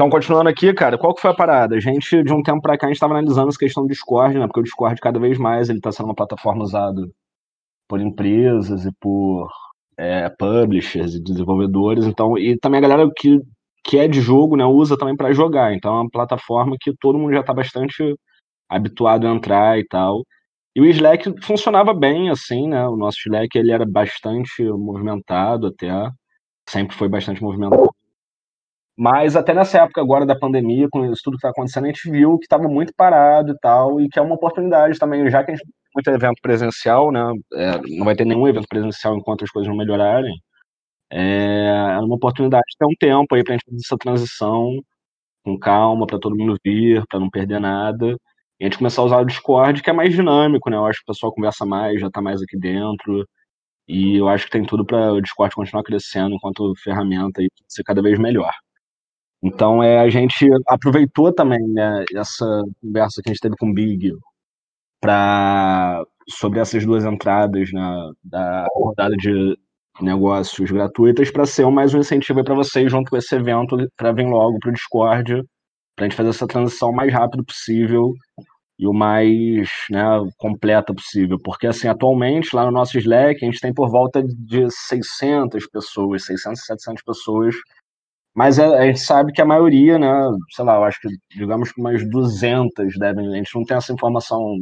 Então, continuando aqui, cara, qual que foi a parada? A gente, de um tempo pra cá, a gente estava analisando essa questão do Discord, né? Porque o Discord, cada vez mais, ele tá sendo uma plataforma usada por empresas e por é, publishers e desenvolvedores. Então, e também a galera que, que é de jogo, né, usa também para jogar. Então, é uma plataforma que todo mundo já tá bastante habituado a entrar e tal. E o Slack funcionava bem, assim, né? O nosso Slack, ele era bastante movimentado até, sempre foi bastante movimentado. Mas até nessa época agora da pandemia, com isso tudo que está acontecendo, a gente viu que estava muito parado e tal, e que é uma oportunidade também, já que a gente tem muito evento presencial, né? É, não vai ter nenhum evento presencial enquanto as coisas não melhorarem. É, é uma oportunidade de ter um tempo aí para a gente fazer essa transição com calma, para todo mundo vir, para não perder nada. E a gente começar a usar o Discord, que é mais dinâmico, né? Eu acho que o pessoal conversa mais, já está mais aqui dentro. E eu acho que tem tudo para o Discord continuar crescendo enquanto ferramenta e ser cada vez melhor. Então, é, a gente aproveitou também né, essa conversa que a gente teve com o Big pra, sobre essas duas entradas né, da rodada de negócios gratuitas para ser mais um incentivo para vocês junto com esse evento para vir logo para o Discord para a gente fazer essa transição o mais rápido possível e o mais né, completa possível, porque assim, atualmente lá no nosso Slack a gente tem por volta de 600 pessoas, 600, 700 pessoas mas a, a, gente sabe que a maioria, né, sei lá, eu acho que, digamos que umas 200 devem, a gente não tem essa informação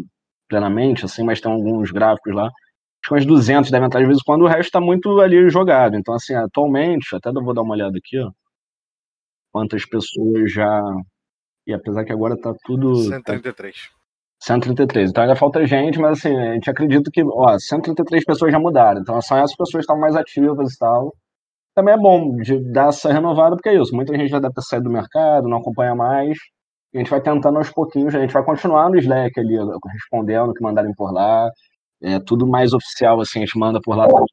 plenamente, assim, mas tem alguns gráficos lá, acho que umas 200 devem estar, às vezes, quando o resto está muito ali jogado. Então, assim, atualmente, até vou dar uma olhada aqui, ó, quantas pessoas já, e apesar que agora está tudo... 133. Tá, 133. Então ainda falta gente, mas assim, a gente acredita que, ó, 133 pessoas já mudaram. Então são essas pessoas que estão mais ativas e tal também é bom de dar essa renovada, porque é isso. Muita gente já deve ter saído do mercado, não acompanha mais. A gente vai tentando aos pouquinhos, a gente vai continuar no Slack ali, respondendo o que mandarem por lá. É tudo mais oficial, assim, a gente manda por lá também.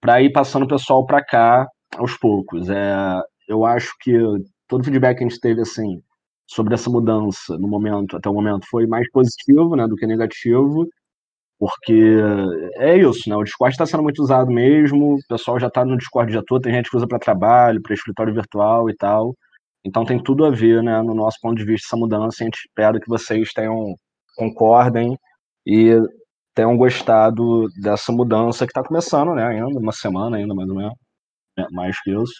Para ir passando o pessoal para cá aos poucos. É, eu acho que todo o feedback que a gente teve, assim, sobre essa mudança no momento, até o momento, foi mais positivo, né, do que negativo. Porque é isso, né? O Discord está sendo muito usado mesmo, o pessoal já está no Discord já todo, tem gente que usa para trabalho, para escritório virtual e tal. Então tem tudo a ver, né, no nosso ponto de vista, essa mudança. A gente espera que vocês tenham, concordem e tenham gostado dessa mudança que está começando, né? Ainda, uma semana ainda, mais ou menos. Né, mais que isso.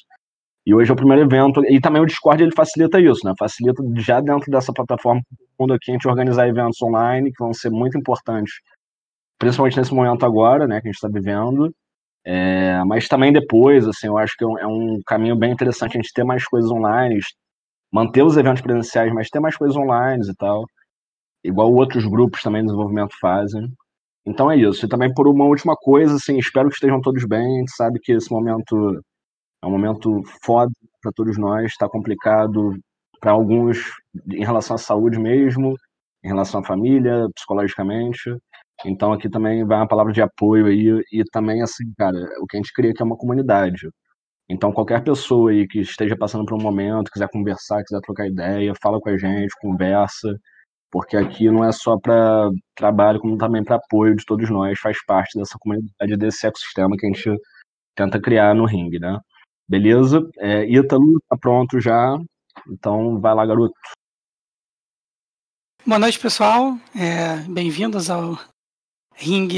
E hoje é o primeiro evento, e também o Discord ele facilita isso, né? Facilita já dentro dessa plataforma, mundo aqui a gente organizar eventos online que vão ser muito importantes principalmente nesse momento agora, né, que a gente está vivendo, é, mas também depois, assim, eu acho que é um, é um, caminho bem interessante a gente ter mais coisas online, manter os eventos presenciais, mas ter mais coisas online e tal, igual outros grupos também de desenvolvimento fazem. Então é isso. E também por uma última coisa, assim, espero que estejam todos bem. A gente sabe que esse momento é um momento foda para todos nós, está complicado para alguns em relação à saúde mesmo, em relação à família, psicologicamente. Então aqui também vai uma palavra de apoio aí e também assim, cara, o que a gente cria aqui é uma comunidade. Então qualquer pessoa aí que esteja passando por um momento, quiser conversar, quiser trocar ideia, fala com a gente, conversa, porque aqui não é só para trabalho, como também para apoio de todos nós, faz parte dessa comunidade, desse ecossistema que a gente tenta criar no ringue, né? Beleza? É, Ítalo tá pronto já, então vai lá, garoto. Boa noite, pessoal. É, Bem-vindos ao Ring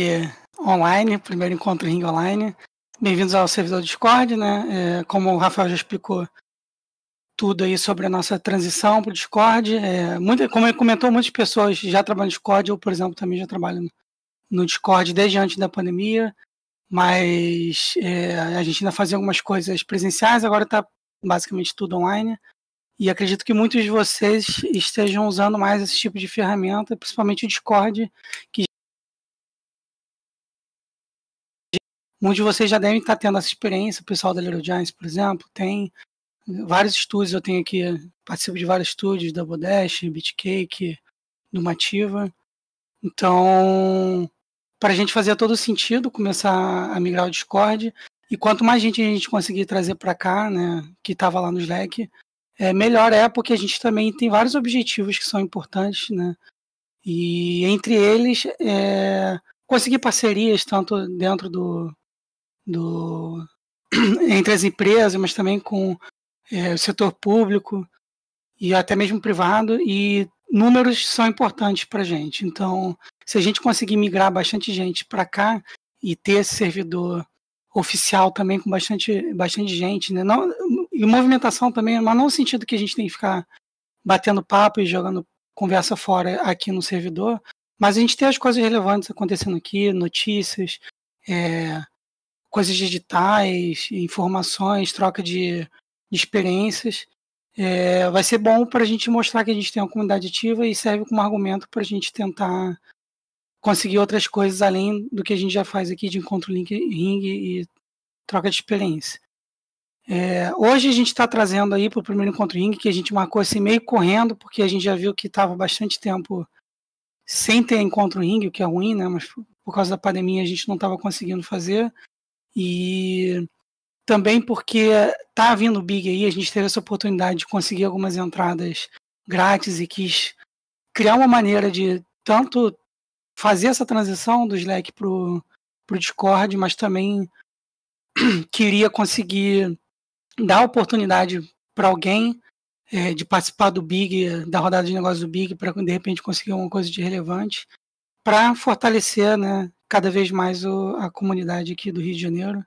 Online, primeiro encontro Ring Online. Bem-vindos ao servidor Discord, né? É, como o Rafael já explicou tudo aí sobre a nossa transição para o Discord. É, muita, como ele comentou, muitas pessoas já trabalham no Discord, eu, por exemplo, também já trabalho no, Discord desde antes da pandemia, mas é, a gente ainda fazia algumas coisas presenciais, agora está basicamente tudo online. E acredito que muitos de vocês estejam usando mais esse tipo de ferramenta, principalmente o Discord, que Muitos de vocês já devem estar tendo essa experiência, o pessoal da Little Giants, por exemplo, tem vários estúdios, eu tenho aqui, participo de vários estúdios, Double Dash, Bitcake, do Mativa. Então, para a gente fazer todo sentido começar a migrar o Discord, e quanto mais gente a gente conseguir trazer para cá, né, que estava lá no Slack, é, melhor é, porque a gente também tem vários objetivos que são importantes, né, e entre eles, é, conseguir parcerias tanto dentro do, do, entre as empresas, mas também com é, o setor público e até mesmo privado, e números são importantes para a gente. Então, se a gente conseguir migrar bastante gente para cá e ter esse servidor oficial também com bastante, bastante gente, né? Não, e movimentação também, mas não no sentido que a gente tem que ficar batendo papo e jogando conversa fora aqui no servidor, mas a gente tem as coisas relevantes acontecendo aqui, notícias, é, coisas digitais, informações, troca de, de experiências. É, vai ser bom para a gente mostrar que a gente tem uma comunidade ativa e serve como argumento para a gente tentar conseguir outras coisas além do que a gente já faz aqui de encontro link ring e troca de experiência. É, hoje a gente está trazendo aí para o primeiro encontro ring que a gente marcou assim meio correndo porque a gente já viu que estava bastante tempo sem ter encontro ring, o que é ruim, né? Mas por causa da pandemia a gente não estava conseguindo fazer e também porque tá vindo o Big aí, a gente teve essa oportunidade de conseguir algumas entradas grátis e quis criar uma maneira de tanto fazer essa transição do Slack pro, pro Discord, mas também queria conseguir dar oportunidade para alguém é, de participar do Big, da rodada de negócios do Big, para de repente conseguir alguma coisa de relevante, para fortalecer né, cada vez mais o, a comunidade aqui do Rio de Janeiro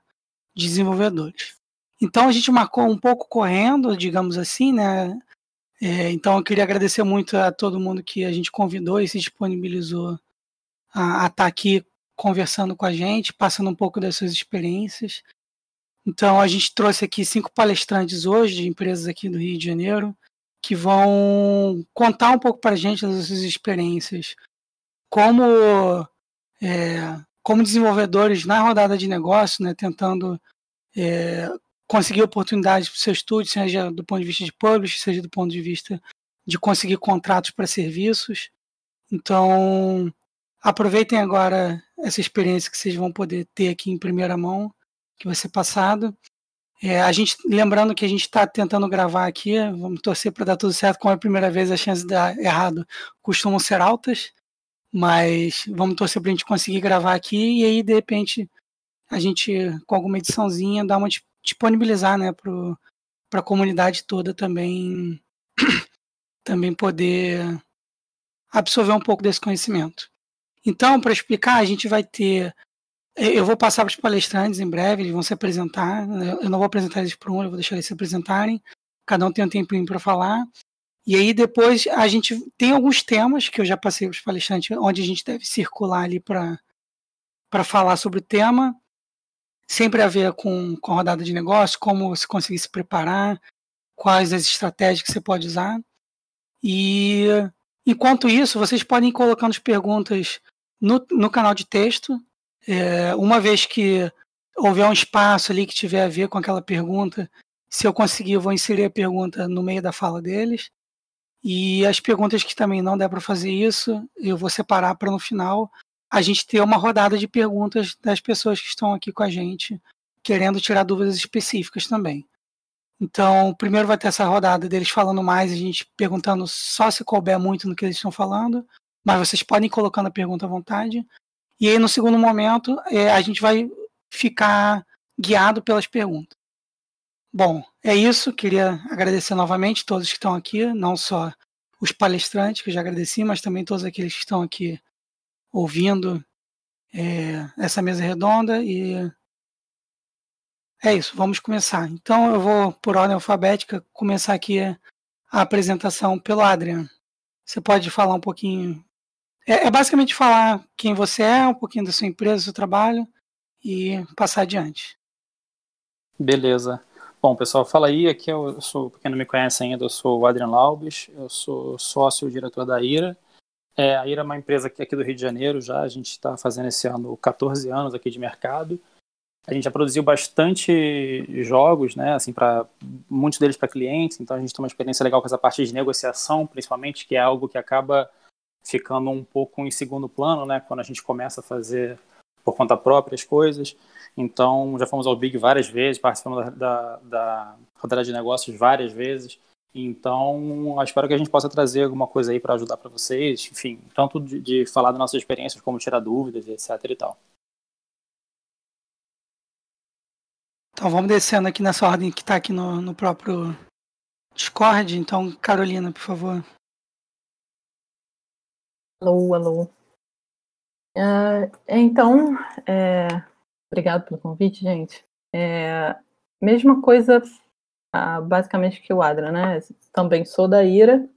desenvolvedores. Então a gente marcou um pouco correndo, digamos assim, né? É, então eu queria agradecer muito a todo mundo que a gente convidou e se disponibilizou a, a estar tá aqui conversando com a gente, passando um pouco das suas experiências. Então a gente trouxe aqui cinco palestrantes hoje de empresas aqui do Rio de Janeiro que vão contar um pouco para a gente das suas experiências como é, como desenvolvedores na rodada de negócio, né, tentando é, conseguir oportunidades para o seu estúdio, seja do ponto de vista de publish, seja do ponto de vista de conseguir contratos para serviços. Então, aproveitem agora essa experiência que vocês vão poder ter aqui em primeira mão, que vai ser passado. É, a gente, lembrando que a gente está tentando gravar aqui, vamos torcer para dar tudo certo. Como é a primeira vez, as chances de dar errado costumam ser altas. Mas vamos torcer para a gente conseguir gravar aqui e aí, de repente, a gente, com alguma ediçãozinha, dá uma disponibilizar né, para a comunidade toda também, também poder absorver um pouco desse conhecimento. Então, para explicar, a gente vai ter. Eu vou passar para os palestrantes em breve, eles vão se apresentar. Eu não vou apresentar eles por um, eu vou deixar eles se apresentarem. Cada um tem um tempinho para falar. E aí depois a gente tem alguns temas que eu já passei para os palestrantes, onde a gente deve circular ali para falar sobre o tema, sempre a ver com, com a rodada de negócio, como você conseguir se preparar, quais as estratégias que você pode usar. E enquanto isso, vocês podem ir colocando as perguntas no, no canal de texto. É, uma vez que houver um espaço ali que tiver a ver com aquela pergunta, se eu conseguir, eu vou inserir a pergunta no meio da fala deles. E as perguntas que também não der para fazer isso, eu vou separar para no final a gente ter uma rodada de perguntas das pessoas que estão aqui com a gente, querendo tirar dúvidas específicas também. Então, primeiro vai ter essa rodada deles falando mais, a gente perguntando só se couber muito no que eles estão falando, mas vocês podem ir colocando a pergunta à vontade. E aí, no segundo momento, é, a gente vai ficar guiado pelas perguntas. Bom, é isso. Queria agradecer novamente todos que estão aqui, não só os palestrantes, que já agradeci, mas também todos aqueles que estão aqui ouvindo é, essa mesa redonda. E é isso, vamos começar. Então eu vou, por ordem alfabética, começar aqui a apresentação pelo Adrian. Você pode falar um pouquinho. É, é basicamente falar quem você é, um pouquinho da sua empresa, do seu trabalho e passar adiante. Beleza. Bom, pessoal, fala aí. Aqui eu sou, pra quem não me conhece ainda, eu sou o Adrian Laubes, eu sou sócio e diretor da IRA. É, a IRA é uma empresa aqui, aqui do Rio de Janeiro já, a gente está fazendo esse ano 14 anos aqui de mercado. A gente já produziu bastante jogos, né, assim, para muitos deles para clientes, então a gente tem uma experiência legal com essa parte de negociação, principalmente, que é algo que acaba ficando um pouco em segundo plano, né, quando a gente começa a fazer por conta própria as coisas. Então, já fomos ao Big várias vezes, participamos da, da, da rodada de negócios várias vezes. Então, espero que a gente possa trazer alguma coisa aí para ajudar para vocês, enfim, tanto de, de, falar das nossas experiências, como tirar dúvidas, etc e tal. Então vamos descendo aqui nessa ordem que está aqui no, no próprio Discord. Então, Carolina, por favor. Alô, alô. Uh, então, é, obrigado pelo convite, gente. É, mesma coisa, basicamente, que o Adra, né? Também sou da Ira,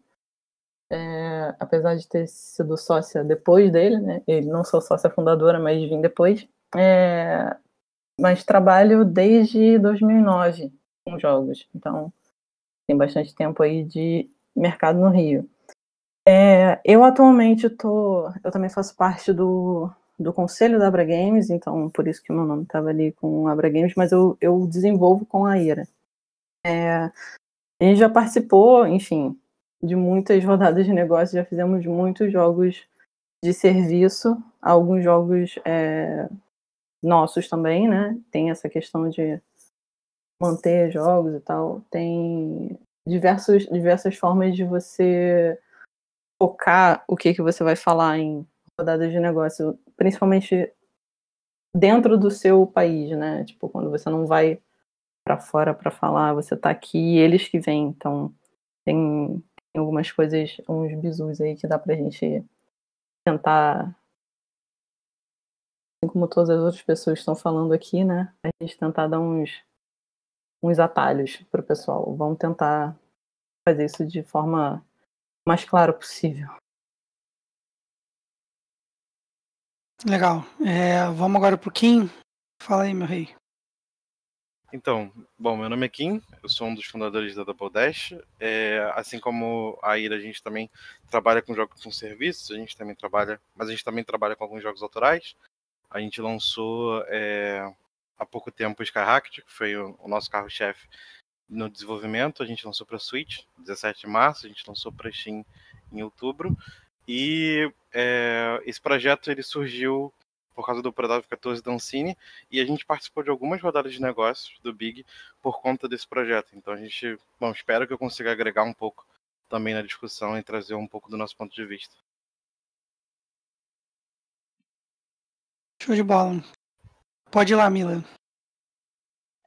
é, apesar de ter sido sócia depois dele, né? Ele não sou sócia fundadora, mas vim depois. É, mas trabalho desde 2009 com jogos, então tem bastante tempo aí de mercado no Rio. É, eu atualmente tô, eu também faço parte do, do conselho da Abra Games, então por isso que o meu nome estava ali com Abra Games, mas eu, eu desenvolvo com a Ira. É, a gente já participou, enfim, de muitas rodadas de negócio, já fizemos muitos jogos de serviço, alguns jogos é, nossos também, né? Tem essa questão de manter jogos e tal. Tem diversos, diversas formas de você focar o que, que você vai falar em rodadas de negócio, principalmente dentro do seu país, né? Tipo, quando você não vai para fora para falar, você tá aqui e eles que vêm. Então, tem, tem algumas coisas, uns bisus aí que dá pra gente tentar assim como todas as outras pessoas estão falando aqui, né? A gente tentar dar uns uns atalhos para o pessoal. Vamos tentar fazer isso de forma mais clara possível. Legal. É, vamos agora para o Kim. Fala aí, meu rei. Então, bom, meu nome é Kim, eu sou um dos fundadores da Double Dash. É, assim como a Ira, a gente também trabalha com jogos com serviços, a gente também trabalha, mas a gente também trabalha com alguns jogos autorais. A gente lançou é, há pouco tempo o Skyhacked, que foi o, o nosso carro-chefe no desenvolvimento. A gente lançou para Switch, 17 de março, a gente lançou para Steam em outubro. E é, esse projeto ele surgiu por causa do Prodov 14 da Ancine e a gente participou de algumas rodadas de negócios do Big por conta desse projeto. Então a gente, bom, espero que eu consiga agregar um pouco também na discussão e trazer um pouco do nosso ponto de vista. Show de bola. Pode ir lá, Mila.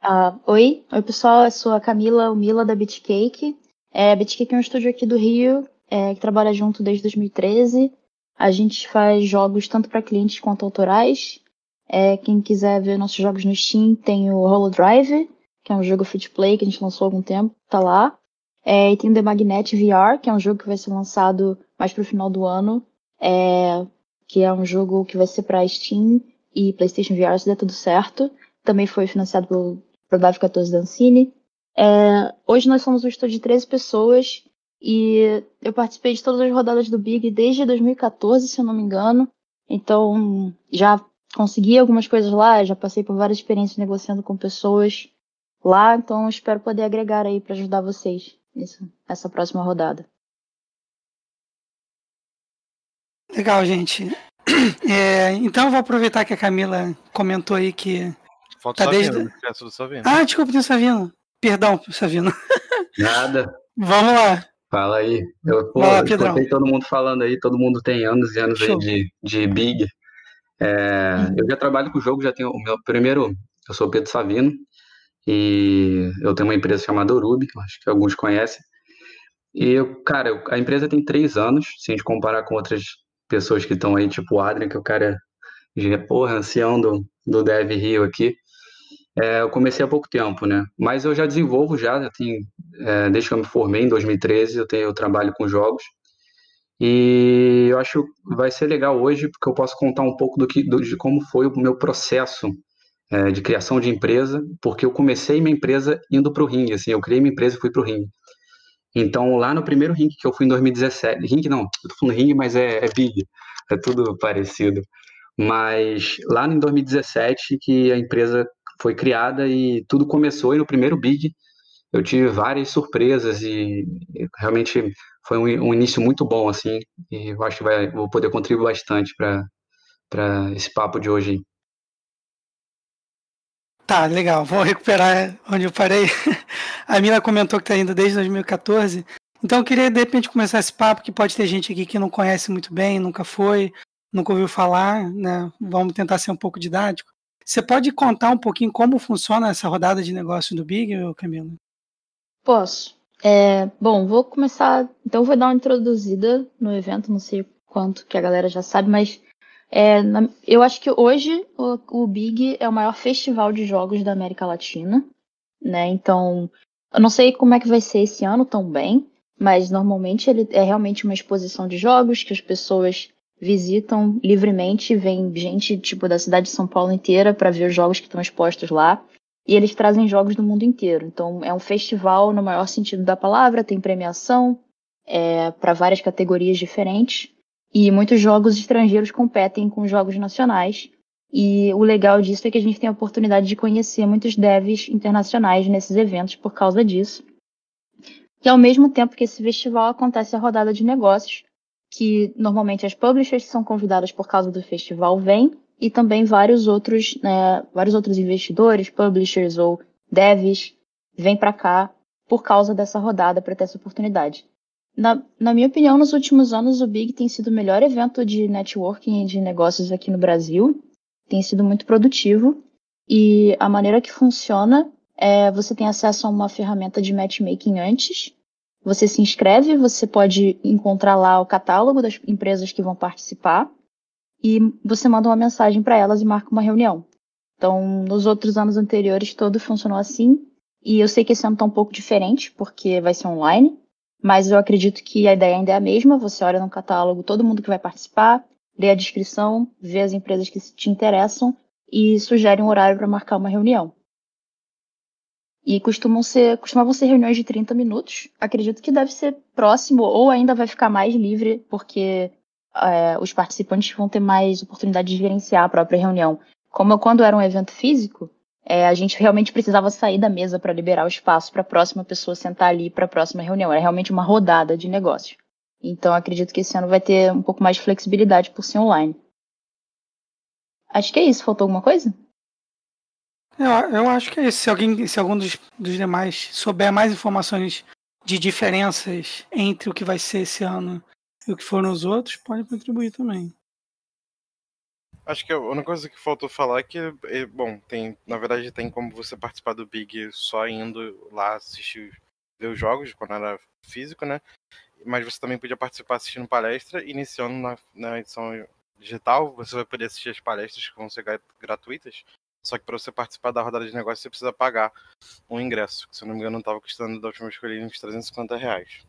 Uh, oi, oi pessoal, eu sou a Camila, o Mila da Bitcake. É, a Bitcake é um estúdio aqui do Rio, é, que trabalha junto desde 2013. A gente faz jogos tanto para clientes quanto autorais. É, quem quiser ver nossos jogos no Steam, tem o Holodrive, que é um jogo free to play que a gente lançou há algum tempo, tá lá. É, e tem o The Magnet VR, que é um jogo que vai ser lançado mais pro final do ano. É, que é um jogo que vai ser para Steam e PlayStation VR, se der tudo certo. Também foi financiado pelo Prodave 14 Dancini. É, hoje nós somos um estúdio de 13 pessoas e eu participei de todas as rodadas do Big desde 2014, se eu não me engano. Então já consegui algumas coisas lá, já passei por várias experiências negociando com pessoas lá, então espero poder agregar aí para ajudar vocês nessa, nessa próxima rodada. Legal, gente. É, então eu vou aproveitar que a Camila comentou aí que. Falta tá o Savino, desde... do Savino. Ah, desculpa, tem Savino. Perdão, Savino. Nada. Vamos lá. Fala aí. Eu, pô, Fala, eu todo mundo falando aí, todo mundo tem anos e anos aí de, de Big. É, hum. Eu já trabalho com o jogo, já tenho o meu primeiro. Eu sou Pedro Savino e eu tenho uma empresa chamada Urubi, acho que alguns conhecem. E, eu, cara, a empresa tem três anos, se a gente comparar com outras pessoas que estão aí, tipo o Adrian, que o cara é, porra, ancião do, do Dev Rio aqui. É, eu comecei há pouco tempo, né? Mas eu já desenvolvo já, já tenho, é, desde que eu me formei em 2013, eu tenho eu trabalho com jogos. E eu acho que vai ser legal hoje, porque eu posso contar um pouco do que, do, de como foi o meu processo é, de criação de empresa, porque eu comecei minha empresa indo para o ringue, assim, eu criei minha empresa e fui para o ringue. Então, lá no primeiro ring que eu fui em 2017, ring não, eu tô falando ring, mas é, é big, é tudo parecido. Mas lá em 2017 que a empresa foi criada e tudo começou e no primeiro big eu tive várias surpresas e realmente foi um, um início muito bom assim e eu acho que vai, vou poder contribuir bastante para esse papo de hoje. Tá, legal. Vou recuperar onde eu parei. A Mila comentou que está indo desde 2014. Então eu queria, de repente, começar esse papo, que pode ter gente aqui que não conhece muito bem, nunca foi, nunca ouviu falar, né? Vamos tentar ser um pouco didático. Você pode contar um pouquinho como funciona essa rodada de negócio do Big, Camila? Posso. É, bom, vou começar. Então, vou dar uma introduzida no evento, não sei quanto que a galera já sabe, mas é, eu acho que hoje o, o, Big é o maior festival de jogos da América Latina, né? Então, eu não sei como é que vai ser esse ano também, mas normalmente ele é realmente uma exposição de jogos que as pessoas visitam livremente, vem gente tipo da cidade de São Paulo inteira para ver os jogos que estão expostos lá. E eles trazem jogos do mundo inteiro. Então é um festival no maior sentido da palavra, tem premiação é, para várias categorias diferentes. E muitos jogos estrangeiros competem com jogos nacionais. E o legal disso é que a gente tem a oportunidade de conhecer muitos devs internacionais nesses eventos por causa disso. E ao mesmo tempo que esse festival acontece a rodada de negócios, que normalmente as publishers que são convidadas por causa do festival vêm e também vários outros, né, vários outros investidores, publishers ou devs vêm para cá por causa dessa rodada para ter essa oportunidade. Na, na, minha opinião, nos últimos anos, o Big tem sido o melhor evento de networking e de negócios aqui no Brasil. Tem sido muito produtivo. E a maneira que funciona é você tem acesso a uma ferramenta de matchmaking antes. Você se inscreve, você pode encontrar lá o catálogo das empresas que vão participar e você manda uma mensagem para elas e marca uma reunião. Então, nos outros anos anteriores, todo funcionou assim. E eu sei que esse ano está um pouco diferente, porque vai ser online, mas eu acredito que a ideia ainda é a mesma. Você olha no catálogo todo mundo que vai participar, lê a descrição, vê as empresas que te interessam e sugere um horário para marcar uma reunião. E costumam ser, costumavam ser reuniões de 30 minutos. Acredito que deve ser próximo ou ainda vai ficar mais livre, porque é, os participantes vão ter mais oportunidade de gerenciar a própria reunião. Como quando era um evento físico, é, a gente realmente precisava sair da mesa para liberar o espaço para a próxima pessoa sentar ali para a próxima reunião. Era realmente uma rodada de negócio. Então, acredito que esse ano vai ter um pouco mais de flexibilidade por ser online. Acho que é isso. Faltou alguma coisa? Eu, eu acho que é isso. Se, alguém, se algum dos, dos demais souber mais informações de diferenças entre o que vai ser esse ano e o que foram os outros pode contribuir também. Acho que a única coisa que faltou falar é que, bom, tem, na verdade tem como você participar do Big só indo lá assistir, ver os jogos quando era físico, né? Mas você também podia participar assistindo palestra, iniciando na, na edição digital, você vai poder assistir as palestras que vão ser gratuitas. Só que para você participar da rodada de negócio, você precisa pagar um ingresso, que se eu não me engano estava custando da última li uns 350 reais.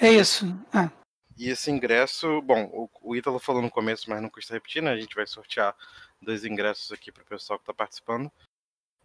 É isso. Ah. E esse ingresso, bom, o, o Ítalo falou no começo, mas não custa repetir, né? A gente vai sortear dois ingressos aqui para o pessoal que está participando.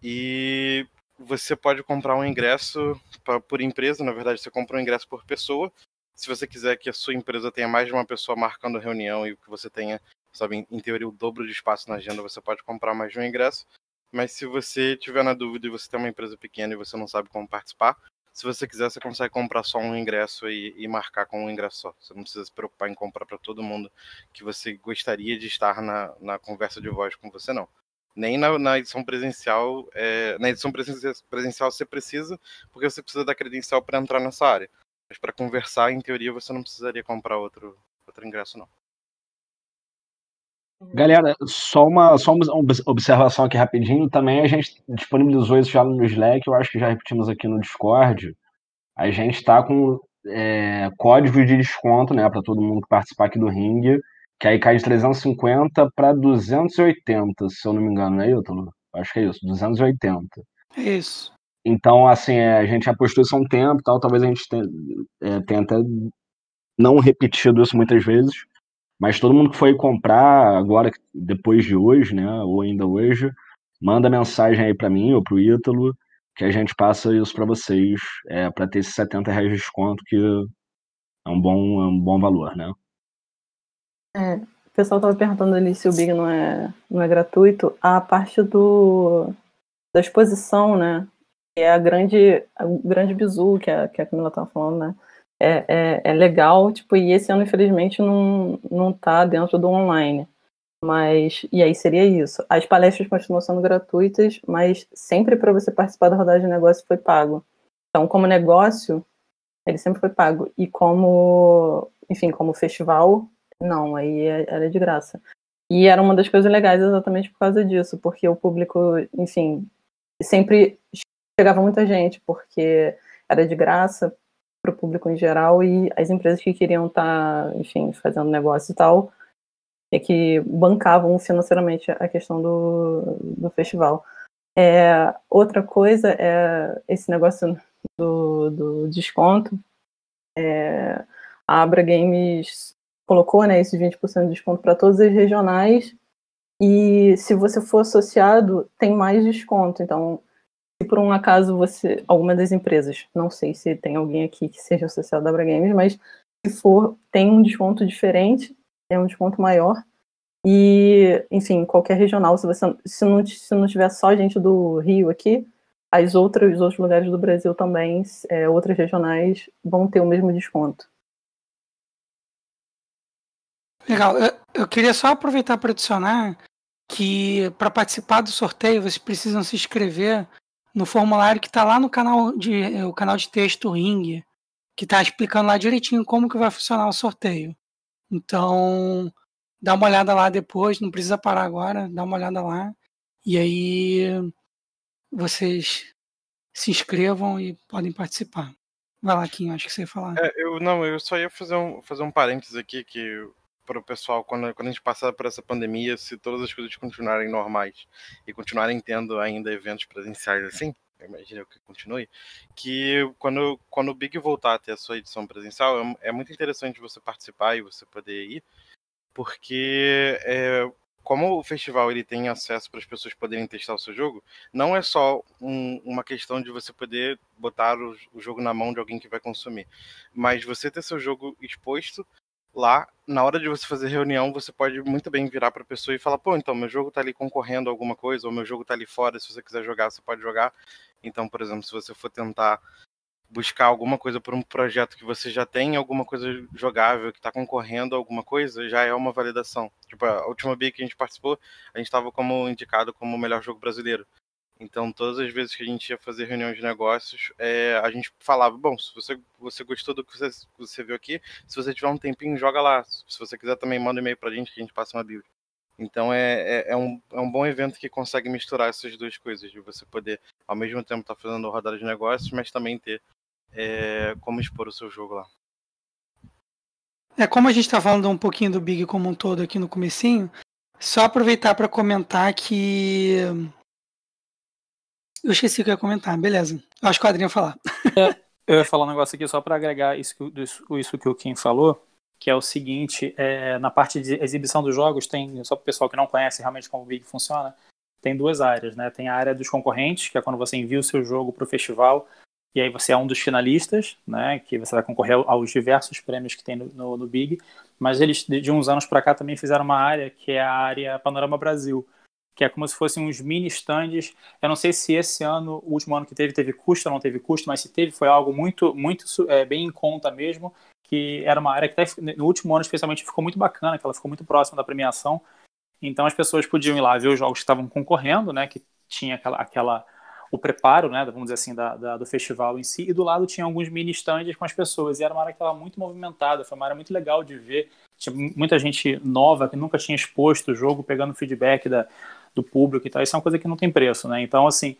E você pode comprar um ingresso pra, por empresa, na verdade, você compra um ingresso por pessoa. Se você quiser que a sua empresa tenha mais de uma pessoa marcando a reunião e que você tenha, sabe, em teoria, o dobro de espaço na agenda, você pode comprar mais de um ingresso. Mas se você tiver na dúvida e você tem uma empresa pequena e você não sabe como participar, se você quiser, você consegue comprar só um ingresso e, e marcar com um ingresso só. Você não precisa se preocupar em comprar para todo mundo que você gostaria de estar na, na conversa de voz com você, não. Nem na, na edição presencial. É, na edição presencial você precisa, porque você precisa da credencial para entrar nessa área. Mas para conversar, em teoria, você não precisaria comprar outro, outro ingresso, não. Galera, só uma, só uma observação aqui rapidinho. Também a gente disponibilizou isso já no Slack, eu acho que já repetimos aqui no Discord. A gente está com é, código de desconto, né, para todo mundo que participar aqui do ringue, que aí cai de 350 para 280, se eu não me engano, não é, Ítalo? Acho que é isso, 280. É isso. Então, assim, é, a gente apostou isso há um tempo tal, talvez a gente tenha, é, tenha até não repetido isso muitas vezes, mas todo mundo que foi comprar agora, depois de hoje, né, ou ainda hoje, manda mensagem aí para mim ou para o Ítalo, que a gente passa isso para vocês, é, para ter esses 70 reais de desconto, que é um bom, é um bom valor, né? É, o pessoal estava perguntando ali se o Big não é, não é gratuito. A parte do, da exposição, né? É a grande, o grande bizu que a, que a Camila estava falando, né? É, é, é, legal, tipo, e esse ano, infelizmente, não, não tá dentro do online. Mas, e aí seria isso. As palestras continuam sendo gratuitas, mas sempre para você participar da rodada de negócio foi pago. Então, como negócio, ele sempre foi pago. E como, enfim, como festival, não, aí é, era de graça. E era uma das coisas legais exatamente por causa disso, porque o público, enfim, sempre chegava muita gente, porque era de graça para o público em geral e as empresas que queriam estar, tá, enfim, fazendo negócio e tal, e que bancavam financeiramente a questão do, do festival. É, outra coisa é esse negócio do, do desconto. É, a Abra Games colocou né, esses 20% de desconto para todas as regionais. E se você for associado, tem mais desconto. Então, se por um acaso você. Alguma das empresas, não sei se tem alguém aqui que seja associado à Abra Games, mas se for, tem um desconto diferente, é um desconto maior. E, enfim, qualquer regional, se você se não, se não tiver só gente do Rio aqui, as outras, os outros lugares do Brasil também, é, outras regionais, vão ter o mesmo desconto. Legal. Eu, eu queria só aproveitar para adicionar que para participar do sorteio vocês precisam se inscrever no formulário que está lá no canal de o canal de texto Ring, que está explicando lá direitinho como que vai funcionar o sorteio. Então, dá uma olhada lá depois, não precisa parar agora, dá uma olhada lá. E aí vocês se inscrevam e podem participar. Vai lá, Kim, acho que você ia falar. É, eu não, eu só ia fazer um, fazer um parênteses aqui que para o pessoal, quando, quando a gente passar por essa pandemia, se todas as coisas continuarem normais e continuarem tendo ainda eventos presenciais assim, eu imagino que continue, que quando, quando o Big voltar a ter a sua edição presencial, é, é muito interessante você participar e você poder ir, porque é, como o festival ele tem acesso para as pessoas poderem testar o seu jogo, não é só um, uma questão de você poder botar o, o, jogo na mão de alguém que vai consumir, mas você ter seu jogo exposto lá, na hora de você fazer reunião, você pode muito bem virar para a pessoa e falar: pô, então meu jogo está ali concorrendo a alguma coisa, ou meu jogo está ali fora, se você quiser jogar, você pode jogar. Então, por exemplo, se você for tentar buscar alguma coisa por um projeto que você já tem, alguma coisa jogável que está concorrendo a alguma coisa, já é uma validação. Tipo, a última BIA que a gente participou, a gente estava como indicado como o melhor jogo brasileiro. Então, todas as vezes que a gente ia fazer reunião de negócios, é, a gente falava: bom, se você, você gostou do que você, você viu aqui, se você tiver um tempinho, joga lá. Se você quiser também, manda um e-mail para a gente que a gente passa uma bíblia. Então, é, é, é, um, é um bom evento que consegue misturar essas duas coisas, de você poder, ao mesmo tempo, estar tá fazendo rodada de negócios, mas também ter é, como expor o seu jogo lá. É, como a gente está falando um pouquinho do Big como um todo aqui no comecinho, só aproveitar para comentar que eu esqueci o que eu ia comentar, beleza. Eu acho que o Adriano ia falar. É, eu ia falar um negócio aqui só para agregar isso que, isso, isso que o Kim falou, que é o seguinte, é, na parte de exibição dos jogos, tem, só para o pessoal que não conhece realmente como o Big funciona, tem duas áreas, né? Tem a área dos concorrentes, que é quando você envia o seu jogo para o festival e aí você é um dos finalistas, né, que você vai concorrer aos diversos prêmios que tem no, no, no Big, mas eles de uns anos para cá também fizeram uma área que é a área Panorama Brasil, que é como se fossem uns mini stands. Eu não sei se esse ano, o último ano que teve, teve custo ou não teve custo, mas se teve, foi algo muito, muito é, bem em conta mesmo, que era uma área que até, no último ano especialmente ficou muito bacana, que ela ficou muito próxima da premiação. Então as pessoas podiam ir lá ver os jogos que estavam concorrendo, né, que tinha aquela, aquela o preparo, né, vamos dizer assim, da, da, do festival em si, e do lado tinha alguns mini stands com as pessoas, e era uma área que estava muito movimentada, foi uma área muito legal de ver, tinha muita gente nova que nunca tinha exposto o jogo, pegando feedback da, do público e tal, isso é uma coisa que não tem preço, né, então assim,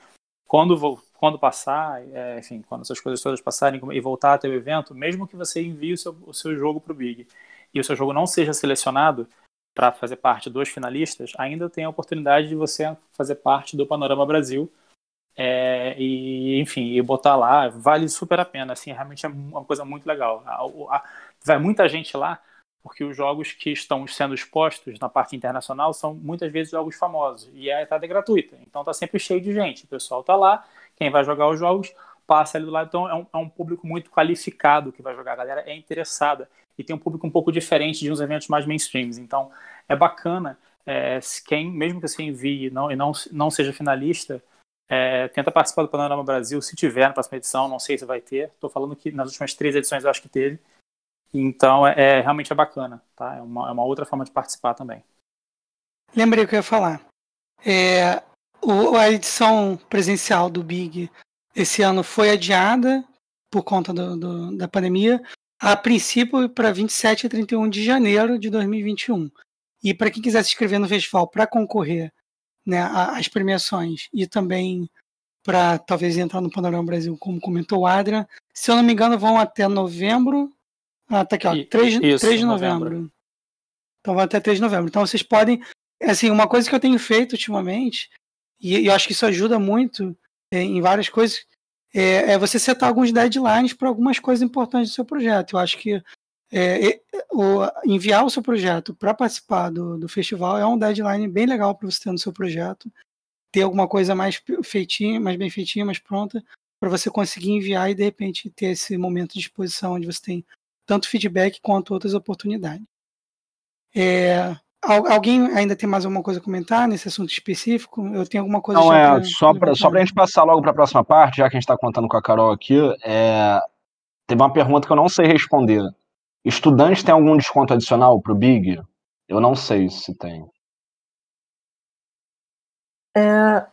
quando, quando passar, é, enfim, quando essas coisas todas passarem e voltar a ter o evento, mesmo que você envie o seu, o seu jogo para o Big, e o seu jogo não seja selecionado, para fazer parte dos finalistas, ainda tem a oportunidade de você fazer parte do Panorama Brasil, é, e, enfim, e botar lá, vale super a pena, assim, realmente é uma coisa muito legal. A, a, vai muita gente lá, porque os jogos que estão sendo expostos na parte internacional são muitas vezes jogos famosos, e a entrada é gratuita, então tá sempre cheio de gente, o pessoal tá lá, quem vai jogar os jogos passa ali do lado, então é um, é um público muito qualificado que vai jogar, a galera é interessada, e tem um público um pouco diferente de uns eventos mais mainstreams, então é bacana, é, quem, mesmo que você envie não, e não, não seja finalista, é, tenta participar do Panorama Brasil, se tiver na próxima edição, não sei se vai ter. Estou falando que nas últimas três edições eu acho que teve. Então, é, é realmente é bacana, tá? É uma, é uma, outra forma de participar também. Lembrei o que eu ia falar. É, o, a edição presencial do Big esse ano foi adiada por conta do, do, da pandemia, a princípio para 27 e 31 de janeiro de 2021. E para quem quiser se inscrever no festival para concorrer né, às premiações e também para talvez entrar no Panorama Brasil, como comentou o Adrian, se eu não me engano, vão até novembro. Ah, tá aqui, ó, 3, Isso, 3 de novembro. novembro. Então vão até 3 de novembro. Então vocês podem. Assim, uma coisa que eu tenho feito ultimamente, e eu acho que isso ajuda muito é, em várias coisas, é, é, você setar alguns deadlines para algumas coisas importantes do seu projeto. Eu acho que é, o, enviar o seu projeto para participar do, do festival é um deadline bem legal para você ter no seu projeto. Ter alguma coisa mais feitinha, mais bem feitinha, mais pronta, para você conseguir enviar e de repente ter esse momento de exposição onde você tem tanto feedback quanto outras oportunidades. É, alguém ainda tem mais alguma coisa a comentar nesse assunto específico? Eu tenho alguma coisa Não, é, pra, só para só a gente passar logo para a próxima parte, já que a gente está contando com a Carol aqui, é, teve uma pergunta que eu não sei responder. Estudante tem algum desconto adicional para o Big? Eu não sei se tem. É,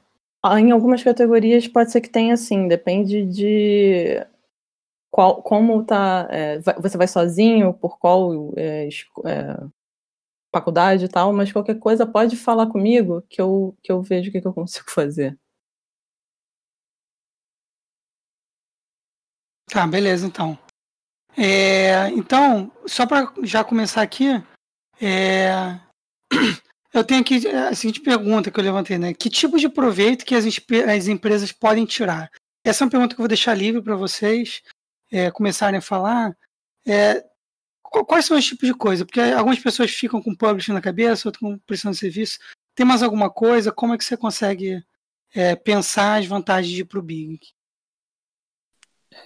em algumas categorias pode ser que tenha sim, depende de qual, como tá. É, você vai sozinho, por qual é, é, faculdade e tal, mas qualquer coisa pode falar comigo que eu, que eu vejo o que, que eu consigo fazer. Tá, beleza então. É, então, só para já começar aqui, é, eu tenho aqui a seguinte pergunta que eu levantei, né? Que tipo de proveito que as, as empresas podem tirar? Essa é uma pergunta que eu vou deixar livre para vocês é, começarem a falar. É, quais são os tipos de coisa? Porque algumas pessoas ficam com publishing na cabeça, outras com prestação de serviço. Tem mais alguma coisa? Como é que você consegue é, pensar as vantagens de ir para o Big?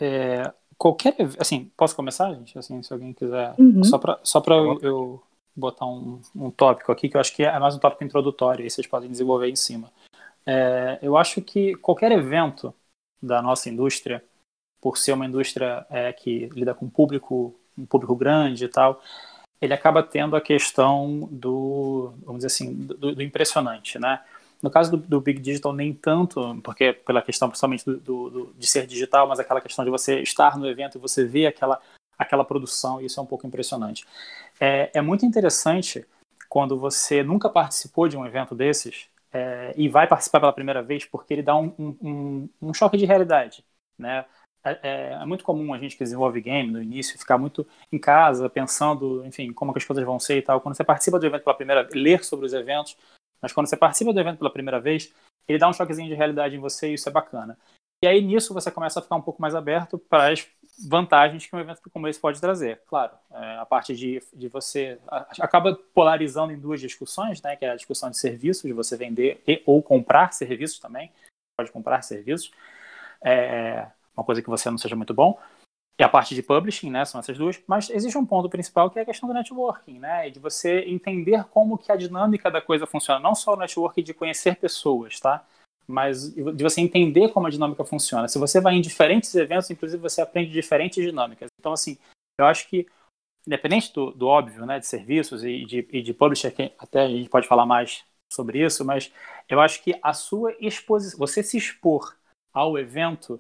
É, qualquer. Assim, posso começar, gente? Assim, se alguém quiser. Uhum. Só para só eu, eu, botar um, um tópico aqui, que eu acho que é mais um tópico introdutório, e vocês podem desenvolver em cima. É, eu acho que qualquer evento da nossa indústria, por ser uma indústria é, que lida com público, um público grande e tal, ele acaba tendo a questão do, vamos dizer assim, do, do impressionante, né? No caso do, do, Big Digital, nem tanto, porque pela questão principalmente do, do, de ser digital, mas aquela questão de você estar no evento e você ver aquela, aquela produção, isso é um pouco impressionante. É, é muito interessante quando você nunca participou de um evento desses é, e vai participar pela primeira vez, porque ele dá um, um, um choque de realidade. Né? É, é, é, muito comum a gente que desenvolve game no início ficar muito em casa pensando, enfim, como que as coisas vão ser e tal. Quando você participa do evento pela primeira vez, ler sobre os eventos, mas quando você participa do evento pela primeira vez, ele dá um choquezinho de realidade em você e isso é bacana. E aí nisso você começa a ficar um pouco mais aberto para as vantagens que um evento como esse pode trazer. Claro, é, a parte de, de você acaba polarizando em duas discussões, né, que é a discussão de serviços, de você vender e ou comprar serviços também, pode comprar serviços, é uma coisa que você não seja muito bom, e a parte de publishing, né, são essas duas, mas existe um ponto principal que é a questão do networking, né, de você entender como que a dinâmica da coisa funciona, não só o networking de conhecer pessoas, tá, mas de você entender como a dinâmica funciona. Se você vai em diferentes eventos, inclusive você aprende diferentes dinâmicas. Então, assim, eu acho que, independente do, do óbvio, né, de serviços e de, e de publisher, que até a gente pode falar mais sobre isso, mas eu acho que a sua exposição, você se expor ao evento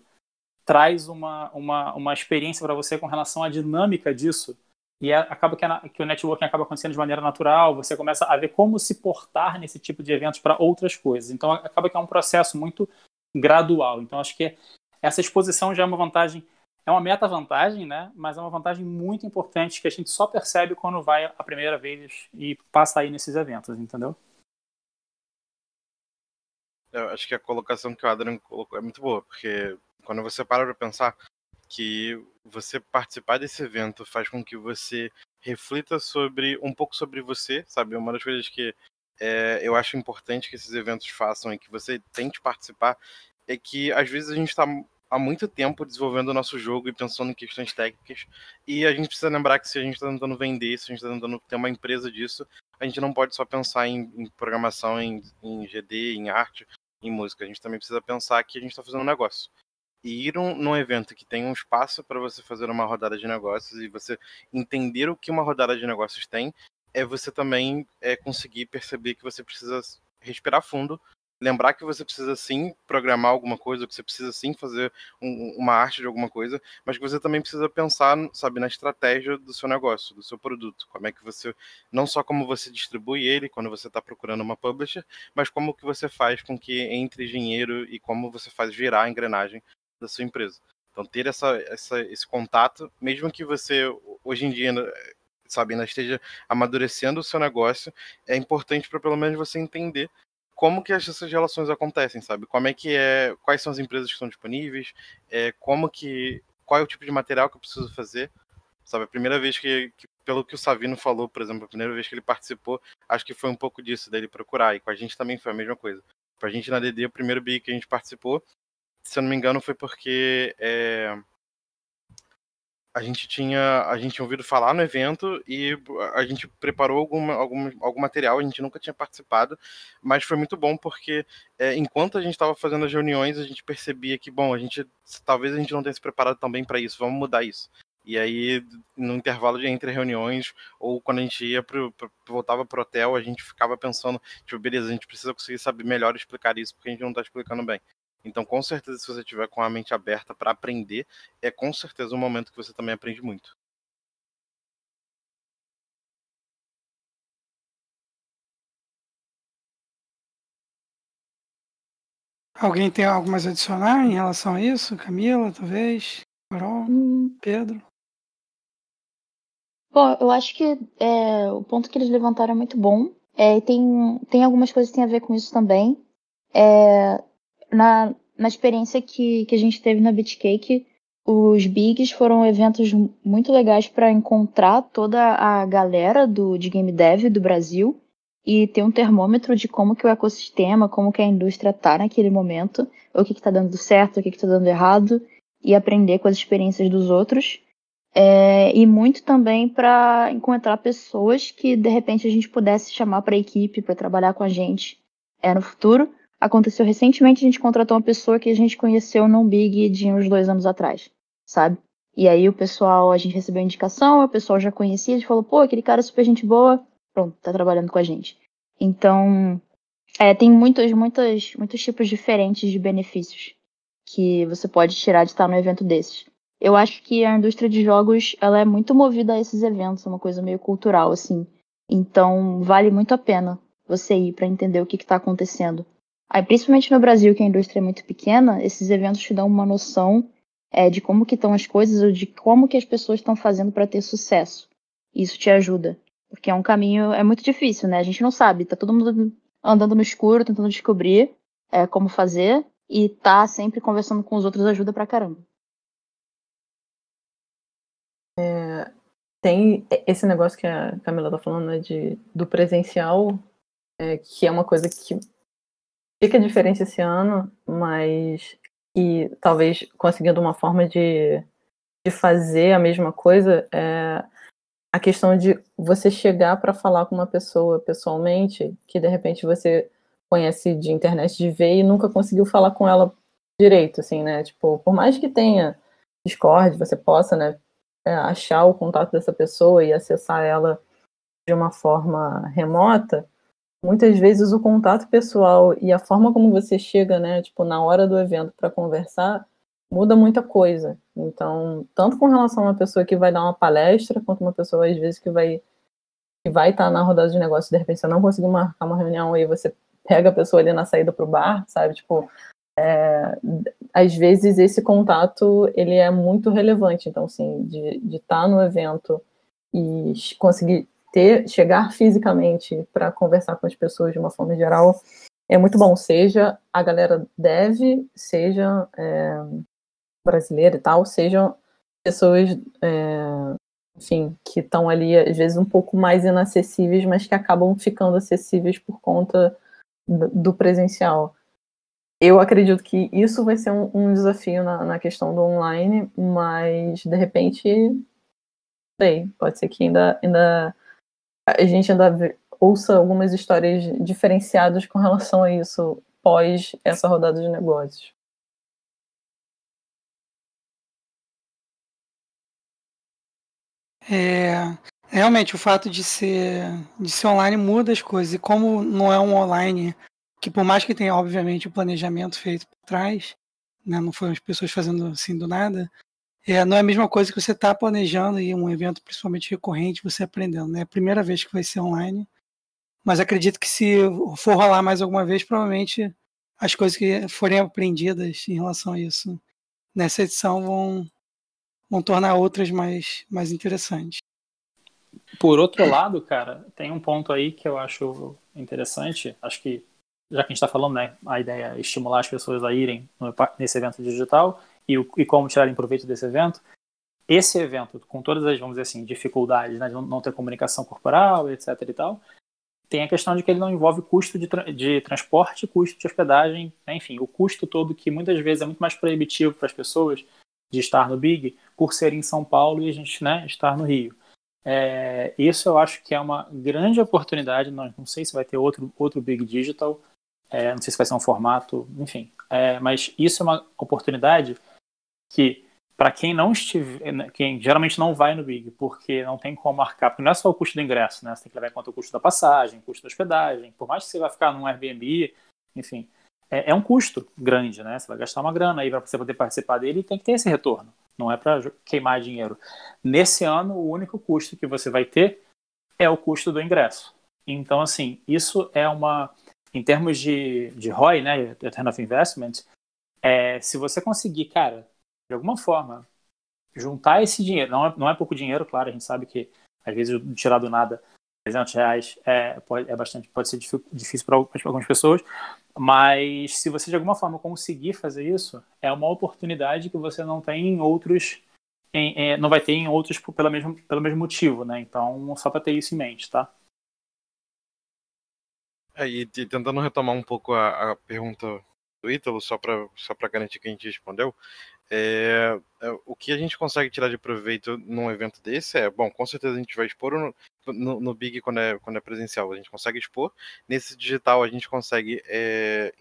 traz uma, uma, uma experiência para você com relação à dinâmica disso. E é, acaba que, a, que o networking acaba acontecendo de maneira natural, você começa a ver como se portar nesse tipo de eventos para outras coisas. Então acaba que é um processo muito gradual. Então acho que essa exposição já é uma vantagem, é uma meta-vantagem, né? mas é uma vantagem muito importante que a gente só percebe quando vai a primeira vez e passa aí nesses eventos, entendeu? Eu acho que a colocação que o Adrian colocou é muito boa, porque quando você para para pensar que você participar desse evento faz com que você reflita sobre um pouco sobre você, sabe? Uma das coisas que é, eu acho importante que esses eventos façam e que você tente participar é que às vezes a gente está há muito tempo desenvolvendo o nosso jogo e pensando em questões técnicas e a gente precisa lembrar que se a gente está tentando vender, se a gente está tentando ter uma empresa disso, a gente não pode só pensar em, em programação, em, em GD, em arte, em música. A gente também precisa pensar que a gente está fazendo um negócio ir um, num evento que tem um espaço para você fazer uma rodada de negócios e você entender o que uma rodada de negócios tem, é você também é, conseguir perceber que você precisa respirar fundo lembrar que você precisa sim programar alguma coisa, que você precisa sim fazer um, uma arte de alguma coisa, mas que você também precisa pensar, sabe, na estratégia do seu negócio, do seu produto. Como é que você, não só como você distribui ele quando você está procurando uma publisher, mas como que você faz com que entre dinheiro e como você faz virar a engrenagem da sua empresa. Então ter essa, essa, esse contato, mesmo que você hoje em dia sabe, ainda esteja amadurecendo o seu negócio, é importante para pelo menos você entender como que essas relações acontecem, sabe? Como é que é, quais são as empresas que estão disponíveis, é, como que, qual é o tipo de material que eu preciso fazer, sabe? A primeira vez que, que, pelo que o Savino falou, por exemplo, a primeira vez que ele participou, acho que foi um pouco disso dele procurar, e com a gente também foi a mesma coisa. Pra gente na DD, o primeiro BI que a gente participou, se eu não me engano, foi porque é, a gente tinha a gente tinha ouvido falar no evento e a gente preparou alguma, algum, algum material, a gente nunca tinha participado, mas foi muito bom porque é, enquanto a gente estava fazendo as reuniões, a gente percebia que, bom, a gente talvez a gente não tenha se preparado também para isso, vamos mudar isso. E aí, no intervalo de entre reuniões, ou quando a gente ia pro, pro, voltava hotel, a gente ficava pensando, tipo, beleza, a gente precisa conseguir saber melhor explicar isso, porque a gente não está explicando bem. Então, com certeza, se você tiver com a mente aberta para aprender, é com certeza um momento que você também aprende muito. Alguém tem algo mais a adicionar em relação a isso? Camila, talvez? Carol? Hum. Pedro? Bom, eu acho que é, o ponto que eles levantaram é muito bom. É, tem, tem algumas coisas que têm a ver com isso também. É, na, na experiência que, que a gente teve na Bitcake, os Bigs foram eventos muito legais para encontrar toda a galera do, de game dev do Brasil e ter um termômetro de como que o ecossistema, como que a indústria está naquele momento, o que está dando certo, o que está dando errado, e aprender com as experiências dos outros. É, e muito também para encontrar pessoas que de repente a gente pudesse chamar para a equipe para trabalhar com a gente é, no futuro aconteceu recentemente, a gente contratou uma pessoa que a gente conheceu num Big de uns dois anos atrás, sabe? E aí o pessoal, a gente recebeu indicação, o pessoal já conhecia, a gente falou, pô, aquele cara é super gente boa, pronto, tá trabalhando com a gente. Então, é, tem muitos, muitos, muitos tipos diferentes de benefícios que você pode tirar de estar no evento desses. Eu acho que a indústria de jogos, ela é muito movida a esses eventos, é uma coisa meio cultural, assim. Então, vale muito a pena você ir para entender o que está acontecendo. Aí, principalmente no Brasil, que a indústria é muito pequena, esses eventos te dão uma noção é, de como que estão as coisas ou de como que as pessoas estão fazendo para ter sucesso. Isso te ajuda, porque é um caminho é muito difícil, né? A gente não sabe, tá todo mundo andando no escuro, tentando descobrir é, como fazer e tá sempre conversando com os outros ajuda pra caramba. É, tem esse negócio que a Camila tá falando, né, de, do presencial, é, que é uma coisa que fica diferente esse ano, mas e talvez conseguindo uma forma de, de fazer a mesma coisa é a questão de você chegar para falar com uma pessoa pessoalmente que de repente você conhece de internet de ver e nunca conseguiu falar com ela direito, assim, né? Tipo, por mais que tenha Discord, você possa, né, é, achar o contato dessa pessoa e acessar ela de uma forma remota, muitas vezes o contato pessoal e a forma como você chega, né, tipo, na hora do evento para conversar, muda muita coisa. Então, tanto com relação a uma pessoa que vai dar uma palestra, quanto uma pessoa, às vezes, que vai que vai estar tá na rodada de negócio, de repente você não conseguiu marcar uma reunião e você pega a pessoa ali na saída para o bar, sabe? Tipo, é, às vezes esse contato, ele é muito relevante. Então, assim, de estar tá no evento e conseguir ter, chegar fisicamente para conversar com as pessoas de uma forma geral é muito bom, seja a galera deve, seja é, brasileira e tal, sejam pessoas, é, enfim, que estão ali às vezes um pouco mais inacessíveis, mas que acabam ficando acessíveis por conta do presencial. Eu acredito que isso vai ser um, um desafio na, na, questão do online, mas de repente, sei, pode ser que ainda, ainda a gente ainda ouça algumas histórias diferenciadas com relação a isso pós essa rodada de negócios. É, realmente o fato de ser de ser online muda as coisas e como não é um online que por mais que tenha, obviamente, o planejamento feito por trás, né, não foram as pessoas fazendo assim do nada, é, não é a mesma coisa que você está planejando e um evento principalmente recorrente, você aprendendo. Né? É a primeira vez que vai ser online, mas acredito que se for rolar mais alguma vez, provavelmente as coisas que forem aprendidas em relação a isso nessa edição vão, vão tornar outras mais, mais interessantes. Por outro lado, cara, tem um ponto aí que eu acho interessante. Acho que, já que a gente está falando, né, a ideia é estimular as pessoas a irem nesse evento digital e, e como tirarem proveito desse evento. Esse evento, com todas as, vamos dizer assim, dificuldades, né, de não ter comunicação corporal, etc e tal, tem a questão de que ele não envolve custo de, tra de transporte, custo de hospedagem, né, enfim, o custo todo que muitas vezes é muito mais proibitivo para as pessoas de estar no Big por ser em São Paulo e a gente né, estar no Rio. É, isso eu acho que é uma grande oportunidade. Não, não sei se vai ter outro, outro Big Digital, é, não sei se vai ser um formato, enfim. É, mas isso é uma oportunidade que, para quem não estiver, né, quem geralmente não vai no Big, porque não tem como marcar, porque não é só o custo do ingresso, né? Você tem que levar em conta o custo da passagem, custo da hospedagem, por mais que você vá ficar num Airbnb, enfim. É, é um custo grande, né? Você vai gastar uma grana aí para você poder participar dele e tem que ter esse retorno não é para queimar dinheiro. Nesse ano, o único custo que você vai ter é o custo do ingresso. Então, assim, isso é uma. Em termos de, de ROI, né, Return of Investment, é, se você conseguir, cara, de alguma forma, juntar esse dinheiro, não é, não é pouco dinheiro, claro, a gente sabe que às vezes tirar do nada 300 reais é, pode, é bastante, pode ser difícil para algumas pessoas, mas se você de alguma forma conseguir fazer isso, é uma oportunidade que você não tem em outros, em, em, não vai ter em outros pelo mesmo, pelo mesmo motivo, né? Então, só para ter isso em mente, tá? É, e tentando retomar um pouco a, a pergunta do Ítalo, só para só garantir que a gente respondeu, é, é, o que a gente consegue tirar de proveito num evento desse é, bom, com certeza a gente vai expor no, no, no Big quando é, quando é presencial, a gente consegue expor. Nesse digital a gente consegue é,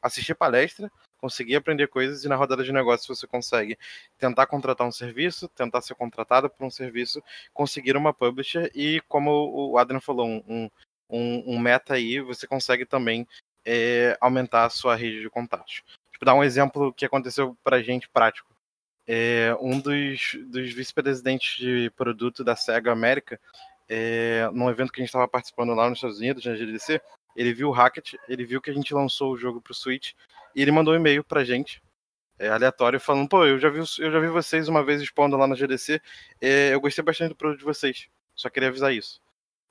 assistir palestra, conseguir aprender coisas e na rodada de negócio você consegue tentar contratar um serviço, tentar ser contratado por um serviço, conseguir uma publisher e, como o Adrian falou, um, um, um meta aí, você consegue também é, aumentar a sua rede de contatos. Tipo, dar um exemplo que aconteceu pra gente prático. É, um dos, dos vice-presidentes de produto da SEGA América, é, num evento que a gente estava participando lá nos Estados Unidos, na GDC, ele viu o Hackett, ele viu que a gente lançou o jogo pro Switch, e ele mandou um e-mail pra gente, é, aleatório, falando, pô, eu já, vi, eu já vi vocês uma vez expondo lá na GDC, é, eu gostei bastante do produto de vocês, só queria avisar isso.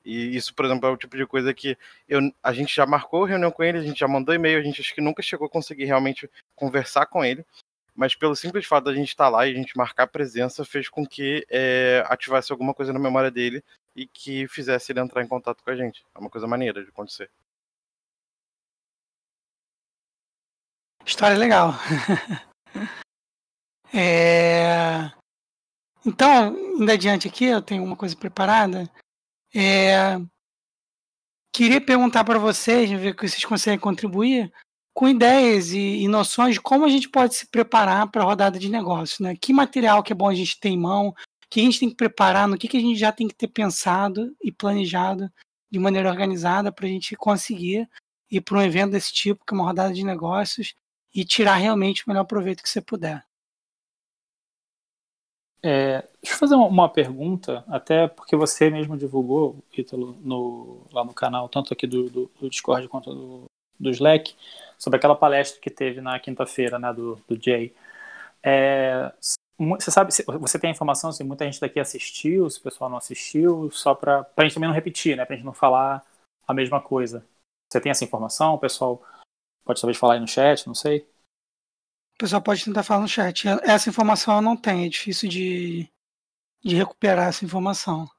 E isso, por exemplo, é o tipo de coisa que eu, a gente já marcou reunião com ele, a gente já mandou e-mail, a gente acho que nunca chegou a conseguir realmente conversar com ele. Mas pelo simples fato da gente estar tá lá e a gente marcar a presença, fez com que é, ativasse alguma coisa na memória dele e que fizesse ele entrar em contato com a gente. É uma coisa maneira de acontecer. História legal. é... Então, indo adiante aqui, eu tenho uma coisa preparada. É, queria perguntar para vocês, ver que vocês conseguem contribuir com ideias e, e, noções de como a gente pode se preparar para a rodada de negócio, né? Que material que é bom a gente ter em mão, o que a gente tem que preparar, no que, que a gente já tem que ter pensado e planejado de maneira organizada para a gente conseguir ir para um evento desse tipo, que é uma rodada de negócios, e tirar realmente o melhor proveito que você puder. É, deixa eu fazer uma pergunta, até porque você mesmo divulgou, Ítalo, no, lá no canal, tanto aqui do, do, do Discord quanto do, do, Slack, sobre aquela palestra que teve na quinta-feira, né, do, do Jay. É, você sabe, você tem a informação se muita gente daqui assistiu, se o pessoal não assistiu, só para a gente também não repetir, né, para a gente não falar a mesma coisa. Você tem essa informação? O pessoal pode talvez falar aí no chat, não sei. O pessoal pode tentar falar no chat. Essa informação eu não tenho, é difícil de, de recuperar essa informação.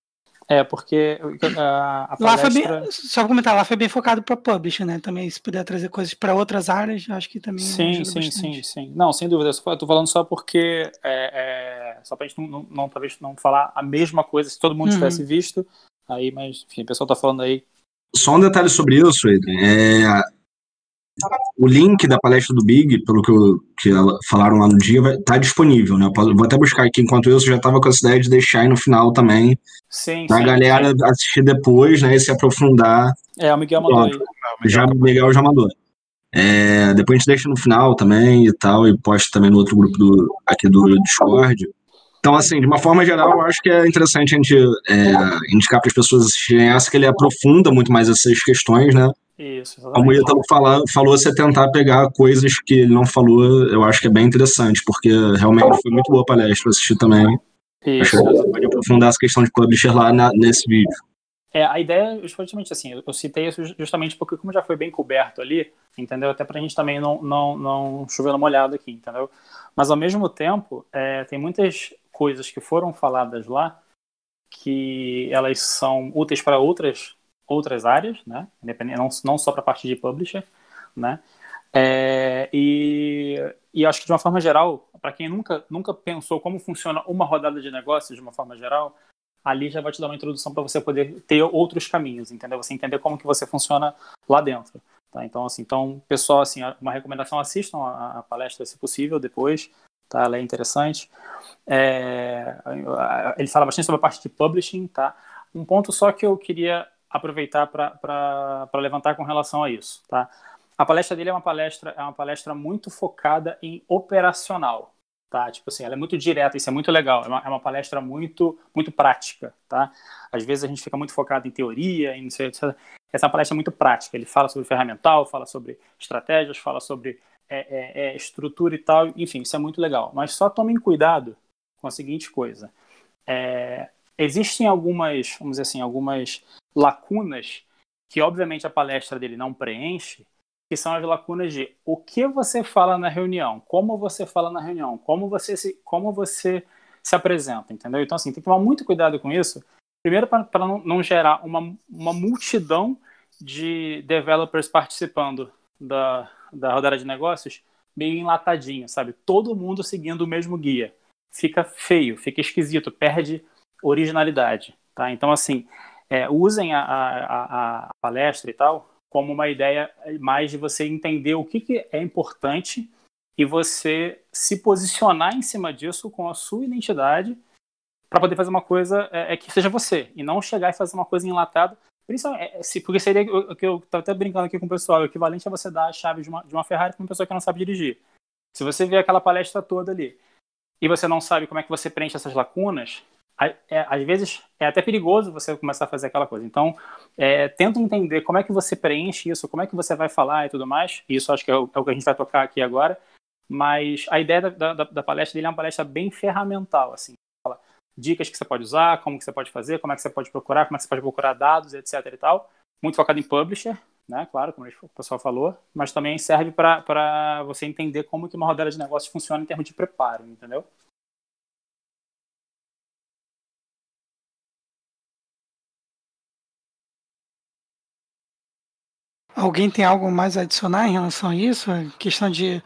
É, porque a, a palestra... Lá bem, só pra comentar, lá foi bem focado para publisher, né? Também, se puder trazer coisas para outras áreas, acho que também Sim, sim, bastante. sim, sim. Não, sem dúvida. Eu tô falando só porque... É, é, só pra gente não, não, não, talvez não falar a mesma coisa, se todo mundo uhum. tivesse visto, aí, mas, enfim, o pessoal tá falando aí. Só um detalhe sobre isso, Adrian. É, o link da palestra do Big, pelo que, eu, que falaram lá no dia, vai, tá disponível, né? Vou até buscar aqui, enquanto isso, eu já estava com essa ideia de deixar aí no final também, sim, pra sim, galera sim. assistir depois, né, e se aprofundar. É, o Miguel mandou aí. Já, o Miguel já mandou. É, depois a gente deixa no final também e tal, e posta também no outro grupo do, aqui do Discord. Então, assim, de uma forma geral, eu acho que é interessante a gente é, indicar para as pessoas assistirem essa, que ele aprofunda muito mais essas questões, né? Isso, Como o Ítalo falou, falou, você tentar pegar coisas que ele não falou, eu acho que é bem interessante, porque realmente foi muito boa a palestra, assistir também. Isso. Acho que você pode aprofundar essa questão de publisher lá na, nesse vídeo. É, a ideia, justamente assim, eu citei isso justamente porque, como já foi bem coberto ali, entendeu? Até pra gente também não, não, não chover uma olhada aqui, entendeu? Mas, ao mesmo tempo, é, tem muitas coisas que foram faladas lá que elas são úteis para outras outras áreas, né? Não, não só para a parte de publisher, né? É, e, e acho que de uma forma geral, para quem nunca, nunca pensou como funciona uma rodada de negócios de uma forma geral, ali já vai te dar uma introdução para você poder ter outros caminhos, entendeu? Você entender como que você funciona lá dentro. Tá? Então, assim, então, pessoal, assim, uma recomendação, assistam a, a palestra se possível depois, tá? Ela é interessante. É, ele fala bastante sobre a parte de publishing, tá? Um ponto só que eu queria aproveitar para levantar com relação a isso, tá? A palestra dele é uma palestra é uma palestra muito focada em operacional, tá? Tipo assim, ela é muito direta, isso é muito legal. É uma, é uma palestra muito muito prática, tá? Às vezes a gente fica muito focado em teoria, em sei, essa é palestra é muito prática. Ele fala sobre ferramental, fala sobre estratégias, fala sobre é, é, é, estrutura e tal. Enfim, isso é muito legal. Mas só tomem cuidado com a seguinte coisa: é, existem algumas, vamos dizer assim, algumas lacunas que obviamente a palestra dele não preenche, que são as lacunas de o que você fala na reunião, como você fala na reunião, como você se, como você se apresenta, entendeu? Então assim, tem que tomar muito cuidado com isso. Primeiro para não, não gerar uma, uma multidão de developers participando da, da rodada de negócios meio enlatadinho, sabe? Todo mundo seguindo o mesmo guia. Fica feio, fica esquisito, perde originalidade, tá? Então, assim, é, usem a, a, a, palestra e tal como uma ideia mais de você entender o que, que é importante e você se posicionar em cima disso com a sua identidade para poder fazer uma coisa é, é, que seja você e não chegar e fazer uma coisa enlatada. É, se, porque seria o que eu estava até brincando aqui com o pessoal, o equivalente a você dar a chave de uma, de uma Ferrari para uma pessoa que não sabe dirigir. Se você vê aquela palestra toda ali e você não sabe como é que você preenche essas lacunas, é, às vezes é até perigoso você começar a fazer aquela coisa. Então, é, tenta entender como é que você preenche isso, como é que você vai falar e tudo mais. Isso acho que é o, é o que a gente vai tocar aqui agora. Mas a ideia da, da, da, palestra dele é uma palestra bem ferramental, assim. Dicas que você pode usar, como que você pode fazer, como é que você pode procurar, como é que você pode procurar dados, etc e tal. Muito focado em publisher, né? Claro, como o pessoal falou. Mas também serve para você entender como que uma rodada de negócio funciona em termos de preparo, entendeu? Alguém tem algo mais a adicionar em relação a isso? Questão de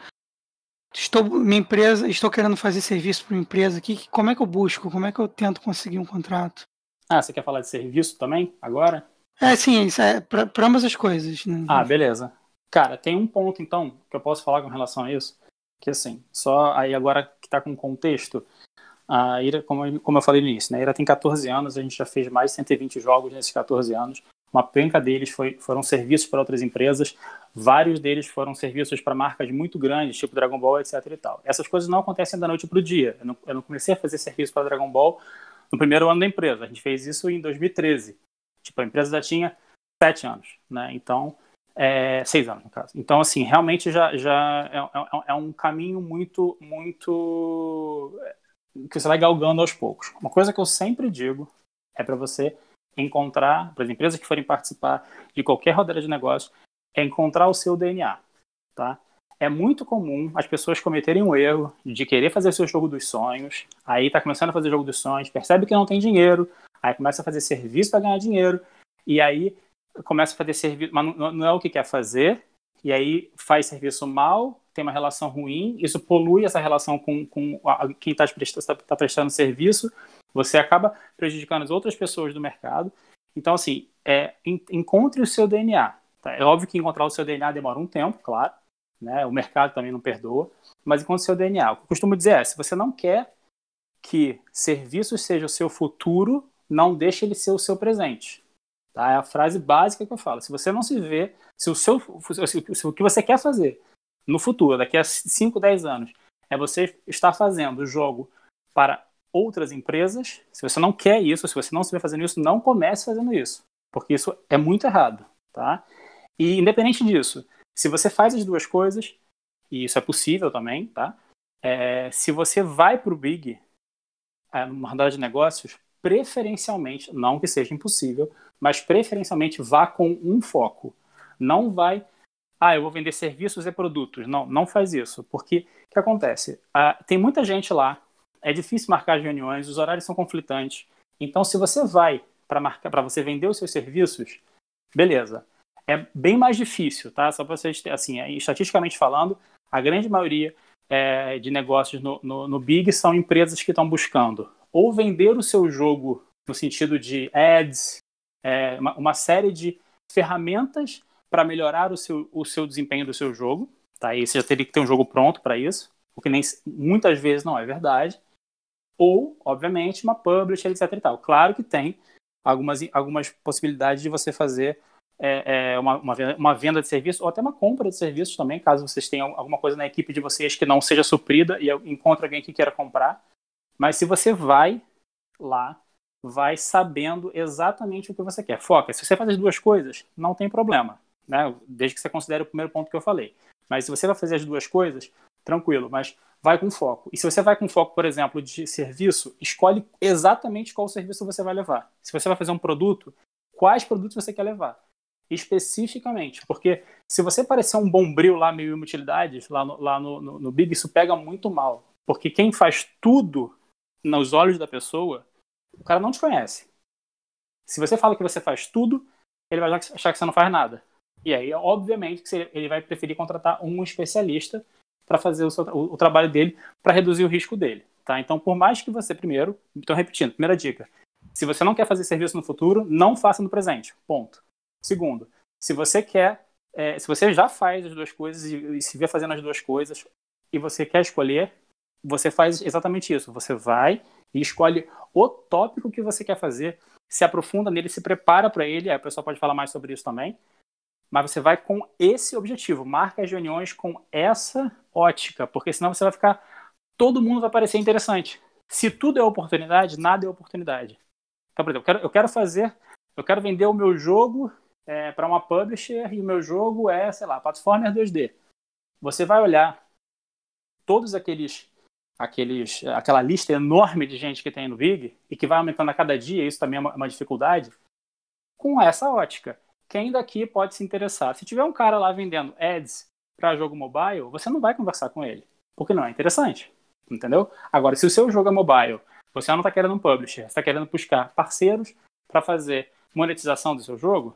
estou minha empresa, estou querendo fazer serviço para uma empresa aqui, como é que eu busco? Como é que eu tento conseguir um contrato? Ah, você quer falar de serviço também agora? É, sim, isso é para ambas as coisas. Né? Ah, beleza. Cara, tem um ponto então que eu posso falar com relação a isso, que assim, só aí agora que está com contexto, a Ira, como, como eu falei no início, né, a Ira tem 14 anos, a gente já fez mais de 120 jogos nesses 14 anos. Uma penca deles foi, foram serviços para outras empresas, vários deles foram serviços para marcas muito grandes, tipo Dragon Ball, etc. e tal. Essas coisas não acontecem da noite para o dia. Eu não, eu não, comecei a fazer serviço para Dragon Ball no primeiro ano da empresa. A gente fez isso em 2013. Tipo, a empresa já tinha sete anos, né? Então, é, seis anos no caso. Então, assim, realmente já, já é, é, é um caminho muito, muito que você vai galgando aos poucos. Uma coisa que eu sempre digo é para você encontrar, para as empresas que forem participar de qualquer rodada de negócio, é encontrar o seu DNA, tá? É muito comum as pessoas cometerem um erro de querer fazer o seu jogo dos sonhos, aí tá começando a fazer jogo dos sonhos, percebe que não tem dinheiro, aí começa a fazer serviço para ganhar dinheiro, e aí começa a fazer serviço, mas não, não é o que quer fazer, e aí faz serviço mal, tem uma relação ruim, isso polui essa relação com, com a, quem está prestando, tá prestando serviço, você acaba prejudicando as outras pessoas do mercado. Então, assim, é, encontre o seu DNA. Tá? É óbvio que encontrar o seu DNA demora um tempo, claro. Né? O mercado também não perdoa. Mas encontre o seu DNA. O que eu costumo dizer é, se você não quer que serviços seja o seu futuro, não deixe ele ser o seu presente. Tá? É a frase básica que eu falo. Se você não se vê, se o, seu, se o que você quer fazer no futuro, daqui a 5, 10 anos, é você estar fazendo o jogo para outras empresas, se você não quer isso, se você não se vê fazendo isso, não comece fazendo isso, porque isso é muito errado, tá? E independente disso, se você faz as duas coisas, e isso é possível também, tá? É, se você vai para o Big, é, numa rodada de negócios, preferencialmente, não que seja impossível, mas preferencialmente vá com um foco. Não vai, ah, eu vou vender serviços e produtos. Não, não faz isso, porque o que acontece? Ah, tem muita gente lá, é difícil marcar as reuniões, os horários são conflitantes. Então, se você vai para marcar, para você vender os seus serviços, beleza. É bem mais difícil, tá? Só para vocês, assim, é, estatisticamente falando, a grande maioria é, de negócios no, no, no Big são empresas que estão buscando ou vender o seu jogo no sentido de ads, é, uma, uma, série de ferramentas para melhorar o seu, o seu desempenho do seu jogo. Tá? E você já teria que ter um jogo pronto para isso, o que nem muitas vezes não é verdade ou, obviamente, uma publisher, etc. E tal. Claro que tem algumas, algumas possibilidades de você fazer é, é, uma, uma, venda, uma, venda, de serviço ou até uma compra de serviços também, caso vocês tenham alguma coisa na equipe de vocês que não seja suprida e encontre alguém que queira comprar. Mas se você vai lá, vai sabendo exatamente o que você quer. Foca. Se você faz as duas coisas, não tem problema, né? Desde que você considere o primeiro ponto que eu falei. Mas se você vai fazer as duas coisas, tranquilo. Mas vai com foco. E se você vai com foco, por exemplo, de serviço, escolhe exatamente qual serviço você vai levar. Se você vai fazer um produto, quais produtos você quer levar? Especificamente, porque se você parecer um bombril lá meio utilidades, lá no, lá no, no, no Big, isso pega muito mal. Porque quem faz tudo nos olhos da pessoa, o cara não te conhece. Se você fala que você faz tudo, ele vai achar que você não faz nada. E aí, obviamente, ele vai preferir contratar um especialista para fazer o, seu, o, o, trabalho dele para reduzir o risco dele. Tá? Então, por mais que você, primeiro, então repetindo, primeira dica, se você não quer fazer serviço no futuro, não faça no presente. Ponto. Segundo, se você quer, é, se você já faz as duas coisas e, e se vê fazendo as duas coisas e você quer escolher, você faz exatamente isso. Você vai e escolhe o tópico que você quer fazer, se aprofunda nele, se prepara para ele. Aí o pessoal pode falar mais sobre isso também mas você vai com esse objetivo, marca as reuniões com essa ótica, porque senão você vai ficar. Todo mundo vai parecer interessante. Se tudo é oportunidade, nada é oportunidade. Então, por exemplo, eu quero, eu quero fazer, eu quero vender o meu jogo é, para uma publisher e o meu jogo é, sei lá, Platformer 2D. Você vai olhar todos aqueles, aqueles, aquela lista enorme de gente que tem no Big e que vai aumentando a cada dia, isso também é uma, uma dificuldade, com essa ótica quem daqui pode se interessar? Se tiver um cara lá vendendo ads para jogo mobile, você não vai conversar com ele, porque não é interessante, entendeu? Agora, se o seu jogo é mobile, você não está querendo um publisher, está querendo buscar parceiros para fazer monetização do seu jogo,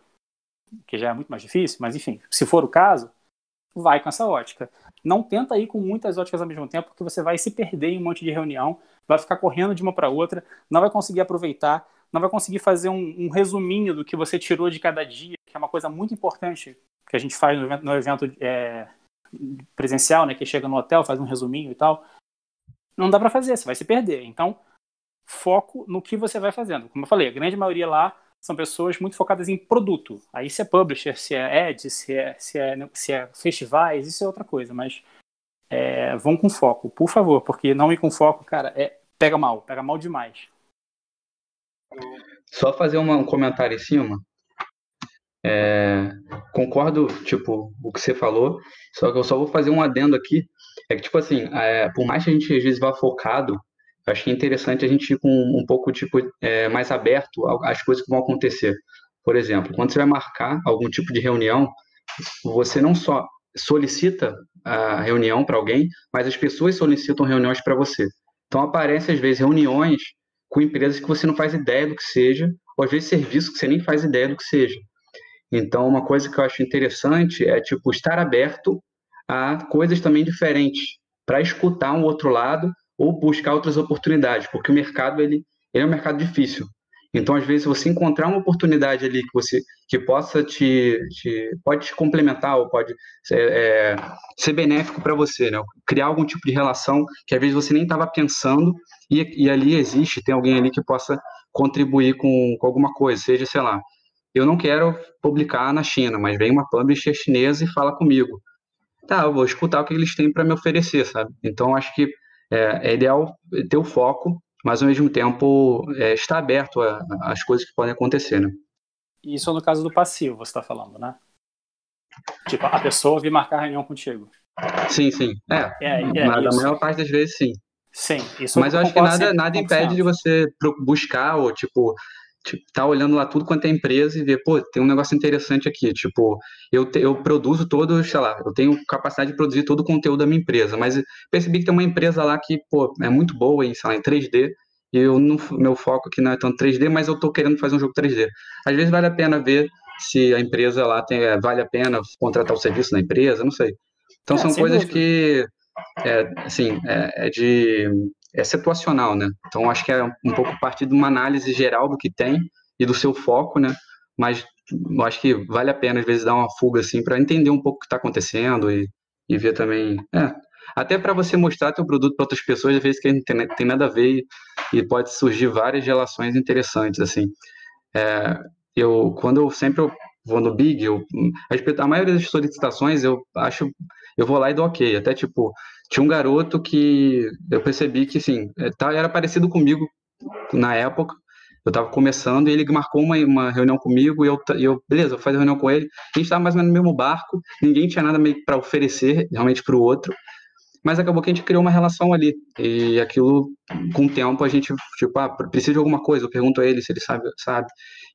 que já é muito mais difícil, mas enfim, se for o caso, vai com essa ótica. Não tenta ir com muitas óticas ao mesmo tempo, porque você vai se perder em um monte de reunião, vai ficar correndo de uma para outra, não vai conseguir aproveitar, não vai conseguir fazer um, um resuminho do que você tirou de cada dia que é uma coisa muito importante que a gente faz no evento, no evento é, presencial, né, que chega no hotel, faz um resuminho e tal, não dá para fazer, você vai se perder. Então, foco no que você vai fazendo. Como eu falei, a grande maioria lá são pessoas muito focadas em produto. Aí se é publisher, se é ads, se é, se é, se é festivais, isso é outra coisa, mas é, vão com foco, por favor, porque não ir com foco, cara, é, pega mal, pega mal demais. Só fazer uma, um comentário em cima. É, concordo, tipo, o que você falou, só que eu só vou fazer um adendo aqui. É que, tipo assim, é, por mais que a gente às vezes vá focado, acho que é interessante a gente ir com um pouco, tipo, é, mais aberto às coisas que vão acontecer. Por exemplo, quando você vai marcar algum tipo de reunião, você não só solicita a reunião para alguém, mas as pessoas solicitam reuniões para você. Então, aparecem, às vezes, reuniões com empresas que você não faz ideia do que seja, ou às vezes serviços que você nem faz ideia do que seja. Então, uma coisa que eu acho interessante é, tipo, estar aberto a coisas também diferentes, para escutar um outro lado ou buscar outras oportunidades, porque o mercado, ele, ele é um mercado difícil. Então, às vezes, você encontrar uma oportunidade ali que você que possa te, te pode te complementar ou pode ser, é, ser benéfico para você, né? Criar algum tipo de relação que às vezes você nem estava pensando e, e ali existe, tem alguém ali que possa contribuir com, com alguma coisa, seja, sei lá, eu não quero publicar na China, mas vem uma publisher chinesa e fala comigo. Tá, eu vou escutar o que eles têm para me oferecer, sabe? Então, acho que é, é, ideal ter o foco, mas ao mesmo tempo é, estar aberto às coisas que podem acontecer, né? Isso no caso do passivo, você está falando, né? Tipo, a pessoa vir marcar reunião contigo. Sim, sim. É, é, é na, maior parte das vezes, sim. Sim, isso Mas eu acho que nada, nada impede de você buscar ou, tipo, tipo, tá olhando lá tudo quanto é empresa e ver, pô, tem um negócio interessante aqui, tipo, eu, te, eu produzo todo, sei lá, eu tenho capacidade de produzir todo o conteúdo da minha empresa, mas percebi que tem uma empresa lá que, pô, é muito boa em, sei lá, em 3D, e eu não, meu foco aqui não é tanto 3D, mas eu tô querendo fazer um jogo 3D. Às vezes vale a pena ver se a empresa lá tem, é, vale a pena contratar o serviço na empresa, não sei. Então é, são coisas dúvida. que, é, assim, é, é de é situacional, né? Então acho que é um pouco partir de uma análise geral do que tem e do seu foco, né? Mas acho que vale a pena às vezes dar uma fuga assim para entender um pouco o que está acontecendo e, e ver também, é, até para você mostrar teu produto para outras pessoas, às vezes que não tem, tem nada a ver e, e, pode surgir várias relações interessantes assim. É, eu quando eu sempre eu vou no Big, eu, a maioria das solicitações eu acho eu vou lá e dou ok. Até tipo, tinha um garoto que eu percebi que, assim, é, tá, era parecido comigo na época. Eu estava começando e ele marcou uma, uma reunião comigo e eu, eu, beleza, eu fazer reunião com ele. A gente estava mais ou menos no mesmo barco, ninguém tinha nada meio para oferecer realmente para o outro, mas acabou que a gente criou uma relação ali. E aquilo, com o tempo, a gente, tipo, ah, precisa de alguma coisa, eu pergunto a ele se ele sabe, sabe.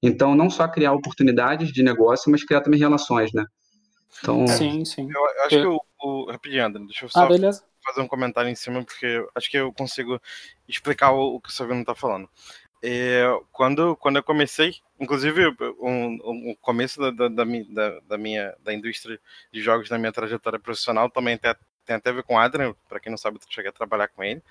Então, não só criar oportunidades de negócio, mas criar também relações, né? Então, sim, sim. Eu, eu acho eu... que o, o. Rapidinho, André, deixa eu ah, só ah, fazer um comentário em cima, porque acho que eu consigo explicar o, o que o Savino está falando. É, quando, quando eu comecei, inclusive o um, um, começo da, da, da, da, minha da indústria de jogos na minha trajetória profissional também tem, tem até a ver com o Adrian, para quem não sabe, eu cheguei a trabalhar com ele.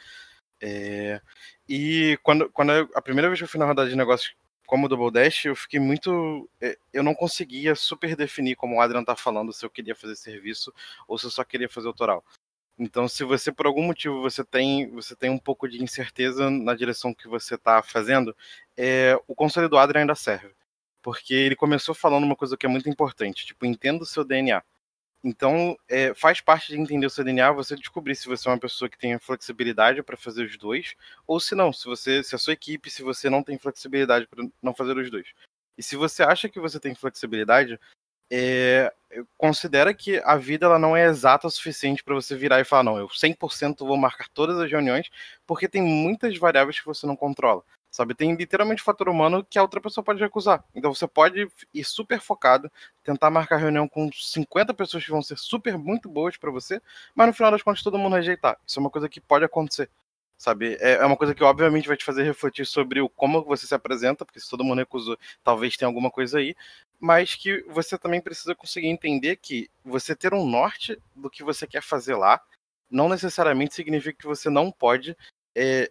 É, e quando, quando eu, a primeira vez que eu fui na rodada de negócios como Double Dash, eu fiquei muito. É, eu não conseguia super definir, como o Adrian tá falando, se eu queria fazer serviço ou se eu só queria fazer autoral. Então, se você por algum motivo você tem você tem um pouco de incerteza na direção que você está fazendo, é, o conselho do Adrian ainda serve, porque ele começou falando uma coisa que é muito importante, tipo entenda o seu DNA. Então, é, faz parte de entender o seu DNA você descobrir se você é uma pessoa que tem flexibilidade para fazer os dois, ou se não, se você, se a sua equipe, se você não tem flexibilidade para não fazer os dois. E se você acha que você tem flexibilidade, é, considera que a vida ela não é exata o suficiente para você virar e falar, não, eu 100% vou marcar todas as reuniões, porque tem muitas variáveis que você não controla. Sabe, tem literalmente fator humano que a outra pessoa pode recusar. Então você pode ir super focado, tentar marcar reunião com 50 pessoas que vão ser super muito boas para você, mas no final das contas todo mundo rejeitar. Isso é uma coisa que pode acontecer. Sabe, é, é uma coisa que obviamente vai te fazer refletir sobre o como você se apresenta, porque se todo mundo recusou, talvez tenha alguma coisa aí, mas que você também precisa conseguir entender que você ter um norte do que você quer fazer lá não necessariamente significa que você não pode é,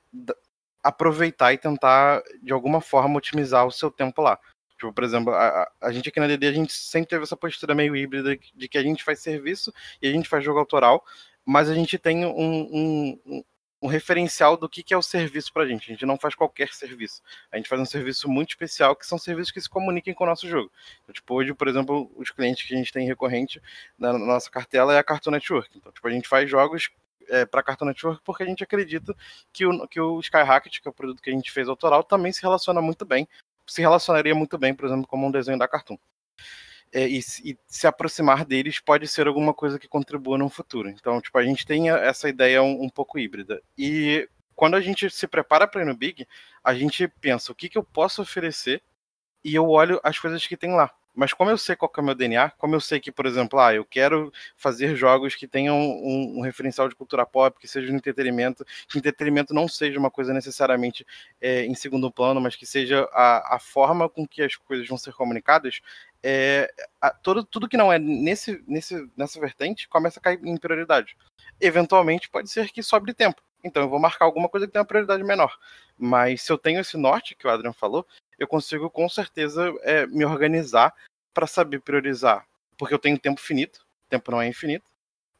aproveitar e tentar, de alguma forma, otimizar o seu tempo lá. Tipo, por exemplo, a, a gente aqui na DD, a gente sempre teve essa postura meio híbrida de que a gente faz serviço e a gente faz jogo autoral, mas a gente tem um, um, um referencial do que, que é o serviço para a gente. A gente não faz qualquer serviço. A gente faz um serviço muito especial, que são serviços que se comuniquem com o nosso jogo. Então, tipo, hoje, por exemplo, os clientes que a gente tem recorrente na, na nossa cartela é a Cartoon Network. Então, tipo, a gente faz jogos é, para Cartoon Network porque a gente acredita que o, que o Skyrocket, que é o produto que a gente fez autoral, também se relaciona muito bem, se relacionaria muito bem, por exemplo, como um desenho da Cartoon. É, e, e, se aproximar deles pode ser alguma coisa que contribua no futuro. Então, tipo, a gente tem essa ideia um, um pouco híbrida. E quando a gente se prepara para ir no Big, a gente pensa o que, que eu posso oferecer e eu olho as coisas que tem lá. Mas como eu sei qual é o meu DNA, como eu sei que, por exemplo, ah, eu quero fazer jogos que tenham um, um referencial de cultura pop, que seja um entretenimento, que entretenimento não seja uma coisa necessariamente é, em segundo plano, mas que seja a, a forma com que as coisas vão ser comunicadas, é, a, todo, tudo que não é nesse, nesse, nessa vertente começa a cair em prioridade. Eventualmente pode ser que sobre tempo. Então eu vou marcar alguma coisa que tenha uma prioridade menor. Mas se eu tenho esse norte que o Adrian falou, eu consigo com certeza é, me organizar para saber priorizar, porque eu tenho tempo finito, tempo não é infinito,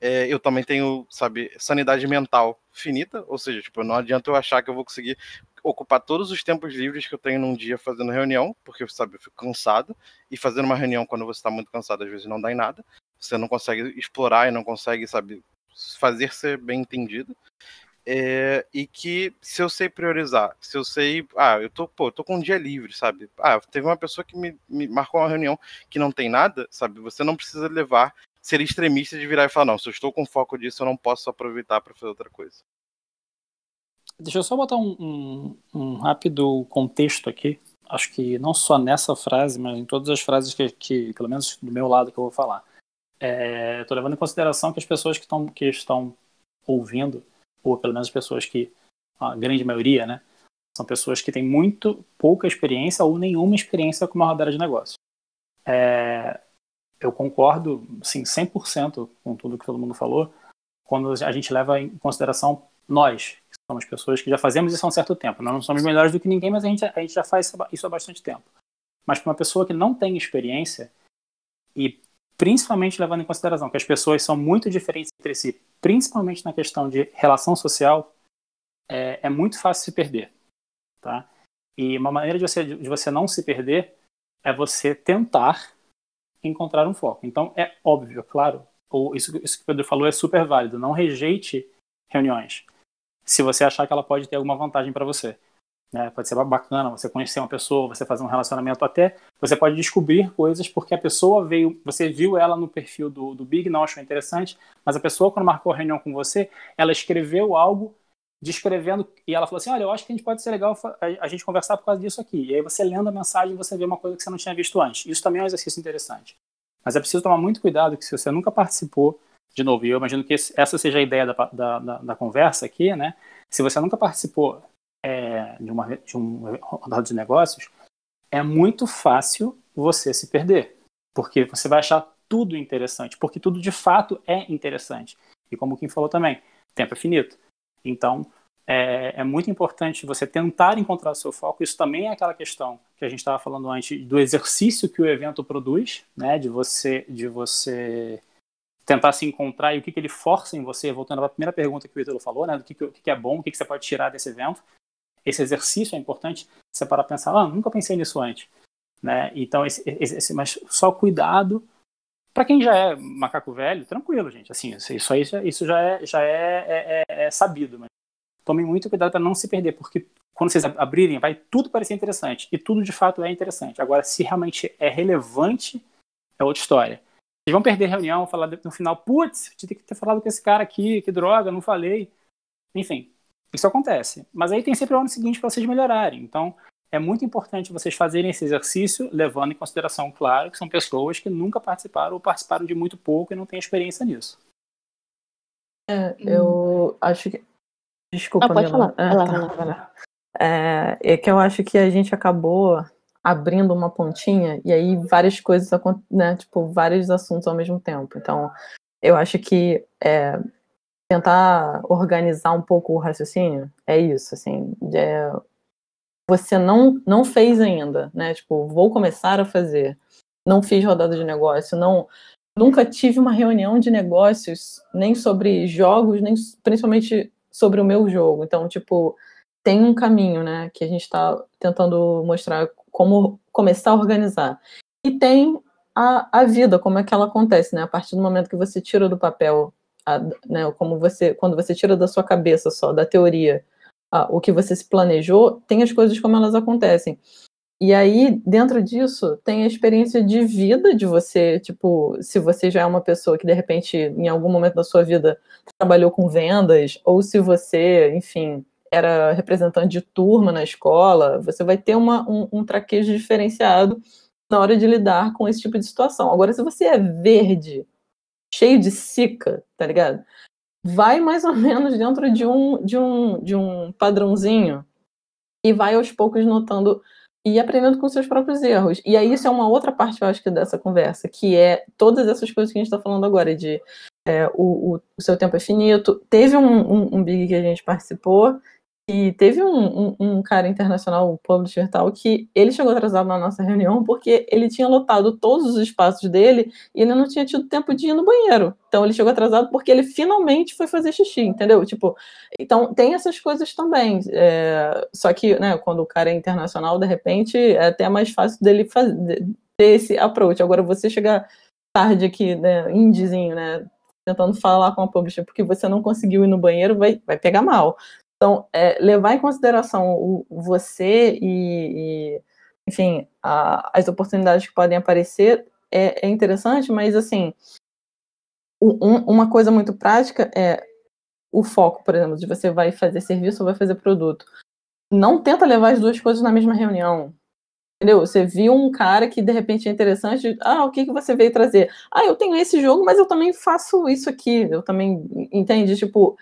é, eu também tenho, sabe, sanidade mental finita, ou seja, tipo, não adianta eu achar que eu vou conseguir ocupar todos os tempos livres que eu tenho num dia fazendo reunião, porque, sabe, eu fico cansado, e fazendo uma reunião quando você está muito cansado, às vezes não dá em nada, você não consegue explorar e não consegue, sabe, fazer ser bem entendido. É, e que se eu sei priorizar, se eu sei, ah, eu tô, pô, tô com um dia livre, sabe? Ah, teve uma pessoa que me, me marcou uma reunião que não tem nada, sabe? Você não precisa levar, ser extremista de virar e falar, não, se eu estou com foco disso, eu não posso aproveitar para fazer outra coisa. Deixa eu só botar um, um, um, rápido contexto aqui. Acho que não só nessa frase, mas em todas as frases que, que pelo menos do meu lado, que eu vou falar. Estou é, levando em consideração que as pessoas que, tão, que estão ouvindo ou pelo menos pessoas que, a grande maioria, né, são pessoas que têm muito pouca experiência ou nenhuma experiência com uma rodada de negócio. É, eu concordo, sim, 100% com tudo que todo mundo falou, quando a gente leva em consideração nós, que somos pessoas que já fazemos isso há um certo tempo. Nós não somos melhores do que ninguém, mas a gente, a gente já faz isso há bastante tempo. Mas para uma pessoa que não tem experiência, e principalmente levando em consideração que as pessoas são muito diferentes entre si, principalmente na questão de relação social, é, é muito fácil se perder, tá? E uma maneira de você, de você não se perder é você tentar encontrar um foco. Então, é óbvio, claro, ou isso, isso que o Pedro falou é super válido. Não rejeite reuniões se você achar que ela pode ter alguma vantagem para você. Né? Pode ser bacana você conhecer uma pessoa, você fazer um relacionamento, até você pode descobrir coisas porque a pessoa veio, você viu ela no perfil do, do Big, não achou interessante, mas a pessoa, quando marcou a reunião com você, ela escreveu algo descrevendo, e ela falou assim: Olha, eu acho que a gente pode ser legal a, gente conversar por causa disso aqui. E aí você lendo a mensagem, você vê uma coisa que você não tinha visto antes. Isso também é um exercício interessante. Mas é preciso tomar muito cuidado que se você nunca participou, de novo, e eu imagino que essa seja a ideia da, da, da, da conversa aqui, né? Se você nunca participou de, uma, de um rodada de negócios, é muito fácil você se perder, porque você vai achar tudo interessante, porque tudo de fato é interessante. E como o Kim falou também, tempo é finito. Então, é, é, muito importante você tentar encontrar o seu foco. Isso também é aquela questão que a gente estava falando antes do exercício que o evento produz, né? De você, de você tentar se encontrar e o que, que ele força em você. Voltando à primeira pergunta que o Ítalo falou, né? Do que, que é bom, o que, que você pode tirar desse evento esse exercício é importante você parar pensar, ah, nunca pensei nisso antes. Né? Então, esse, esse, mas só cuidado. Para quem já é macaco velho, tranquilo, gente. Assim, isso aí isso já é, já é, é, é, é sabido. Mas tomem muito cuidado para não se perder, porque quando vocês abrirem, vai tudo parecer interessante. E tudo de fato é interessante. Agora, se realmente é relevante, é outra história. Vocês vão perder reunião, falar no final, putz, tinha que ter falado com esse cara aqui, que droga, não falei. Enfim, isso acontece. Mas aí tem sempre o ano seguinte para vocês melhorarem. Então, é muito importante vocês fazerem esse exercício, levando em consideração, claro, que são pessoas que nunca participaram ou participaram de muito pouco e não têm experiência nisso. É, eu acho que. Desculpa, ah, pode falar. É, tá, É, é que eu acho que a gente acabou abrindo uma pontinha e aí várias coisas, né, tipo, vários assuntos ao mesmo tempo. Então, eu acho que é, tentar organizar um pouco o raciocínio, é isso, assim, é, você não, não fez ainda, né, tipo, vou começar a fazer, não fiz rodada de negócio, não, nunca tive uma reunião de negócios, nem sobre jogos, nem principalmente sobre o meu jogo, então, tipo, tem um caminho, né, que a gente está tentando mostrar como começar a organizar, e tem a, a vida, como é que ela acontece, né, a partir do momento que você tira do papel a, né, como você, quando você tira da sua cabeça só, da teoria, a, o que você se planejou, tem as coisas como elas acontecem. E aí, dentro disso, tem a experiência de vida de você, tipo, se você já é uma pessoa que de repente, em algum momento da sua vida, trabalhou com vendas, ou se você, enfim, era representante de turma na escola, você vai ter uma, um, um traquejo diferenciado na hora de lidar com esse tipo de situação. Agora, se você é verde, cheio de sica, tá ligado? Vai mais ou menos dentro de um, de um, de um padrãozinho e vai aos poucos notando e aprendendo com seus próprios erros. E aí isso é uma outra parte, eu acho que, dessa conversa, que é todas essas coisas que a gente está falando agora, de é, o, o, seu tempo é finito. Teve um, um, um, Big que a gente participou, e teve um, um, um, cara internacional, o publisher tal, que ele chegou atrasado na nossa reunião porque ele tinha lotado todos os espaços dele e ele não tinha tido tempo de ir no banheiro. Então ele chegou atrasado porque ele finalmente foi fazer xixi, entendeu? Tipo, então tem essas coisas também. É, só que, né, quando o cara é internacional, de repente, é até mais fácil dele fazer, ter esse approach. Agora você chegar tarde aqui, né, indizinho, né, tentando falar com a publisher porque você não conseguiu ir no banheiro, vai, vai pegar mal. Então, é, levar em consideração o, você e, e enfim, a, as oportunidades que podem aparecer é, é interessante, mas, assim, um, uma coisa muito prática é o foco, por exemplo, de você vai fazer serviço ou vai fazer produto. Não tenta levar as duas coisas na mesma reunião. Entendeu? Você viu um cara que de repente é interessante. Ah, o que, que você veio trazer? Ah, eu tenho esse jogo, mas eu também faço isso aqui. Eu também. Entende? Tipo,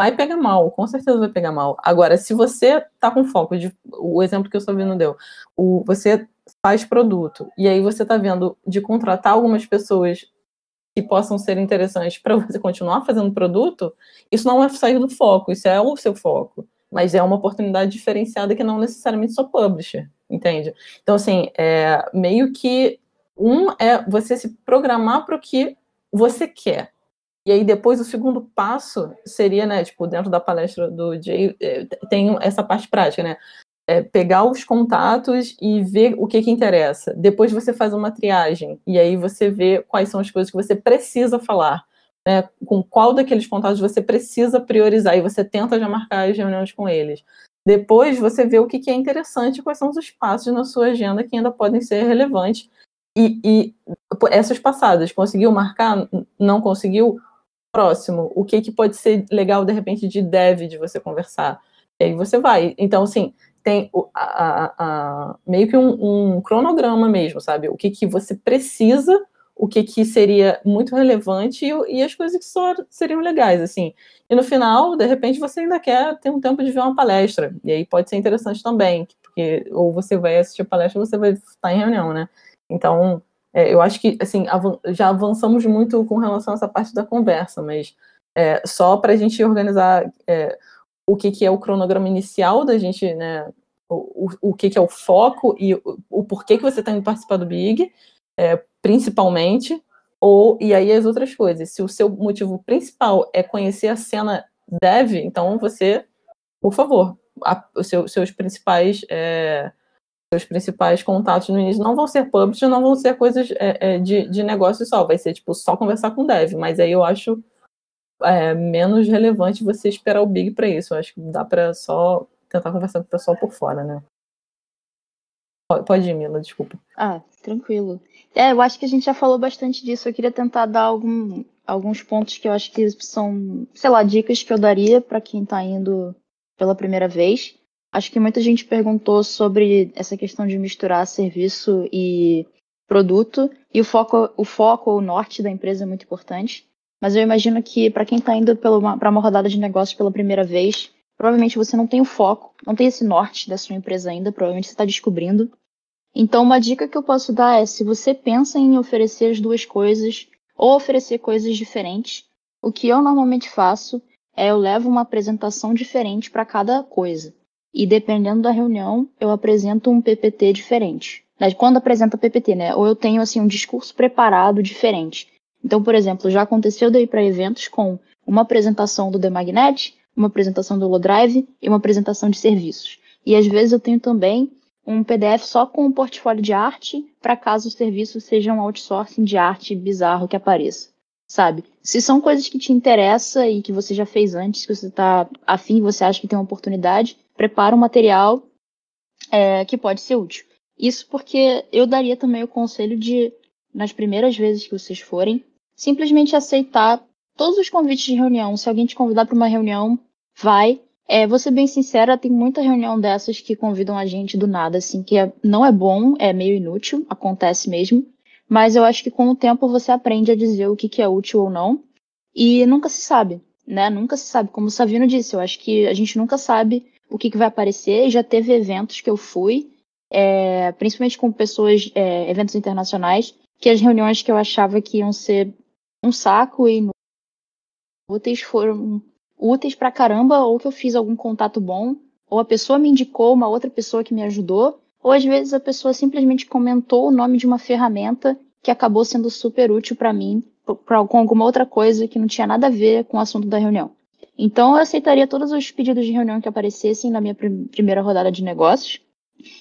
vai pegar mal, com certeza vai pegar mal. Agora, se você tá com foco, de, o exemplo que o Salvino deu, o, você faz produto, e aí você tá vendo de contratar algumas pessoas que possam ser interessantes para você continuar fazendo produto, isso não é sair do foco, isso é o seu foco. Mas é uma oportunidade diferenciada que não necessariamente só publisher, entende? Então, assim, é, meio que um é você se programar para o que você quer. E aí depois o segundo passo seria, né, tipo, dentro da palestra do Jay, é, tem essa parte prática, né? É pegar os contatos e ver o que que interessa. Depois você faz uma triagem e aí você vê quais são as coisas que você precisa falar. Né, com qual daqueles contatos você precisa priorizar e você tenta já marcar as reuniões com eles. Depois você vê o que, que é interessante, quais são os espaços na sua agenda que ainda podem ser relevantes. E, e essas passadas, conseguiu marcar? Não conseguiu? Próximo, o que, que pode ser legal, de repente, de dev de você conversar. E aí você vai. Então, assim, tem a, a, a, meio que um, um, cronograma mesmo, sabe? O que, que você precisa, o que, que seria muito relevante e, e, as coisas que só seriam legais, assim. E no final, de repente, você ainda quer ter um tempo de ver uma palestra. E aí pode ser interessante também, porque ou você vai assistir a palestra ou você vai estar em reunião, né? Então, é, eu acho que assim já avançamos muito com relação a essa parte da conversa, mas é, só para a gente organizar é, o que, que é o cronograma inicial da gente, né, o, o, o que, que é o foco e o, o porquê que você está indo participar do Big, é, principalmente, ou e aí as outras coisas. Se o seu motivo principal é conhecer a cena dev, então você, por favor, a, seus principais é, seus principais contatos no início não vão ser publish, não vão ser coisas é, é, de, de negócio só, vai ser tipo só conversar com dev, mas aí eu acho é, menos relevante você esperar o big para isso. Eu acho que dá para só tentar conversar com o pessoal por fora, né? Pode ir, Mila, desculpa. Ah, tranquilo. É, eu acho que a gente já falou bastante disso. Eu queria tentar dar algum, alguns pontos que eu acho que são, sei lá, dicas que eu daria para quem está indo pela primeira vez. Acho que muita gente perguntou sobre essa questão de misturar serviço e produto, e o foco, o foco, o norte da empresa é muito importante. Mas eu imagino que para quem está indo para uma rodada de negócios pela primeira vez, provavelmente você não tem o foco, não tem esse norte da sua empresa ainda, provavelmente você está descobrindo. Então, uma dica que eu posso dar é: se você pensa em oferecer as duas coisas, ou oferecer coisas diferentes, o que eu normalmente faço é eu levo uma apresentação diferente para cada coisa. E dependendo da reunião, eu apresento um PPT diferente. Quando apresenta PPT, né? Ou eu tenho assim um discurso preparado diferente. Então, por exemplo, já aconteceu daí para eventos com uma apresentação do The Magnet, uma apresentação do Holodrive e uma apresentação de serviços. E às vezes eu tenho também um PDF só com um portfólio de arte, para caso o serviço seja um outsourcing de arte bizarro que apareça. Sabe? Se são coisas que te interessam e que você já fez antes, que você está afim, você acha que tem uma oportunidade, prepara um material é, que pode ser útil. Isso porque eu daria também o conselho de, nas primeiras vezes que vocês forem, simplesmente aceitar todos os convites de reunião. Se alguém te convidar para uma reunião, vai. É, vou ser bem sincera, tem muita reunião dessas que convidam a gente do nada, assim, que é, não é bom, é meio inútil, acontece mesmo. Mas eu acho que com o tempo você aprende a dizer o que, que é útil ou não. E nunca se sabe, né? Nunca se sabe. Como o Savino disse, eu acho que a gente nunca sabe o que, que vai aparecer. Já teve eventos que eu fui, é, principalmente com pessoas, é, eventos internacionais, que as reuniões que eu achava que iam ser um saco e úteis foram úteis pra caramba, ou que eu fiz algum contato bom, ou a pessoa me indicou uma outra pessoa que me ajudou, ou às vezes a pessoa simplesmente comentou o nome de uma ferramenta que acabou sendo super útil para mim, com alguma outra coisa que não tinha nada a ver com o assunto da reunião. Então, eu aceitaria todos os pedidos de reunião que aparecessem na minha prim primeira rodada de negócios.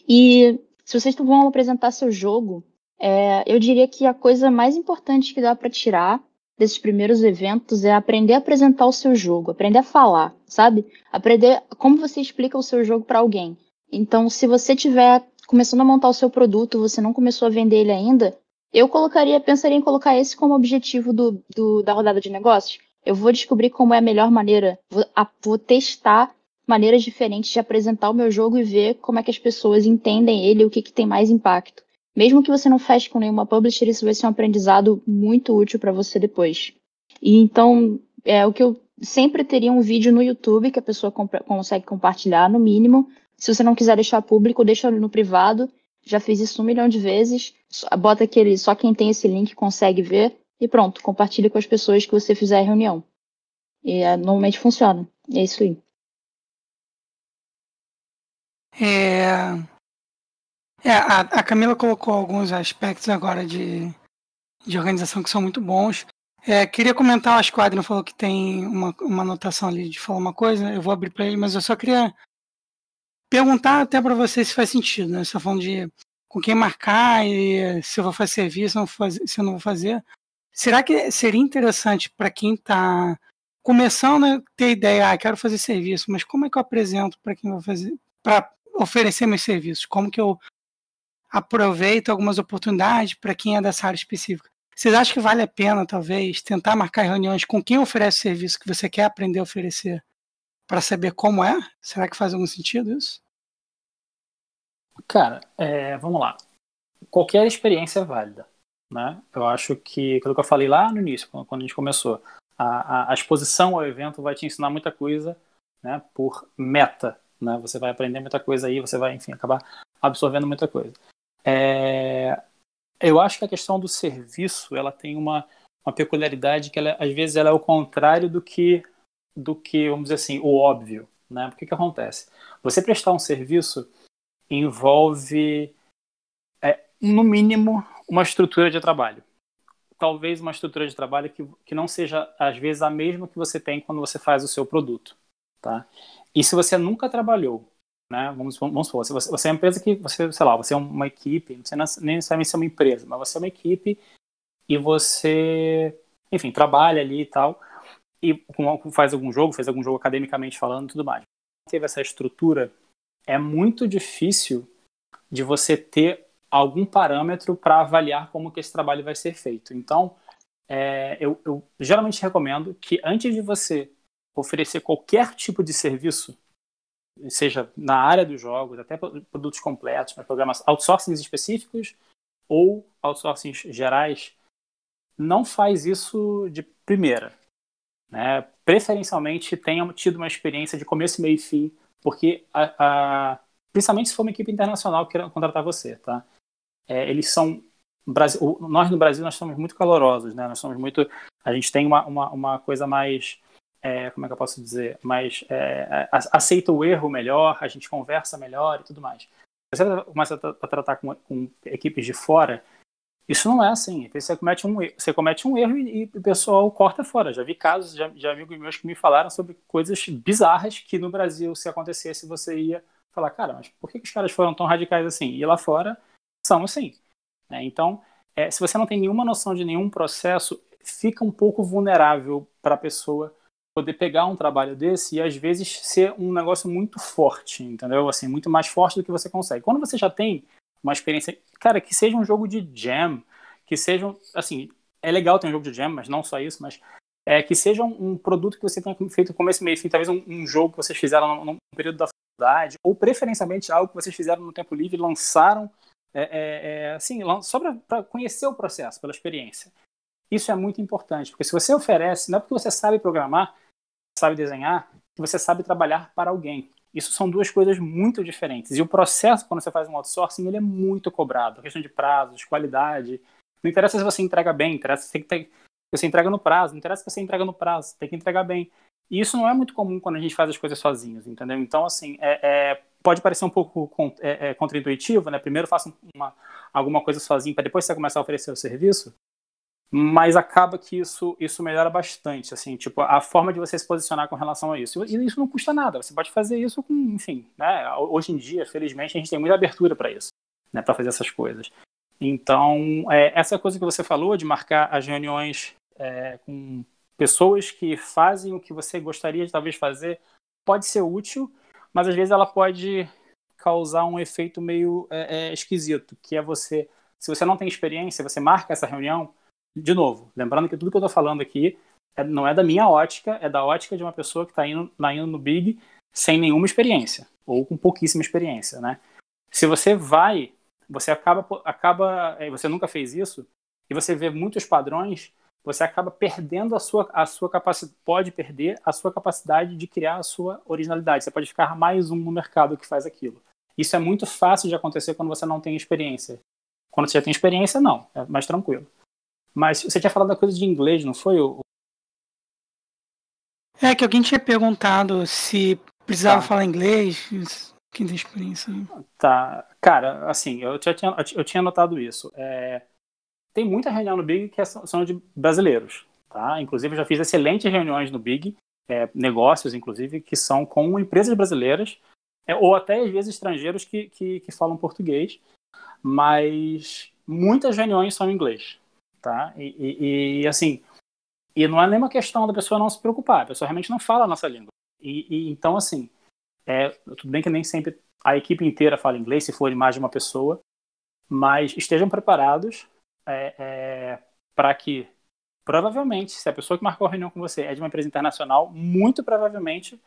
E se vocês vão apresentar seu jogo, é, eu diria que a coisa mais importante que dá para tirar desses primeiros eventos é aprender a apresentar o seu jogo, aprender a falar, sabe? Aprender como você explica o seu jogo para alguém. Então, se você tiver começando a montar o seu produto, você não começou a vender ele ainda, eu colocaria, pensaria em colocar esse como objetivo do, do da rodada de negócios. Eu vou descobrir como é a melhor maneira, vou, a, vou testar maneiras diferentes de apresentar o meu jogo e ver como é que as pessoas entendem ele e o que, que tem mais impacto. Mesmo que você não feche com nenhuma publisher, isso vai ser um aprendizado muito útil para você depois. E então, é o que eu sempre teria um vídeo no YouTube que a pessoa consegue compartilhar, no mínimo. Se você não quiser deixar público, deixa no privado já fiz isso um milhão de vezes. Bota aquele, só quem tem esse link consegue ver e pronto, compartilha com as pessoas que você fizer a reunião. E é, normalmente funciona. É isso aí. É, é a, a, Camila colocou alguns aspectos agora de, de organização que são muito bons. É, queria comentar, o Adriano falou que tem uma, uma anotação ali de falar uma coisa, eu vou abrir para ele, mas eu só queria perguntar até para você se faz sentido, né? Você tá falando de com quem marcar e se eu vou fazer serviço, se eu não vou fazer, Será que seria interessante para quem está começando a ter ideia, ah, quero fazer serviço, mas como é que eu apresento para quem vai fazer, para oferecer meus serviços? Como que eu aproveito algumas oportunidades para quem é dessa área específica? Vocês acham que vale a pena, talvez, tentar marcar reuniões com quem oferece o serviço que você quer aprender a oferecer para saber como é? Será que faz algum sentido isso? Cara, é, vamos lá. Qualquer experiência é válida. Né? Eu acho que, aquilo que eu falei lá no início, quando, a gente começou, a, a, a, exposição ao evento vai te ensinar muita coisa né, por meta. Né? Você vai aprender muita coisa aí, você vai, enfim, acabar absorvendo muita coisa. É, eu acho que a questão do serviço ela tem uma, uma peculiaridade que ela, às vezes ela é o contrário do que do que, vamos dizer assim, o óbvio. Né? Porque que acontece? Você prestar um serviço envolve, no mínimo, uma estrutura de trabalho. Talvez uma estrutura de trabalho que, que não seja, às vezes, a mesma que você tem quando você faz o seu produto. Tá? E se você nunca trabalhou, né? Vamos, vamos supor, você, você é uma empresa que, você, sei lá, você é uma equipe, você não, nem necessariamente é uma empresa, mas você é uma equipe e você, enfim, trabalha ali e tal e faz algum jogo, fez algum jogo academicamente falando tudo mais. Teve essa estrutura, é muito difícil de você ter algum parâmetro para avaliar como que esse trabalho vai ser feito. Então, é, eu, eu, geralmente recomendo que antes de você oferecer qualquer tipo de serviço, seja na área dos jogos, até produtos completos, para programas outsourcings específicos ou outsourcings gerais, não faz isso de primeira né, preferencialmente tenham tido uma experiência de começo, meio e fim, porque a, a, principalmente se for uma equipe internacional que queira contratar você, tá? É, eles são Brasil, nós no Brasil nós somos muito calorosos, né? Nós somos muito, a gente tem uma, uma, uma coisa mais é, como é que eu posso dizer, mais é, aceita o erro melhor, a gente conversa melhor e tudo mais. Você começa a tratar com, com equipes de fora, isso não é assim. Você comete um, você comete um erro e, e o pessoal corta fora. Já vi casos de, de, amigos meus que me falaram sobre coisas bizarras que no Brasil, se acontecesse, você ia falar, cara, mas por que, que os caras foram tão radicais assim? E lá fora são assim. Né? Então, é, se você não tem nenhuma noção de nenhum processo, fica um pouco vulnerável para a pessoa poder pegar um trabalho desse e às vezes ser um negócio muito forte, entendeu? Assim, muito mais forte do que você consegue. Quando você já tem uma experiência, cara, que seja um jogo de jam, que seja, assim, é legal ter um jogo de jam, mas não só isso, mas é, que seja um, um produto que você tenha feito começo, meio fim, talvez um, um, jogo que vocês fizeram num, período da faculdade, ou preferencialmente algo que vocês fizeram no tempo livre lançaram, é, é, é assim, só para conhecer o processo, pela experiência. Isso é muito importante, porque se você oferece, não é porque você sabe programar, sabe desenhar, que você sabe trabalhar para alguém. Isso são duas coisas muito diferentes. E o processo, quando você faz um outsourcing, ele é muito cobrado. Questão de prazos, qualidade. Não interessa se você entrega bem, interessa se você entrega no prazo. Não interessa se você entrega no prazo, tem que entregar bem. E isso não é muito comum quando a gente faz as coisas sozinhos, entendeu? Então, assim, é, é pode parecer um pouco é, é, contraintuitivo, né? Primeiro faça uma, alguma coisa sozinho para depois você começar a oferecer o serviço, mas acaba que isso, isso melhora bastante, assim, tipo, a forma de você se posicionar com relação a isso. E isso não custa nada, você pode fazer isso com, enfim, né? Hoje em dia, felizmente, a gente tem muita abertura para isso, né? Para fazer essas coisas. Então, é, essa coisa que você falou de marcar as reuniões é, com pessoas que fazem o que você gostaria de talvez fazer pode ser útil, mas às vezes ela pode causar um efeito meio é, é, esquisito, que é você, se você não tem experiência, você marca essa reunião, de novo, lembrando que tudo que eu estou falando aqui é, não é da minha ótica, é da ótica de uma pessoa que está indo, tá indo no Big sem nenhuma experiência, ou com pouquíssima experiência, né? Se você vai você acaba, acaba é, você nunca fez isso, e você vê muitos padrões, você acaba perdendo a sua, a sua capacidade, pode perder a sua capacidade de criar a sua originalidade. Você pode ficar mais um no mercado que faz aquilo. Isso é muito fácil de acontecer quando você não tem experiência. Quando você já tem experiência, não, é mais tranquilo. Mas você tinha falado da coisa de inglês, não foi? O... É que alguém tinha perguntado se precisava tá. falar inglês. Quem tem experiência aí? Tá. Cara, assim, eu já tinha, eu tinha notado isso. É, tem muita reunião no Big que são de brasileiros, tá? Inclusive, já fiz excelentes reuniões no Big, é, negócios, inclusive, que são com empresas brasileiras, é, ou até, às vezes, estrangeiros que, que, que, falam português, mas muitas reuniões são em inglês, tá? E, e, e, assim, e não é nenhuma questão da pessoa não se preocupar, a pessoa realmente não fala a nossa língua. E, e então, assim, é, tudo bem que nem sempre a equipe inteira fala inglês, se for mais de uma pessoa, mas estejam preparados é, é, para que, provavelmente, se a pessoa que marcou a reunião com você é de uma empresa internacional, muito provavelmente,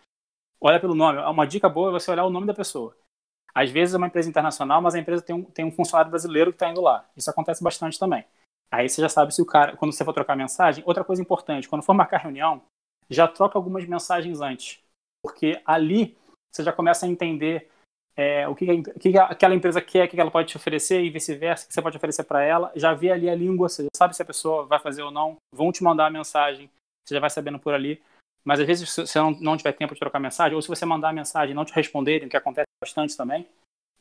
olha pelo nome. Uma dica boa é você olhar o nome da pessoa. Às vezes é uma empresa internacional, mas a empresa tem um, tem um funcionário brasileiro que está indo lá. Isso acontece bastante também. Aí você já sabe se o cara, quando você for trocar mensagem, outra coisa importante, quando for marcar reunião, já troca algumas mensagens antes. Porque ali você já começa a entender é, o que, que aquela empresa quer, o que ela pode te oferecer e vice-versa, o que você pode oferecer para ela. Já vê ali a língua, você já sabe se a pessoa vai fazer ou não. Vão te mandar a mensagem, você já vai sabendo por ali. Mas às vezes, se você não, não tiver tempo de trocar mensagem, ou se você mandar a mensagem e não te responderem, que acontece bastante também,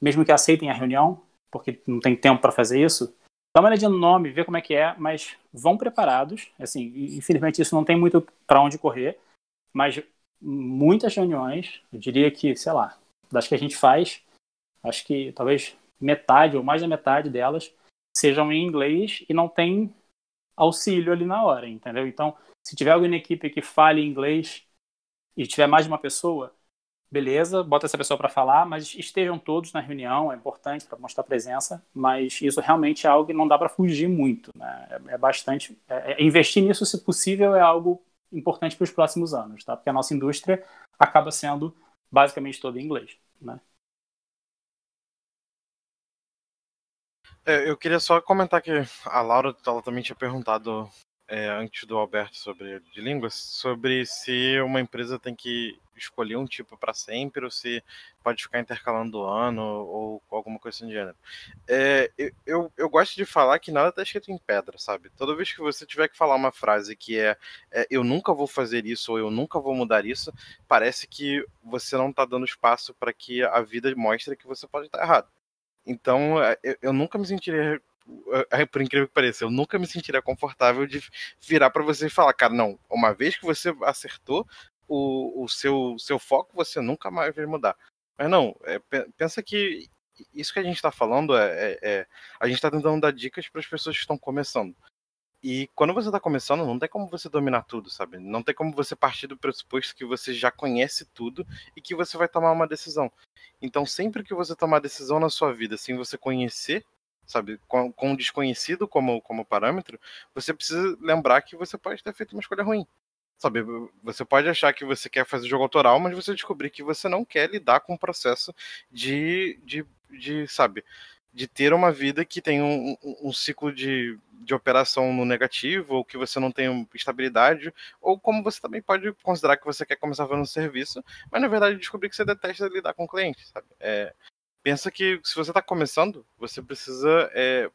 mesmo que aceitem a reunião, porque não tem tempo para fazer isso, dá uma olhadinha no nome, vê como é que é, mas vão preparados. Assim, infelizmente isso não tem muito para onde correr, mas muitas reuniões, eu diria que, sei lá, das que a gente faz, acho que talvez metade ou mais da metade delas sejam em inglês e não tem auxílio ali na hora, entendeu? Então, se tiver alguém na equipe que fale inglês e tiver mais de uma pessoa, beleza, bota essa pessoa para falar, mas estejam todos na reunião, é importante para mostrar presença, mas isso realmente é algo que não dá para fugir muito, né? É, é bastante, é, é, investir nisso, se possível, é algo importante para os próximos anos, tá? Porque a nossa indústria acaba sendo basicamente toda em inglês, né? É, eu queria só comentar que a Laura ela também tinha perguntado é, antes do Alberto sobre de línguas, sobre se uma empresa tem que escolher um tipo para sempre, ou se pode ficar intercalando o ano, ou alguma coisa assim do gênero. É, eu, eu gosto de falar que nada está escrito em pedra, sabe? Toda vez que você tiver que falar uma frase que é, é eu nunca vou fazer isso, ou eu nunca vou mudar isso, parece que você não está dando espaço para que a vida mostre que você pode estar errado. Então, é, eu, eu nunca me sentiria por incrível que pareça, eu nunca me sentiria confortável de virar para você e falar, cara, não, uma vez que você acertou, o, o seu, seu foco você nunca mais vai mudar. Mas não, é, pensa que isso que a gente está falando é, é, é, a gente está tentando dar dicas para as pessoas que estão começando. E quando você está começando, não tem como você dominar tudo, sabe? Não tem como você partir do pressuposto que você já conhece tudo e que você vai tomar uma decisão. Então, sempre que você tomar decisão na sua vida sem você conhecer, sabe, com, com um desconhecido como, como parâmetro, você precisa lembrar que você pode ter feito uma escolha ruim. Sabe, você pode achar que você quer fazer jogo autoral, mas você descobrir que você não quer lidar com o processo de, de, de sabe, de ter uma vida que tem um, um, ciclo de, de operação no negativo, ou que você não tem estabilidade, ou como você também pode considerar que você quer começar fazendo um serviço, mas na verdade descobrir que você detesta lidar com clientes, sabe? É, pensa que se você está começando, você precisa é,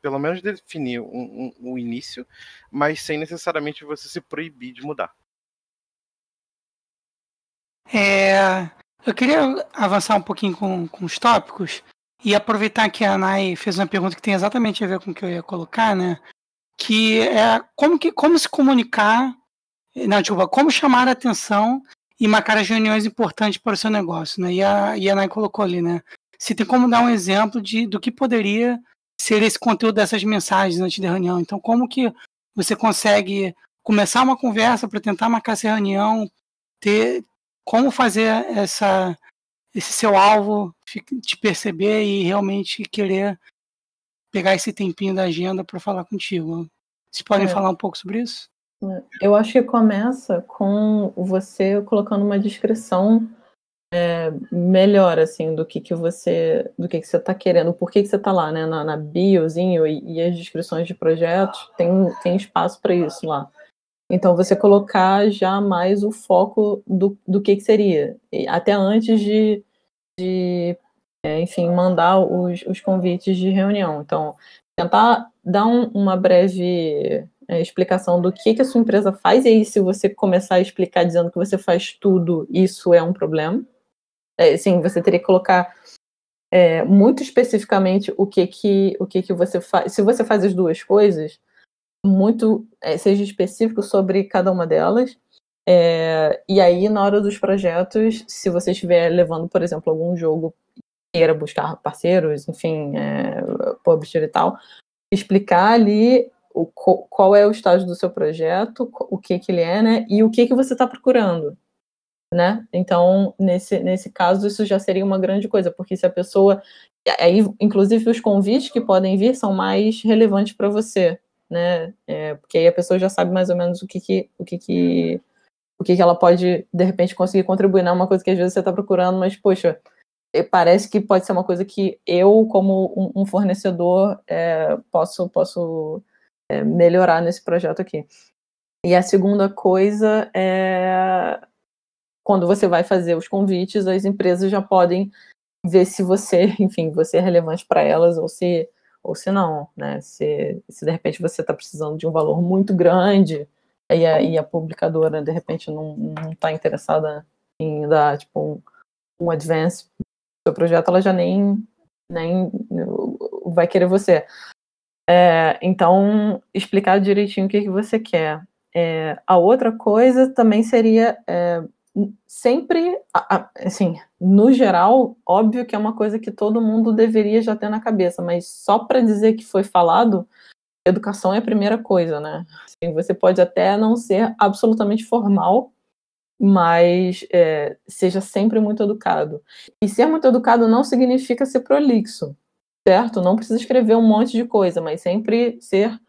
pelo menos definir um, um, um, início, mas sem necessariamente você se proibir de mudar. É, eu queria avançar um pouquinho com, com os tópicos e aproveitar que a Nai fez uma pergunta que tem exatamente a ver com o que eu ia colocar, né? Que é como, que, como se comunicar, não, desculpa, como chamar a atenção e marcar as reuniões importantes para o seu negócio, né? E a, e a Nai colocou ali, né? Se tem como dar um exemplo de, do que poderia ser esse conteúdo dessas mensagens antes da reunião. Então, como que você consegue começar uma conversa para tentar marcar essa reunião, ter como fazer essa esse seu alvo te perceber e realmente querer pegar esse tempinho da agenda para falar contigo. Vocês podem é. falar um pouco sobre isso? É. Eu acho que começa com você colocando uma descrição é, melhor assim do que, que você do que, que você está querendo, por que, que você está lá, né? Na, na biozinho e, e, as descrições de projetos tem, tem espaço para isso lá. Então você colocar já mais o foco do, do que, que seria, até antes de, de é, enfim, mandar os, os convites de reunião. Então, tentar dar um, uma breve é, explicação do que, que a sua empresa faz, e aí, se você começar a explicar dizendo que você faz tudo, isso é um problema. É, sim, você teria que colocar é, muito especificamente o que que, o que que você faz. Se você faz as duas coisas, muito é, seja específico sobre cada uma delas. É, e aí, na hora dos projetos, se você estiver levando, por exemplo, algum jogo queira buscar parceiros, enfim, é, publisher e tal, explicar ali o, qual é o estágio do seu projeto, o que que ele é, né, e o que que você está procurando né? Então, nesse, nesse caso, isso já seria uma grande coisa, porque se a pessoa. Aí, inclusive, os convites que podem vir são mais relevantes para você, né? É, porque aí a pessoa já sabe mais ou menos o que, que, o que, que, o que, que ela pode, de repente, conseguir contribuir. Não é uma coisa que às vezes você está procurando, mas, poxa, é, parece que pode ser uma coisa que eu, como um, um fornecedor, é, posso, posso é, melhorar nesse projeto aqui. E a segunda coisa é quando você vai fazer os convites, as empresas já podem ver se você, enfim, você é relevante para elas ou se ou se não, né? Se, se de repente você está precisando de um valor muito grande e a, e a publicadora de repente não está interessada em dar tipo um, um advance seu projeto, ela já nem nem vai querer você. É, então explicar direitinho o que, que você quer. É, a outra coisa também seria é, sempre, assim, no geral, óbvio que é uma coisa que todo mundo deveria já ter na cabeça, mas só para dizer que foi falado, educação é a primeira coisa, né? Assim, você pode até não ser absolutamente formal, mas é, seja sempre muito educado. E ser muito educado não significa ser prolixo, certo? Não precisa escrever um monte de coisa, mas sempre ser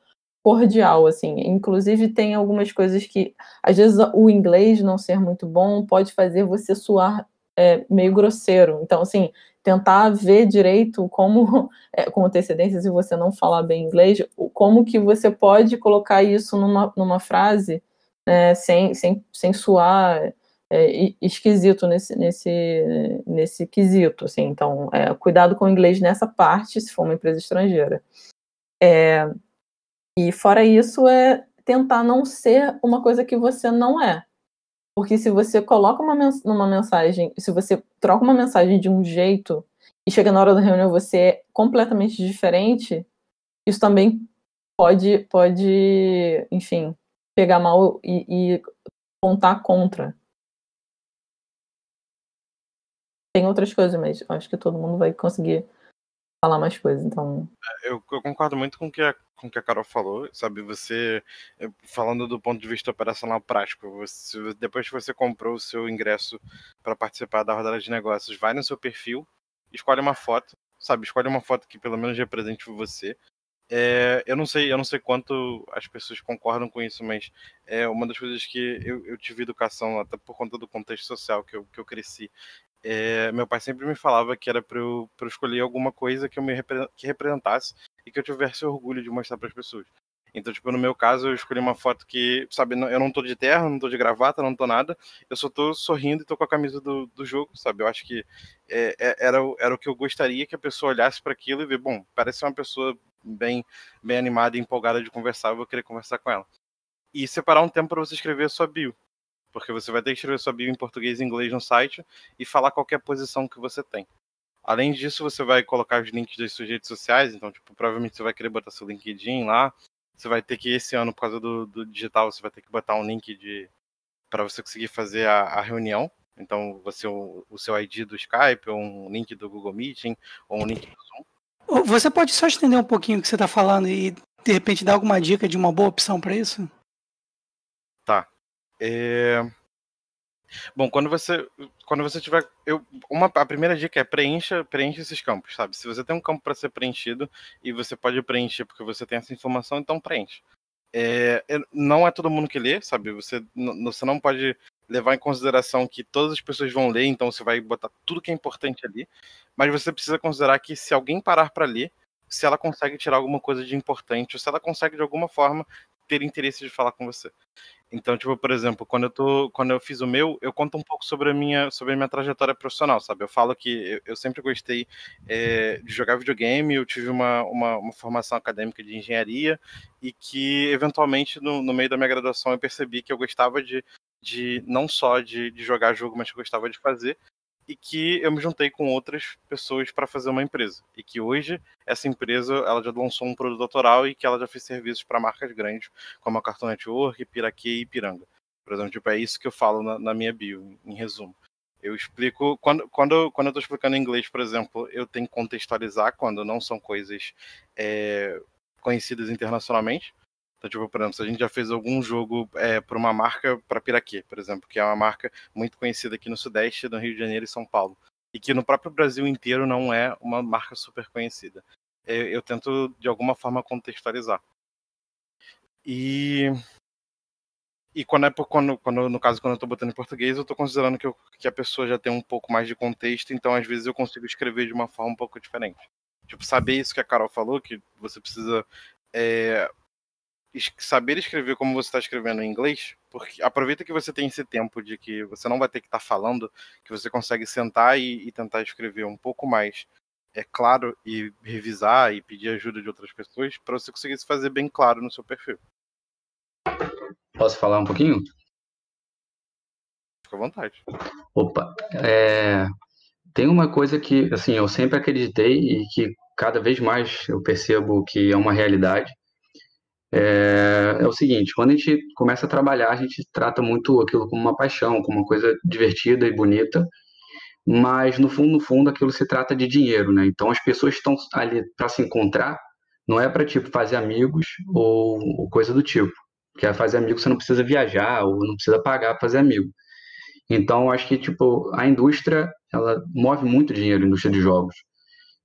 cordial, assim. Inclusive, tem algumas coisas que, às vezes, o inglês não ser muito bom pode fazer você soar é, meio grosseiro. Então, assim, tentar ver direito como, é, com antecedência, se você não falar bem inglês, como que você pode colocar isso numa, numa frase é, sem, sem, sem suar é, esquisito nesse, nesse, nesse quesito, assim. Então, é, cuidado com o inglês nessa parte, se for uma empresa estrangeira. É, e fora isso, é tentar não ser uma coisa que você não é. Porque se você coloca uma, mens uma mensagem, se você troca uma mensagem de um jeito e chega na hora da reunião você é completamente diferente, isso também pode, pode enfim, pegar mal e, e contar contra. Tem outras coisas, mas acho que todo mundo vai conseguir falar mais coisas, então. É, eu, eu, concordo muito com que a, com o que a Carol falou, sabe? Você, eh, falando do ponto de vista operacional prático, você, depois que você comprou o seu ingresso para participar da rodada de negócios, vai no seu perfil, escolhe uma foto, sabe? Escolhe uma foto que pelo menos represente você. É, eu não sei, eu não sei quanto as pessoas concordam com isso, mas é uma das coisas que eu, eu tive educação, até por conta do contexto social que eu, que eu cresci, é, meu pai sempre me falava que era para eu, eu escolher alguma coisa que eu me que representasse e que eu tivesse orgulho de mostrar para as pessoas. Então, tipo, no meu caso, eu escolhi uma foto que, sabe, eu não tô de terra, não tô de gravata, não tô nada, eu só tô sorrindo e tô com a camisa do, do jogo, sabe? Eu acho que é, é, era, era o que eu gostaria que a pessoa olhasse para aquilo e ver, bom, parece uma pessoa bem, bem animada e empolgada de conversar, eu vou querer conversar com ela. E separar um tempo para você escrever a sua bio. Porque você vai ter que escrever sua bio em português e inglês no site e falar qualquer posição que você tem. Além disso, você vai colocar os links das suas redes sociais, então, tipo, provavelmente você vai querer botar seu LinkedIn lá. Você vai ter que, esse ano, por causa do, do digital, você vai ter que botar um link de para você conseguir fazer a, a reunião. Então, você o, o, seu ID do Skype, ou um link do Google Meeting, ou um link do Zoom. Você pode só estender um pouquinho o que você está falando e, de repente, dar alguma dica de uma boa opção para isso? É... Bom, quando você quando você tiver eu uma a primeira dica é preencha preencha esses campos, sabe? Se você tem um campo para ser preenchido e você pode preencher porque você tem essa informação, então preenche. É, não é todo mundo que lê, sabe? Você você não pode levar em consideração que todas as pessoas vão ler, então você vai botar tudo que é importante ali, mas você precisa considerar que se alguém parar para ler, se ela consegue tirar alguma coisa de importante, ou se ela consegue de alguma forma ter interesse de falar com você. Então, tipo, por exemplo, quando eu tô, quando eu fiz o meu, eu conto um pouco sobre a minha, sobre a minha trajetória profissional, sabe? Eu falo que eu, eu sempre gostei é, de jogar videogame, eu tive uma, uma, uma, formação acadêmica de engenharia e que, eventualmente, no, no meio da minha graduação, eu percebi que eu gostava de, de não só de, de jogar jogo, mas que eu gostava de fazer e que eu me juntei com outras pessoas para fazer uma empresa. E que hoje essa empresa ela já lançou um produto autoral e que ela já fez serviços para marcas grandes, como a Cartoon Network, Piraquê e Piranga. Por exemplo, tipo, é isso que eu falo na, na minha bio, em resumo. Eu explico, quando, quando, quando eu estou explicando em inglês, por exemplo, eu tenho que contextualizar quando não são coisas é, conhecidas internacionalmente. Então, tipo, por exemplo, se a gente já fez algum jogo é, para uma marca para Piraquê, por exemplo, que é uma marca muito conhecida aqui no Sudeste, no Rio de Janeiro e São Paulo, e que no próprio Brasil inteiro não é uma marca super conhecida. Eu, eu tento, de alguma forma, contextualizar. E e quando é por, quando, quando, no caso, quando eu estou botando em português, eu estou considerando que, eu, que, a pessoa já tem um pouco mais de contexto, então às vezes eu consigo escrever de uma forma um pouco diferente. Tipo, saber isso que a Carol falou, que você precisa é, saber escrever como você está escrevendo em inglês, porque aproveita que você tem esse tempo de que você não vai ter que estar tá falando, que você consegue sentar e, e, tentar escrever um pouco mais é claro e revisar e pedir ajuda de outras pessoas para você conseguir se fazer bem claro no seu perfil. Posso falar um pouquinho? Fica à vontade. Opa, é... tem uma coisa que assim eu sempre acreditei e que cada vez mais eu percebo que é uma realidade é, é, o seguinte, quando a gente começa a trabalhar, a gente trata muito aquilo como uma paixão, como uma coisa divertida e bonita, mas no fundo, no fundo, aquilo se trata de dinheiro, né? Então as pessoas estão ali para se encontrar, não é para tipo fazer amigos ou, ou, coisa do tipo. Porque fazer amigos você não precisa viajar ou não precisa pagar para fazer amigo. Então acho que tipo a indústria ela move muito dinheiro, a indústria de jogos.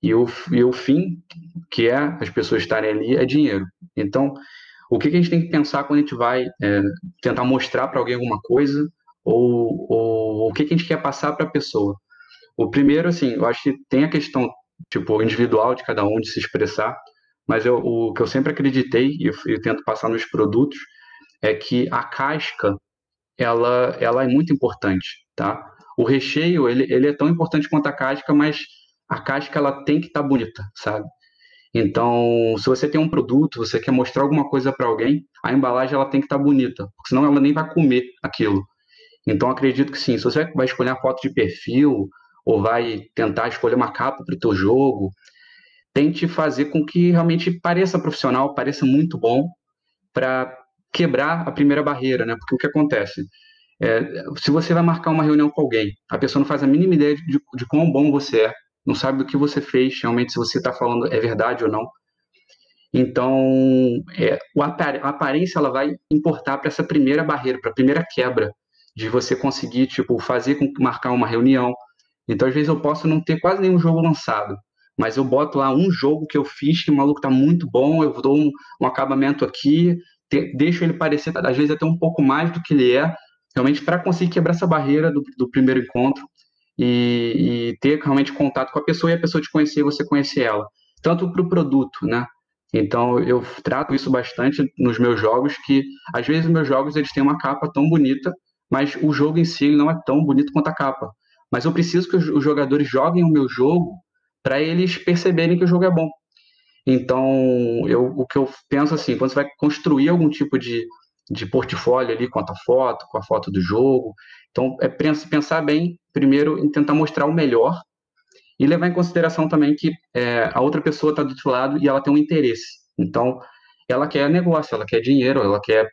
E o, e o fim, que é as pessoas estarem ali, é dinheiro. Então, o que, que a gente tem que pensar quando a gente vai é, tentar mostrar para alguém alguma coisa ou, ou o que, que a gente quer passar para a pessoa? O primeiro, assim, eu acho que tem a questão tipo individual de cada um de se expressar, mas eu, o que eu sempre acreditei e eu, eu tento passar nos produtos é que a casca ela, ela é muito importante, tá? O recheio ele, ele é tão importante quanto a casca, mas a casca ela tem que estar tá bonita, sabe? Então, se você tem um produto, você quer mostrar alguma coisa para alguém, a embalagem ela tem que estar tá bonita, porque senão ela nem vai comer aquilo. Então, acredito que sim. Se você vai escolher a foto de perfil ou vai tentar escolher uma capa para o teu jogo, tente fazer com que realmente pareça profissional, pareça muito bom, para quebrar a primeira barreira, né? Porque o que acontece? É, se você vai marcar uma reunião com alguém, a pessoa não faz a mínima ideia de, de quão bom você é, não sabe do que você fez, realmente se você está falando é verdade ou não. Então, é, a aparência ela vai importar para essa primeira barreira, para a primeira quebra de você conseguir tipo fazer com marcar uma reunião. Então, às vezes eu posso não ter quase nenhum jogo lançado, mas eu boto lá um jogo que eu fiz que o maluco tá muito bom, eu dou um, um acabamento aqui, te, deixo ele parecer às vezes até um pouco mais do que ele é, realmente para conseguir quebrar essa barreira do, do primeiro encontro e, e, ter realmente contato com a pessoa e a pessoa te conhecer e você conhecer ela. Tanto para o produto, né? Então eu trato isso bastante nos meus jogos, que às vezes meus jogos eles têm uma capa tão bonita, mas o jogo em si não é tão bonito quanto a capa. Mas eu preciso que os jogadores joguem o meu jogo para eles perceberem que o jogo é bom. Então, eu, o que eu penso assim, quando você vai construir algum tipo de, de portfólio ali com a foto, com a foto do jogo. Então, é pensar bem, primeiro, em tentar mostrar o melhor e levar em consideração também que é, a outra pessoa está do outro lado e ela tem um interesse. Então, ela quer negócio, ela quer dinheiro, ela quer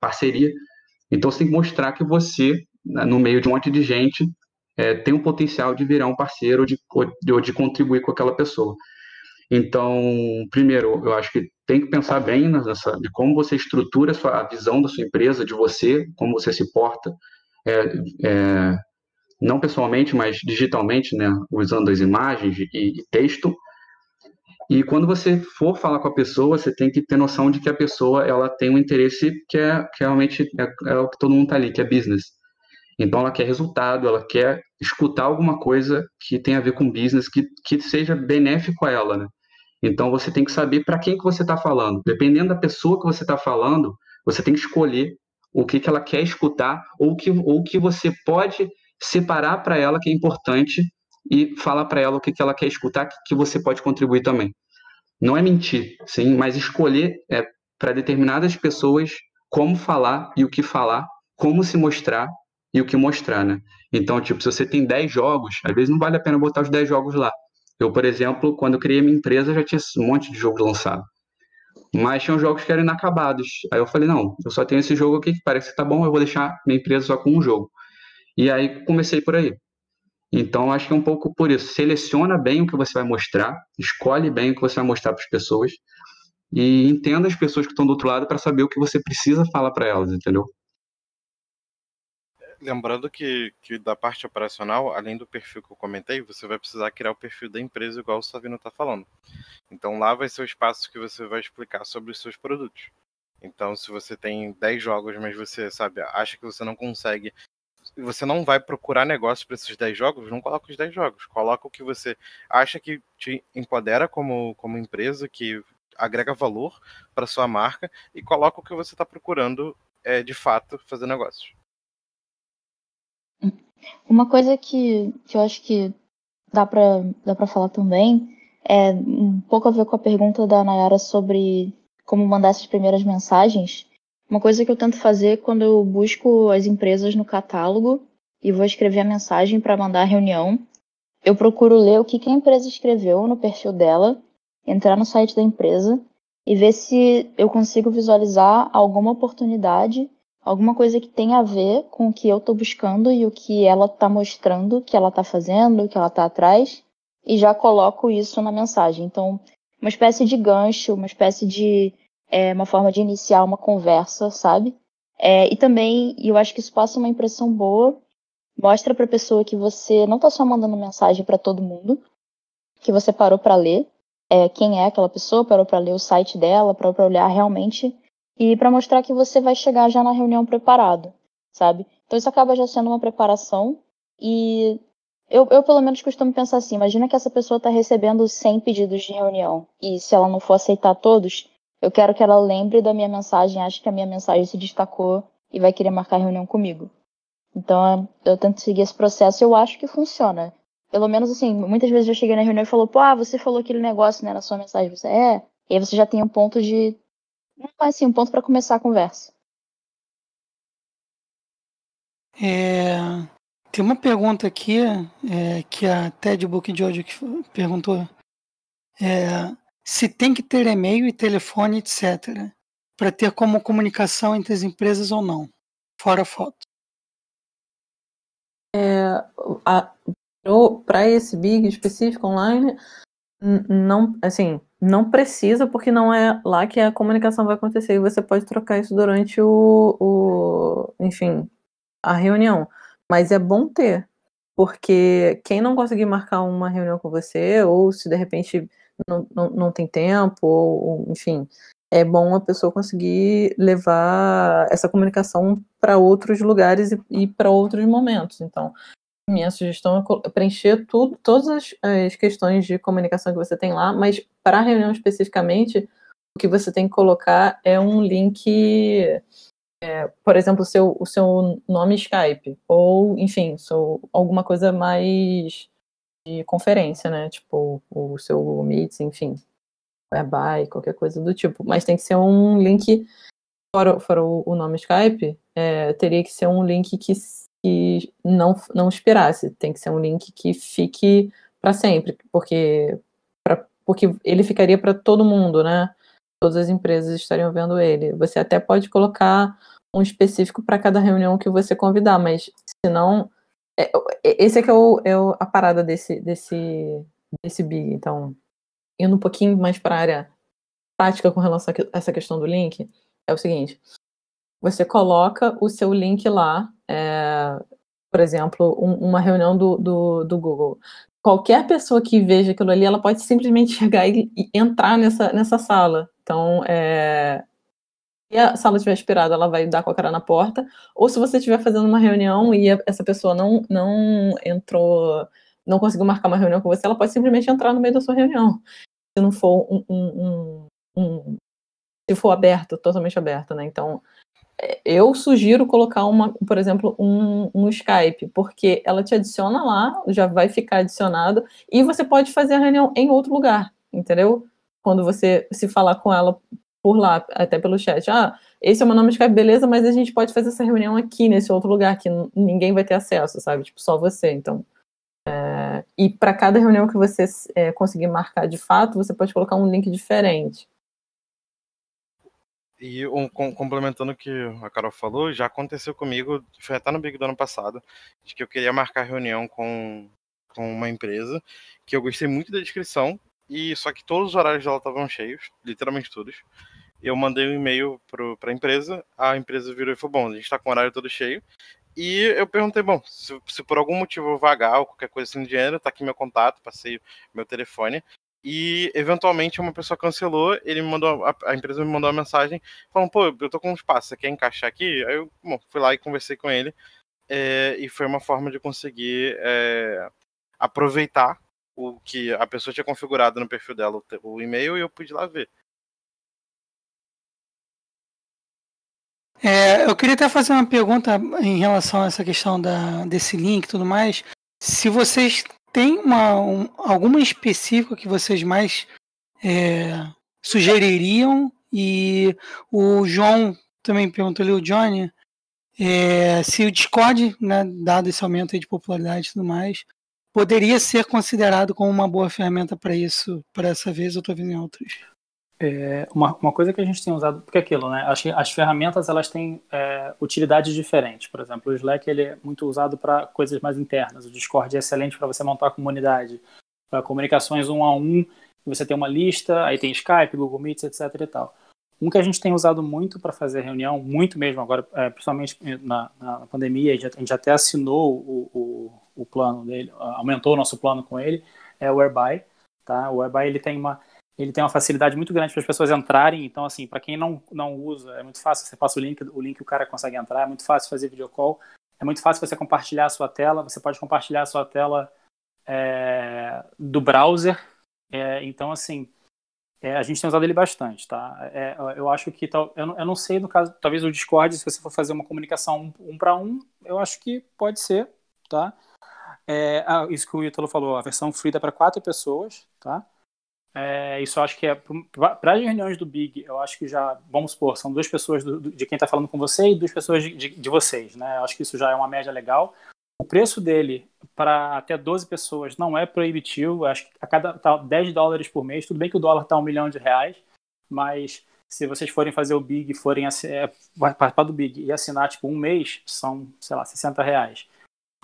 parceria. Então, você tem que mostrar que você, né, no meio de um monte de gente, é, tem o potencial de virar um parceiro ou de, ou de contribuir com aquela pessoa. Então, primeiro, eu acho que tem que pensar bem nessa, de como você estrutura a, sua, a visão da sua empresa, de você, como você se porta, é, é, não pessoalmente, mas digitalmente, né, usando as imagens e, e, texto. E quando você for falar com a pessoa, você tem que ter noção de que a pessoa ela tem um interesse que é que realmente é, é o que todo mundo está ali, que é business. Então ela quer resultado, ela quer escutar alguma coisa que tem a ver com business, que, que seja benéfico a ela, né? Então você tem que saber para quem que você está falando. Dependendo da pessoa que você está falando, você tem que escolher o que, que ela quer escutar ou que ou que você pode separar para ela que é importante e falar para ela o que, que ela quer escutar que, que você pode contribuir também. Não é mentir, sim, mas escolher é, para determinadas pessoas como falar e o que falar, como se mostrar e o que mostrar, né? Então, tipo, se você tem 10 jogos, às vezes não vale a pena botar os 10 jogos lá. Eu, por exemplo, quando eu criei minha empresa, já tinha um monte de jogos lançado. Mas tinham jogos que eram inacabados. Aí eu falei, não, eu só tenho esse jogo aqui que parece que tá bom, eu vou deixar minha empresa só com um jogo. E aí comecei por aí. Então, acho que é um pouco por isso. Seleciona bem o que você vai mostrar, escolhe bem o que você vai mostrar para as pessoas e entenda as pessoas que estão do outro lado para saber o que você precisa falar para elas, entendeu? Lembrando que, que da parte operacional, além do perfil que eu comentei, você vai precisar criar o perfil da empresa, igual o Savino está falando. Então lá vai ser o espaço que você vai explicar sobre os seus produtos. Então, se você tem 10 jogos, mas você sabe, acha que você não consegue, você não vai procurar negócio para esses 10 jogos, não coloca os 10 jogos. Coloca o que você acha que te empodera como, como empresa, que agrega valor para sua marca e coloca o que você está procurando é, de fato fazer negócios. Uma coisa que, que eu acho que dá para dá falar também é um pouco a ver com a pergunta da Nayara sobre como mandar essas primeiras mensagens. Uma coisa que eu tento fazer quando eu busco as empresas no catálogo e vou escrever a mensagem para mandar a reunião, eu procuro ler o que, que a empresa escreveu no perfil dela, entrar no site da empresa e ver se eu consigo visualizar alguma oportunidade alguma coisa que tenha a ver com o que eu estou buscando e o que ela está mostrando, que ela está fazendo, que ela está atrás, e já coloco isso na mensagem. Então, uma espécie de gancho, uma espécie de é, uma forma de iniciar uma conversa, sabe? É, e também, eu acho que isso passa uma impressão boa, mostra para a pessoa que você não está só mandando mensagem para todo mundo, que você parou para ler é, quem é aquela pessoa, parou para ler o site dela, parou para olhar realmente e para mostrar que você vai chegar já na reunião preparado, sabe? Então isso acaba já sendo uma preparação e eu, eu pelo menos costumo pensar assim, imagina que essa pessoa está recebendo 100 pedidos de reunião e se ela não for aceitar todos, eu quero que ela lembre da minha mensagem, ache que a minha mensagem se destacou e vai querer marcar reunião comigo. Então eu tento seguir esse processo eu acho que funciona. Pelo menos assim, muitas vezes eu cheguei na reunião e falou, pô, ah, você falou aquele negócio né, na sua mensagem, você é. E aí você já tem um ponto de mas sim, um ponto para começar a conversa. É, tem uma pergunta aqui é, que a Ted Book de hoje perguntou. É, se tem que ter e-mail e telefone, etc., para ter como comunicação entre as empresas ou não, fora foto. É, para esse big específico online, não, assim, não precisa, porque não é lá que a comunicação vai acontecer e você pode trocar isso durante o, o enfim, a reunião. Mas é bom ter, porque quem não conseguir marcar uma reunião com você, ou se de repente não, não, não tem tempo, ou, enfim, é bom a pessoa conseguir levar essa comunicação para outros lugares e, e para outros momentos. Então, minha sugestão é preencher tudo, todas as, as questões de comunicação que você tem lá, mas para a reunião especificamente, o que você tem que colocar é um link, é, por exemplo, o seu, o seu nome Skype, ou, enfim, seu, alguma coisa mais de conferência, né? Tipo, o seu Meets, enfim, Whereby, qualquer coisa do tipo. Mas tem que ser um link fora, fora o, o nome Skype, é, teria que ser um link que, que não, não expirasse. Tem que ser um link que fique para sempre, porque, pra, porque ele ficaria para todo mundo, né? Todas as empresas estariam vendo ele. Você até pode colocar um específico para cada reunião que você convidar, mas se não. É, esse é que é, o, é a parada desse, desse, desse Big. Então, indo um pouquinho mais para a área prática com relação a essa questão do link, é o seguinte: você coloca o seu link lá, é, por exemplo, um, uma reunião do, do, do, Google. Qualquer pessoa que veja aquilo ali, ela pode simplesmente chegar e, e entrar nessa, nessa sala. Então, é, se a sala estiver esperada, ela vai dar com a cara na porta. Ou se você estiver fazendo uma reunião e essa pessoa não, não entrou, não conseguiu marcar uma reunião com você, ela pode simplesmente entrar no meio da sua reunião. Se não for um, um, um, se for aberto, totalmente aberto, né? Então, eu sugiro colocar uma, por exemplo, um, um Skype, porque ela te adiciona lá, já vai ficar adicionado, e você pode fazer a reunião em outro lugar, entendeu? Quando você se falar com ela por lá, até pelo chat. Ah, esse é o meu nome de Skype, beleza, mas a gente pode fazer essa reunião aqui, nesse outro lugar, que ninguém vai ter acesso, sabe? Tipo, só você. Então, é... e para cada reunião que você é, conseguir marcar de fato, você pode colocar um link diferente. E um, com, complementando o que a Carol falou, já aconteceu comigo, foi até no Big do ano passado, de que eu queria marcar reunião com, com uma empresa, que eu gostei muito da descrição, e só que todos os horários dela estavam cheios, literalmente todos. Eu mandei um e-mail para a empresa, a empresa virou e falou: Bom, a gente está com o horário todo cheio. E eu perguntei: Bom, se, se por algum motivo eu vagar ou qualquer coisa assim de gênero, tá aqui meu contato, passei meu telefone. E eventualmente uma pessoa cancelou, ele me mandou, a, empresa me mandou uma mensagem falando, pô, eu tô com um espaço, você quer encaixar aqui? Aí eu bom, fui lá e conversei com ele. É, e foi uma forma de conseguir é, aproveitar o que a pessoa tinha configurado no perfil dela, o, o e-mail, e eu pude lá ver. É, eu queria até fazer uma pergunta em relação a essa questão da, desse link e tudo mais. Se vocês tem uma, um, alguma específica que vocês mais é, sugeririam? E o João também perguntou ali, o Johnny, é, se o Discord, né, dado esse aumento de popularidade e tudo mais, poderia ser considerado como uma boa ferramenta para isso, para essa vez, eu estou vendo em outros. É uma, uma coisa que a gente tem usado, porque é aquilo, né? Que as ferramentas elas têm é, utilidades diferentes. Por exemplo, o Slack ele é muito usado para coisas mais internas. O Discord é excelente para você montar a comunidade, para comunicações um a um. Você tem uma lista, aí tem Skype, Google Meets, etc. E tal. Um que a gente tem usado muito para fazer reunião, muito mesmo agora, é, principalmente na, na pandemia, a gente, a gente até assinou o, o, o, plano dele, aumentou o nosso plano com ele, é o Airby. Tá? O Airby ele tem uma ele tem uma facilidade muito grande para as pessoas entrarem. Então, assim, para quem não, não usa, é muito fácil. Você passa o link, o link o cara consegue entrar. É muito fácil fazer video call. É muito fácil você compartilhar a sua tela. Você pode compartilhar a sua tela é, do browser. É, então, assim, é, a gente tem usado ele bastante, tá? É, eu acho que tal, eu, não, eu não sei no caso, talvez o Discord, se você for fazer uma comunicação um, um para um, eu acho que pode ser, tá? É, ah, isso que o Ítalo falou, a versão free dá para quatro pessoas, tá? É, isso eu acho que é para as reuniões do Big, eu acho que já, vamos supor, são duas pessoas do, de quem está falando com você e duas pessoas de, de, de, vocês, né? Eu acho que isso já é uma média legal. O preço dele para até 12 pessoas não é proibitivo, acho que a cada tá 10 dólares por mês. Tudo bem que o dólar está um milhão de reais, mas se vocês forem fazer o Big, forem é, participar do Big e assinar tipo um mês, são, sei lá, 60 reais.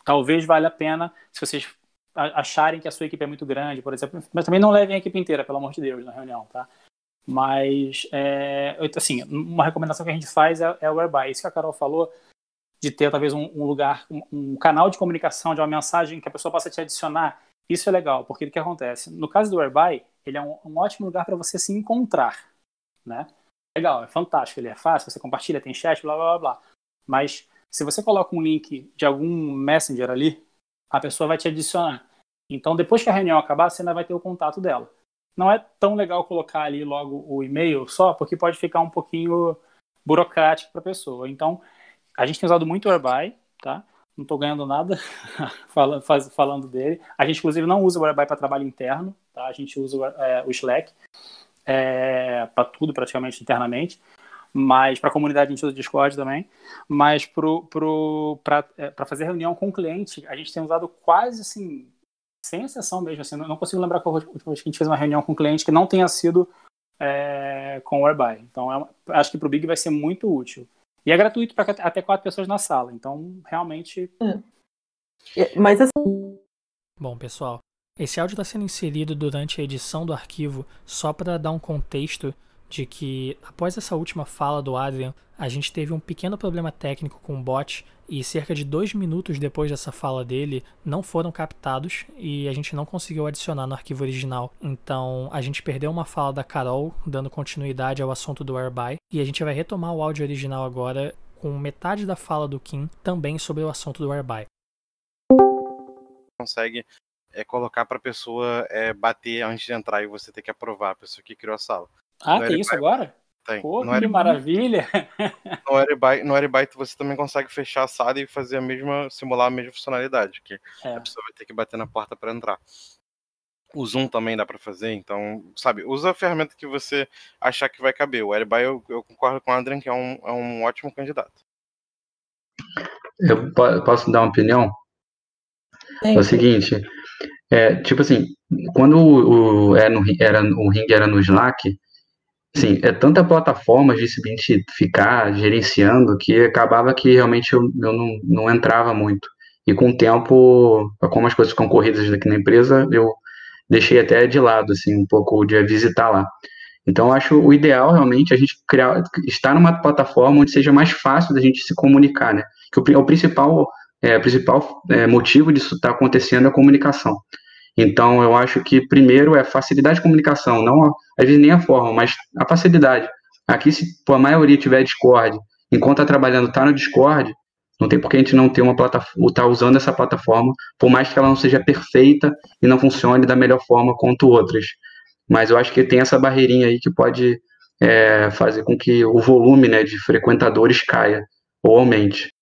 Talvez valha a pena se vocês acharem que a sua equipe é muito grande, por exemplo. Mas também não levem a equipe inteira, pelo amor de Deus, na reunião, tá? Mas, é, assim, uma recomendação que a gente faz é, é o Whereby. Isso que a Carol falou, de ter talvez um, um lugar, um, um, canal de comunicação, de uma mensagem que a pessoa possa te adicionar, isso é legal, porque o que acontece? No caso do Whereby, ele é um, um ótimo lugar para você se encontrar, né? Legal, é fantástico, ele é fácil, você compartilha, tem chat, blá, blá, blá, blá. Mas se você coloca um link de algum messenger ali, a pessoa vai te adicionar. Então, depois que a reunião acabar, você ainda vai ter o contato dela. Não é tão legal colocar ali logo o e-mail só, porque pode ficar um pouquinho burocrático para a pessoa. Então, a gente tem usado muito o Airby, tá? Não estou ganhando nada falando, dele. A gente, inclusive, não usa o Airby para trabalho interno, tá? A gente usa é, o Slack é, para tudo, praticamente, internamente. Mas para a comunidade a gente usa o Discord também, mas para pro, é, fazer reunião com o cliente, a gente tem usado quase assim, sem exceção mesmo, assim, não, consigo lembrar qual foi a última vez que a gente fez uma reunião com o cliente que não tenha sido é, com o Airbuy. Então, é acho que para o Big vai ser muito útil. E é gratuito para até quatro pessoas na sala, então realmente. É. Mas assim. Bom, pessoal, esse áudio está sendo inserido durante a edição do arquivo só para dar um contexto de que após essa última fala do Adrian, a gente teve um pequeno problema técnico com o bot e cerca de dois minutos depois dessa fala dele não foram captados e a gente não conseguiu adicionar no arquivo original. Então a gente perdeu uma fala da Carol dando continuidade ao assunto do Airby e a gente vai retomar o áudio original agora com metade da fala do Kim também sobre o assunto do Airby. Consegue é, colocar para a pessoa é, bater antes de entrar e você ter que aprovar a pessoa que criou a sala. Ah, tem isso agora? Tem. Pô, no que maravilha! No Airbyte, no Airbyte você também consegue fechar a sala e fazer a mesma, simular a mesma funcionalidade, que é. a pessoa vai ter que bater na porta para entrar. O Zoom também dá para fazer, então, sabe, usa a ferramenta que você achar que vai caber. O Airbyte eu, eu, concordo com o Adrian que é um, é um ótimo candidato. Eu posso dar uma opinião? É, é o seguinte, é, tipo assim, quando o, o, era, no, era, o ring era no Slack, Sim, é tanta plataforma de se ficar gerenciando que acabava que realmente eu, eu não, não entrava muito. E com o tempo, como as coisas ficam corridas aqui na empresa, eu deixei até de lado, assim, um pouco de visitar lá. Então, acho o ideal realmente a gente criar, estar numa plataforma onde seja mais fácil da gente se comunicar, né? Que o, o principal, é, principal é, motivo disso estar tá acontecendo é a comunicação. Então, eu acho que primeiro é facilidade de comunicação, não às vezes nem a forma, mas a facilidade. Aqui, se a maioria tiver Discord, enquanto está trabalhando, está no Discord, não tem por que a gente não ter uma plataforma, estar tá usando essa plataforma, por mais que ela não seja perfeita e não funcione da melhor forma quanto outras. Mas eu acho que tem essa barreirinha aí que pode é, fazer com que o volume né, de frequentadores caia ou aumente.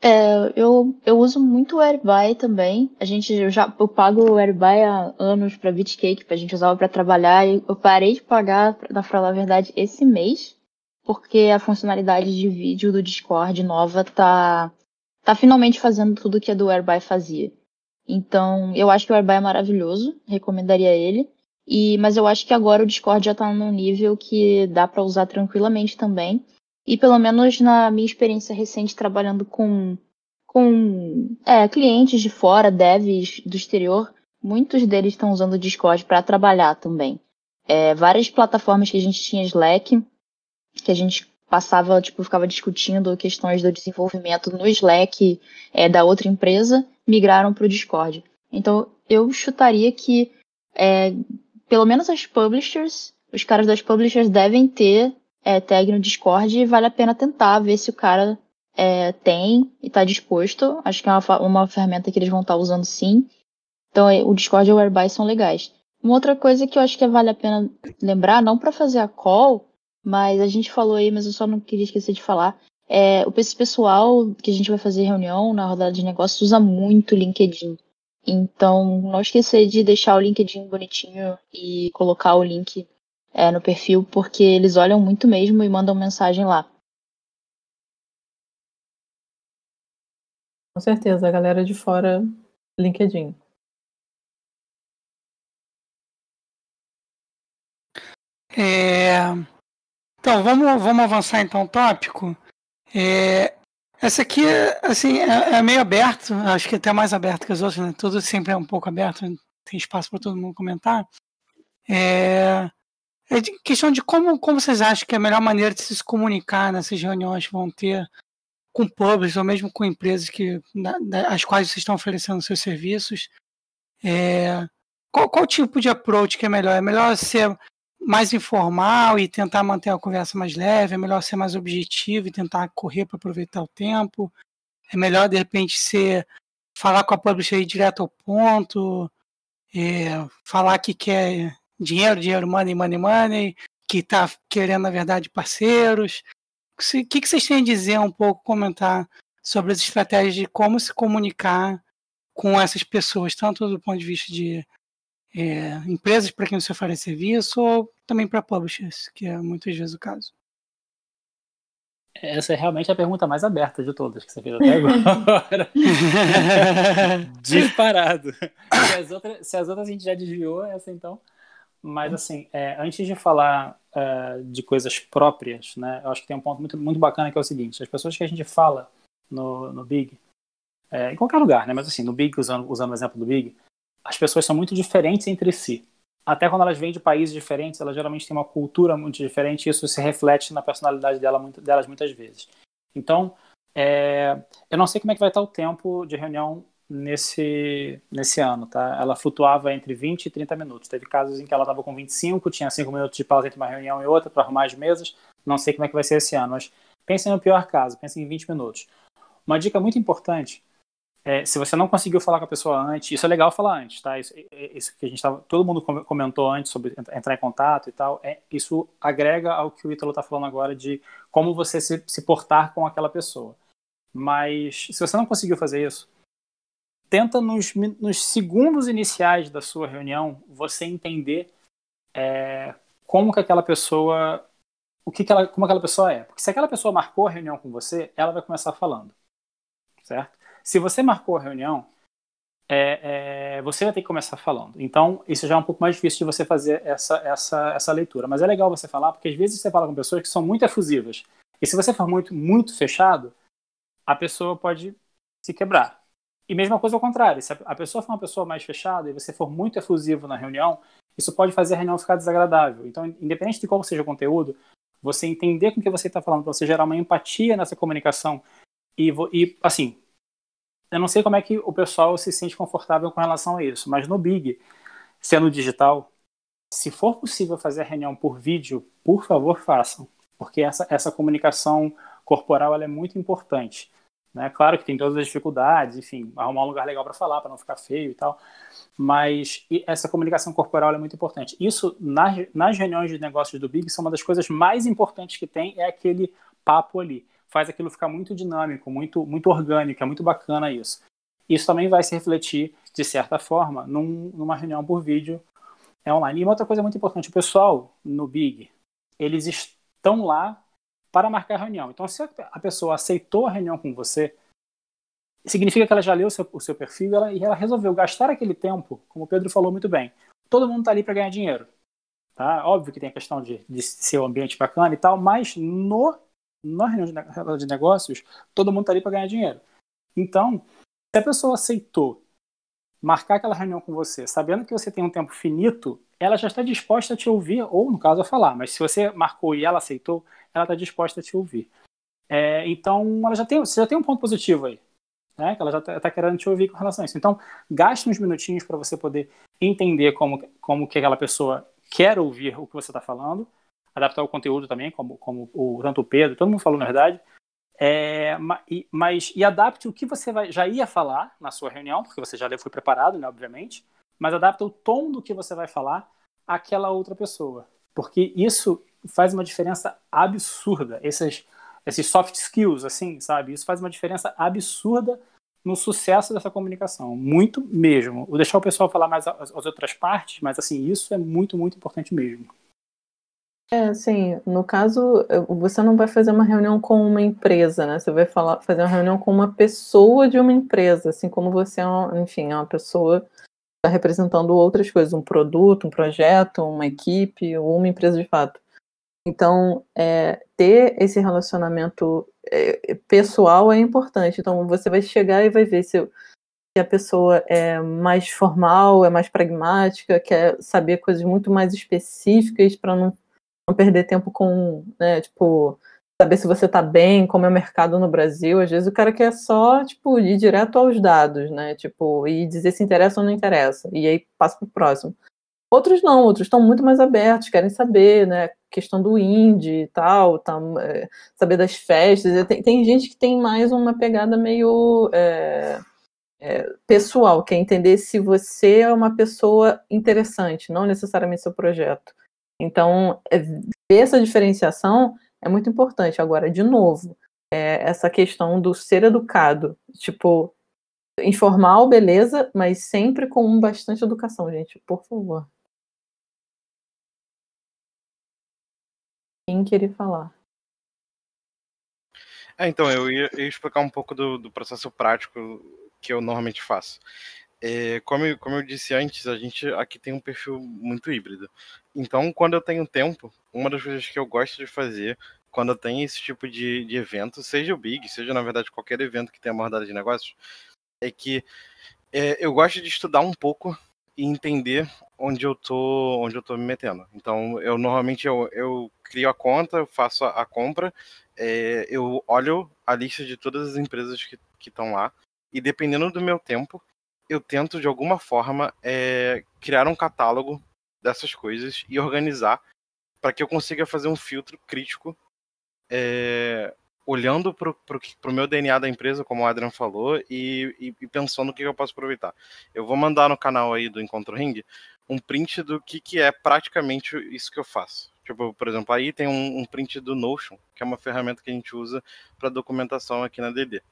É, eu, eu uso muito o Airbuy também. A gente eu já eu pago o Airbuy há anos para Bitcake, a gente usava para trabalhar eu parei de pagar, para falar a verdade, esse mês, porque a funcionalidade de vídeo do Discord nova tá tá finalmente fazendo tudo que a do Airbuy fazia. Então, eu acho que o Airbuy é maravilhoso, recomendaria ele. E mas eu acho que agora o Discord já tá num nível que dá para usar tranquilamente também. E pelo menos na minha experiência recente trabalhando com, com é, clientes de fora, devs do exterior, muitos deles estão usando o Discord para trabalhar também. É, várias plataformas que a gente tinha Slack, que a gente passava, tipo, ficava discutindo questões do desenvolvimento no Slack é, da outra empresa, migraram para o Discord. Então, eu chutaria que, é, pelo menos as publishers, os caras das publishers devem ter é, tag no Discord e vale a pena tentar ver se o cara é, tem e está disposto. Acho que é uma, uma ferramenta que eles vão estar tá usando sim. Então é, o Discord e o Airbuy são legais. Uma outra coisa que eu acho que vale a pena lembrar, não para fazer a call, mas a gente falou aí, mas eu só não queria esquecer de falar. É, o pessoal que a gente vai fazer reunião na rodada de negócios usa muito o LinkedIn. Então, não esquecer de deixar o LinkedIn bonitinho e colocar o link é, no perfil, porque eles olham muito mesmo e mandam mensagem lá. Com certeza, a galera de fora, LinkedIn. É... Então, vamos, vamos avançar então o tópico. É... Essa aqui, assim, é, é, meio aberto, acho que até mais aberto que as outras, né? Tudo sempre é um pouco aberto, tem espaço para todo mundo comentar. É... É de questão de como, como vocês acham que é a melhor maneira de se comunicar nessas reuniões vão ter com públicos ou mesmo com empresas que, na, na, as quais vocês estão oferecendo seus serviços. É, qual, qual tipo de approach que é melhor? É melhor ser mais informal e tentar manter a conversa mais leve? É melhor ser mais objetivo e tentar correr para aproveitar o tempo? É melhor, de repente, ser falar com a publisher direto ao ponto? É, falar que quer dinheiro, dinheiro, money, money, money, que está querendo, na verdade, parceiros. O que, que vocês têm a dizer um pouco, comentar sobre as estratégias de como se comunicar com essas pessoas, tanto do ponto de vista de é, empresas para quem você oferece serviço, ou também para publishers, que é muitas vezes o caso? Essa é realmente a pergunta mais aberta de todas que você fez até agora. Disparado. Se as, outras, se as outras a gente já desviou, essa então. Mas, assim, é, antes de falar é, de coisas próprias, né, eu acho que tem um ponto muito, muito bacana que é o seguinte: as pessoas que a gente fala no, no Big, é, em qualquer lugar, né, mas assim, no Big, usando, usando o exemplo do Big, as pessoas são muito diferentes entre si até quando elas vêm de países diferentes, elas geralmente têm uma cultura muito diferente e isso se reflete na personalidade dela, muito, delas muitas vezes. Então, é, eu não sei como é que vai estar o tempo de reunião nesse, nesse ano, tá? Ela flutuava entre 20 e 30 minutos. Teve casos em que ela estava com 25, tinha 5 minutos de pausa entre uma reunião e outra para arrumar as mesas. Não sei como é que vai ser esse ano, mas pensem no pior caso, pensem em 20 minutos. Uma dica muito importante é, se você não conseguiu falar com a pessoa antes, isso é legal falar antes, tá? Isso, isso que a gente tava, todo mundo comentou antes sobre entrar em contato e tal, é, isso agrega ao que o Ítalo está falando agora de como você se, se portar com aquela pessoa. Mas se você não conseguiu fazer isso, tenta nos, nos segundos iniciais da sua reunião você entender é, como que aquela pessoa o que, que ela, como aquela pessoa é. Porque se aquela pessoa marcou a reunião com você, ela vai começar falando, certo? Se você marcou a reunião, é, é, você vai ter que começar falando. Então, isso já é um pouco mais difícil de você fazer essa, essa, essa leitura. Mas é legal você falar, porque às vezes você fala com pessoas que são muito efusivas. E se você for muito, muito fechado, a pessoa pode se quebrar. E mesma coisa ao contrário. Se a pessoa for uma pessoa mais fechada e você for muito efusivo na reunião, isso pode fazer a reunião ficar desagradável. Então, independente de qual seja o conteúdo, você entender com o que você está falando, você gerar uma empatia nessa comunicação e, e assim, eu não sei como é que o pessoal se sente confortável com relação a isso, mas no Big, sendo digital, se for possível fazer a reunião por vídeo, por favor, façam, porque essa, essa comunicação corporal é muito importante. Né? Claro que tem todas as dificuldades, enfim, arrumar um lugar legal para falar, para não ficar feio e tal, mas essa comunicação corporal é muito importante. Isso, nas, nas reuniões de negócios do Big, são uma das coisas mais importantes que tem, é aquele papo ali faz aquilo ficar muito dinâmico, muito, muito orgânico, é muito bacana isso. Isso também vai se refletir, de certa forma, num, numa reunião por vídeo é online. E uma outra coisa muito importante, o pessoal no Big, eles estão lá para marcar a reunião. Então, se a pessoa aceitou a reunião com você, significa que ela já leu o seu, o seu perfil e ela, e ela resolveu gastar aquele tempo, como o Pedro falou muito bem. Todo mundo está ali para ganhar dinheiro. Tá? Óbvio que tem a questão de, de ser um ambiente bacana e tal, mas no na reunião de negócios, todo mundo está ali para ganhar dinheiro. Então, se a pessoa aceitou marcar aquela reunião com você, sabendo que você tem um tempo finito, ela já está disposta a te ouvir, ou no caso a falar, mas se você marcou e ela aceitou, ela está disposta a te ouvir. É, então, ela já tem, você já tem um ponto positivo aí, né? Que ela já está tá querendo te ouvir com relação a isso. Então, gaste uns minutinhos para você poder entender como, como que aquela pessoa quer ouvir o que você está falando, adaptar o conteúdo também, como, como o, tanto o Pedro, todo mundo falou na verdade. É, mas e adapte o que você vai, já ia falar na sua reunião, porque você já foi preparado, né, obviamente, mas adapta o tom do que você vai falar àquela outra pessoa, porque isso faz uma diferença absurda. Esses, esses soft skills, assim, sabe? Isso faz uma diferença absurda no sucesso dessa comunicação, muito mesmo. Vou deixar o pessoal falar mais as, as outras partes, mas assim, isso é muito, muito importante mesmo. É, assim, no caso, você não vai fazer uma reunião com uma empresa, né? Você vai falar, fazer uma reunião com uma pessoa de uma empresa, assim como você é, enfim, é uma pessoa está representando outras coisas, um produto, um projeto, uma equipe ou uma empresa de fato. Então, é, ter esse relacionamento é, pessoal é importante. Então, você vai chegar e vai ver se, se a pessoa é mais formal, é mais pragmática, quer saber coisas muito mais específicas para não não perder tempo com, né, tipo, saber se você tá bem, como é o mercado no Brasil. Às vezes o cara quer só, tipo, ir direto aos dados, né? Tipo, e dizer se interessa ou não interessa. E aí passa pro próximo. Outros não, outros estão muito mais abertos, querem saber, né? Questão do indie e tal, tá, é, saber das festas. Tem, tem, gente que tem mais uma pegada meio é, é, pessoal, quer entender se você é uma pessoa interessante, não necessariamente seu projeto. Então, é, ver essa diferenciação é muito importante. Agora, de novo, é essa questão do ser educado, tipo, informal, beleza, mas sempre com bastante educação, gente, por favor. Quem queria falar? É, então, eu ia, ia explicar um pouco do, do, processo prático que eu normalmente faço. É, como, como eu disse antes, a gente aqui tem um perfil muito híbrido. Então, quando eu tenho tempo, uma das coisas que eu gosto de fazer quando tenho esse tipo de, de evento, seja o Big, seja na verdade qualquer evento que tenha abordagem de negócios, é que é, eu gosto de estudar um pouco e entender onde eu tô, onde eu tô me metendo. Então, eu normalmente eu, eu crio a conta, eu faço a, a compra, é, eu olho a lista de todas as empresas que estão lá e dependendo do meu tempo, eu tento de alguma forma é, criar um catálogo dessas coisas e organizar para que eu consiga fazer um filtro crítico é, olhando para o meu DNA da empresa, como o Adrian falou, e, e, e pensando o que eu posso aproveitar. Eu vou mandar no canal aí do Encontro Ring um print do que, que é praticamente isso que eu faço. Tipo, por exemplo, aí tem um, um print do Notion, que é uma ferramenta que a gente usa para documentação aqui na DD.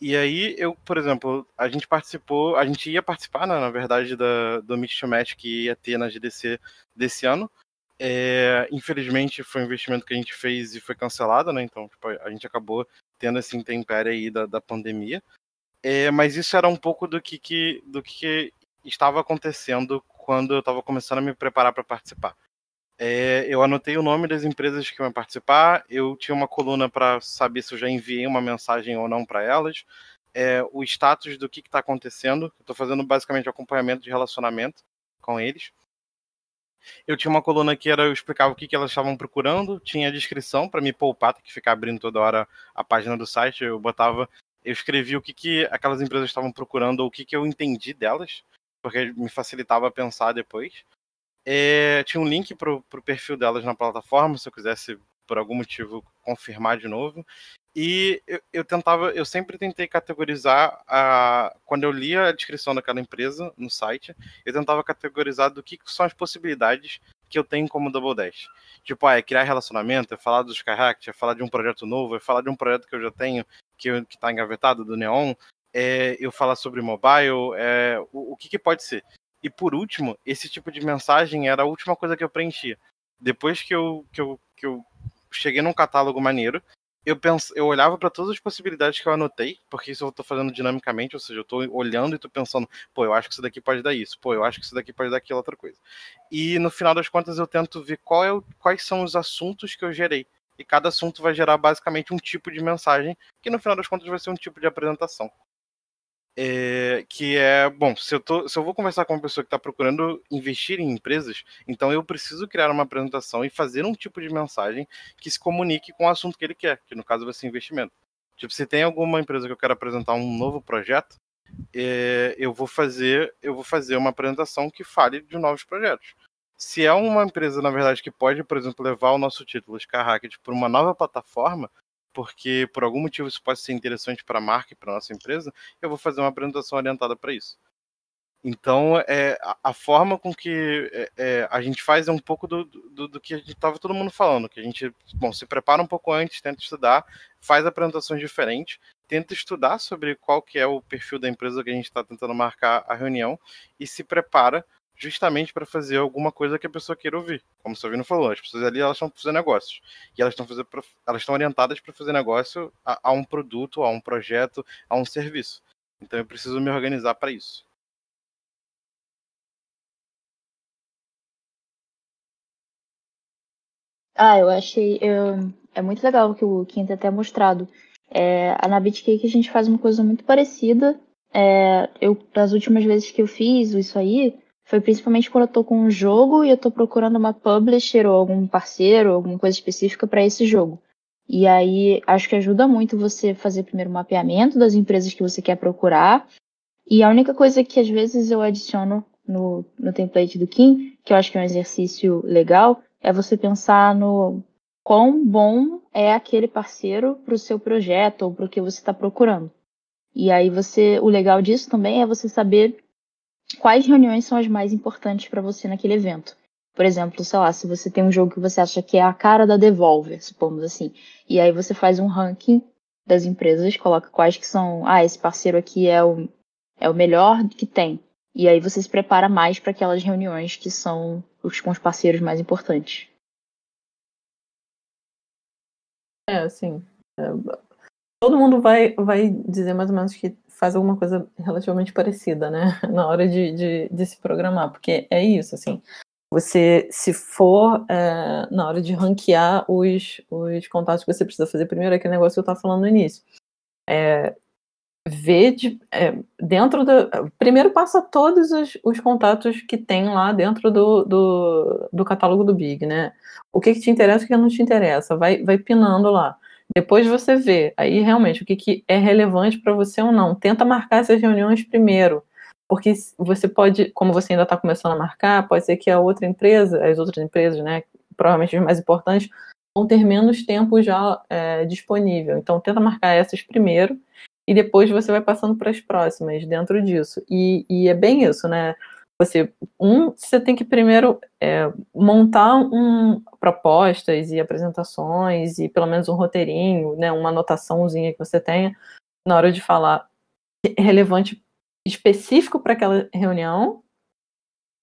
E aí, eu, por exemplo, a gente participou, a gente ia participar, né, na verdade, da, do Mix to Match que ia ter na GDC desse ano, é, infelizmente foi um investimento que a gente fez e foi cancelado, né? Então tipo, a gente acabou tendo esse intempério aí da, da pandemia. É, mas isso era um pouco do que, que, do que estava acontecendo quando eu estava começando a me preparar para participar. É, eu anotei o nome das empresas que iam participar, eu tinha uma coluna para saber se eu já enviei uma mensagem ou não para elas, é, o status do que está acontecendo. Estou fazendo basicamente acompanhamento de relacionamento com eles. Eu tinha uma coluna que era eu explicava o que, que elas estavam procurando, tinha a descrição para me poupar, ter que ficar abrindo toda hora a página do site. Eu botava, eu escrevi o que, que aquelas empresas estavam procurando, ou o que, que eu entendi delas, porque me facilitava pensar depois. É, tinha um link para o perfil delas na plataforma, se eu quisesse por algum motivo confirmar de novo. E eu, eu, tentava, eu sempre tentei categorizar a quando eu lia a descrição daquela empresa no site, eu tentava categorizar do que são as possibilidades que eu tenho como Double Dash. Tipo, ah, é criar relacionamento, é falar dos Skyhack, é falar de um projeto novo, é falar de um projeto que eu já tenho, que está engavetado, do Neon, é eu falar sobre mobile, é, o, o que, que pode ser. E por último, esse tipo de mensagem era a última coisa que eu preenchia. Depois que eu, que eu, que eu cheguei num catálogo maneiro, eu, eu olhava para todas as possibilidades que eu anotei, porque isso eu estou fazendo dinamicamente, ou seja, eu estou olhando e estou pensando, pô, eu acho que isso daqui pode dar isso, pô, eu acho que isso daqui pode dar aquela outra coisa. E no final das contas eu tento ver qual é o, quais são os assuntos que eu gerei. E cada assunto vai gerar basicamente um tipo de mensagem, que no final das contas vai ser um tipo de apresentação. É, que é, bom, se eu, tô, se eu vou conversar com uma pessoa que está procurando investir em empresas, então eu preciso criar uma apresentação e fazer um tipo de mensagem que se comunique com o assunto que ele quer, que no caso vai ser investimento. Tipo, se tem alguma empresa que eu quero apresentar um novo projeto, é, eu vou fazer eu vou fazer uma apresentação que fale de novos projetos. Se é uma empresa, na verdade, que pode, por exemplo, levar o nosso título Skyrocket para uma nova plataforma, porque por algum motivo isso pode ser interessante para a marca e para a nossa empresa, eu vou fazer uma apresentação orientada para isso. Então, é, a, a, forma com que é, é, a gente faz é um pouco do, do, do que estava todo mundo falando, que a gente, bom, se prepara um pouco antes, tenta estudar, faz apresentações diferentes, tenta estudar sobre qual que é o perfil da empresa que a gente está tentando marcar a reunião e se prepara justamente para fazer alguma coisa que a pessoa queira ouvir. Como o Savino falou, as pessoas ali elas estão fazendo negócios e elas estão fazendo, elas estão orientadas para fazer negócio a, a, um produto, a um projeto, a um serviço. Então eu preciso me organizar para isso. Ah, eu achei eu, é muito legal o que o Quinta até mostrado. É, na BitCake a gente faz uma coisa muito parecida. É, eu das últimas vezes que eu fiz isso aí, foi principalmente quando eu tô com um jogo e eu tô procurando uma publisher ou algum parceiro, alguma coisa específica para esse jogo. E aí acho que ajuda muito você fazer primeiro o mapeamento das empresas que você quer procurar. E a única coisa que às vezes eu adiciono no, no template do Kim, que eu acho que é um exercício legal, é você pensar no quão bom é aquele parceiro para o seu projeto ou para o que você está procurando. E aí você, o legal disso também é você saber quais reuniões são as mais importantes para você naquele evento. Por exemplo, sei lá, se você tem um jogo que você acha que é a cara da Devolver, supomos assim, e aí você faz um ranking das empresas, coloca quais que são, ah, esse parceiro aqui é o, é o melhor que tem. E aí você se prepara mais para aquelas reuniões que são os com os parceiros mais importantes. É, assim. É, todo mundo vai, vai dizer mais ou menos que faz alguma coisa relativamente parecida, né? Na hora de, de, de se programar, porque é isso, assim. Você, se for é, na hora de ranquear os, os contatos que você precisa fazer, primeiro aquele negócio que eu estava falando no início. É, ver de, é, dentro do. Primeiro passa todos os, os, contatos que tem lá dentro do, do, do catálogo do Big, né? O que, que te interessa e o que não te interessa. Vai, vai pinando lá. Depois você vê aí realmente o que, que é relevante para você ou não. Tenta marcar essas reuniões primeiro. Porque você pode, como você ainda está começando a marcar, pode ser que a outra empresa, as outras empresas, né, provavelmente as mais importantes, vão ter menos tempo já é, disponível. Então, tenta marcar essas primeiro e depois você vai passando para as próximas dentro disso. E, e, é bem isso, né? Você, um, você tem que primeiro é, montar um, propostas e apresentações e pelo menos um roteirinho, né, uma anotaçãozinha que você tenha na hora de falar relevante específico para aquela reunião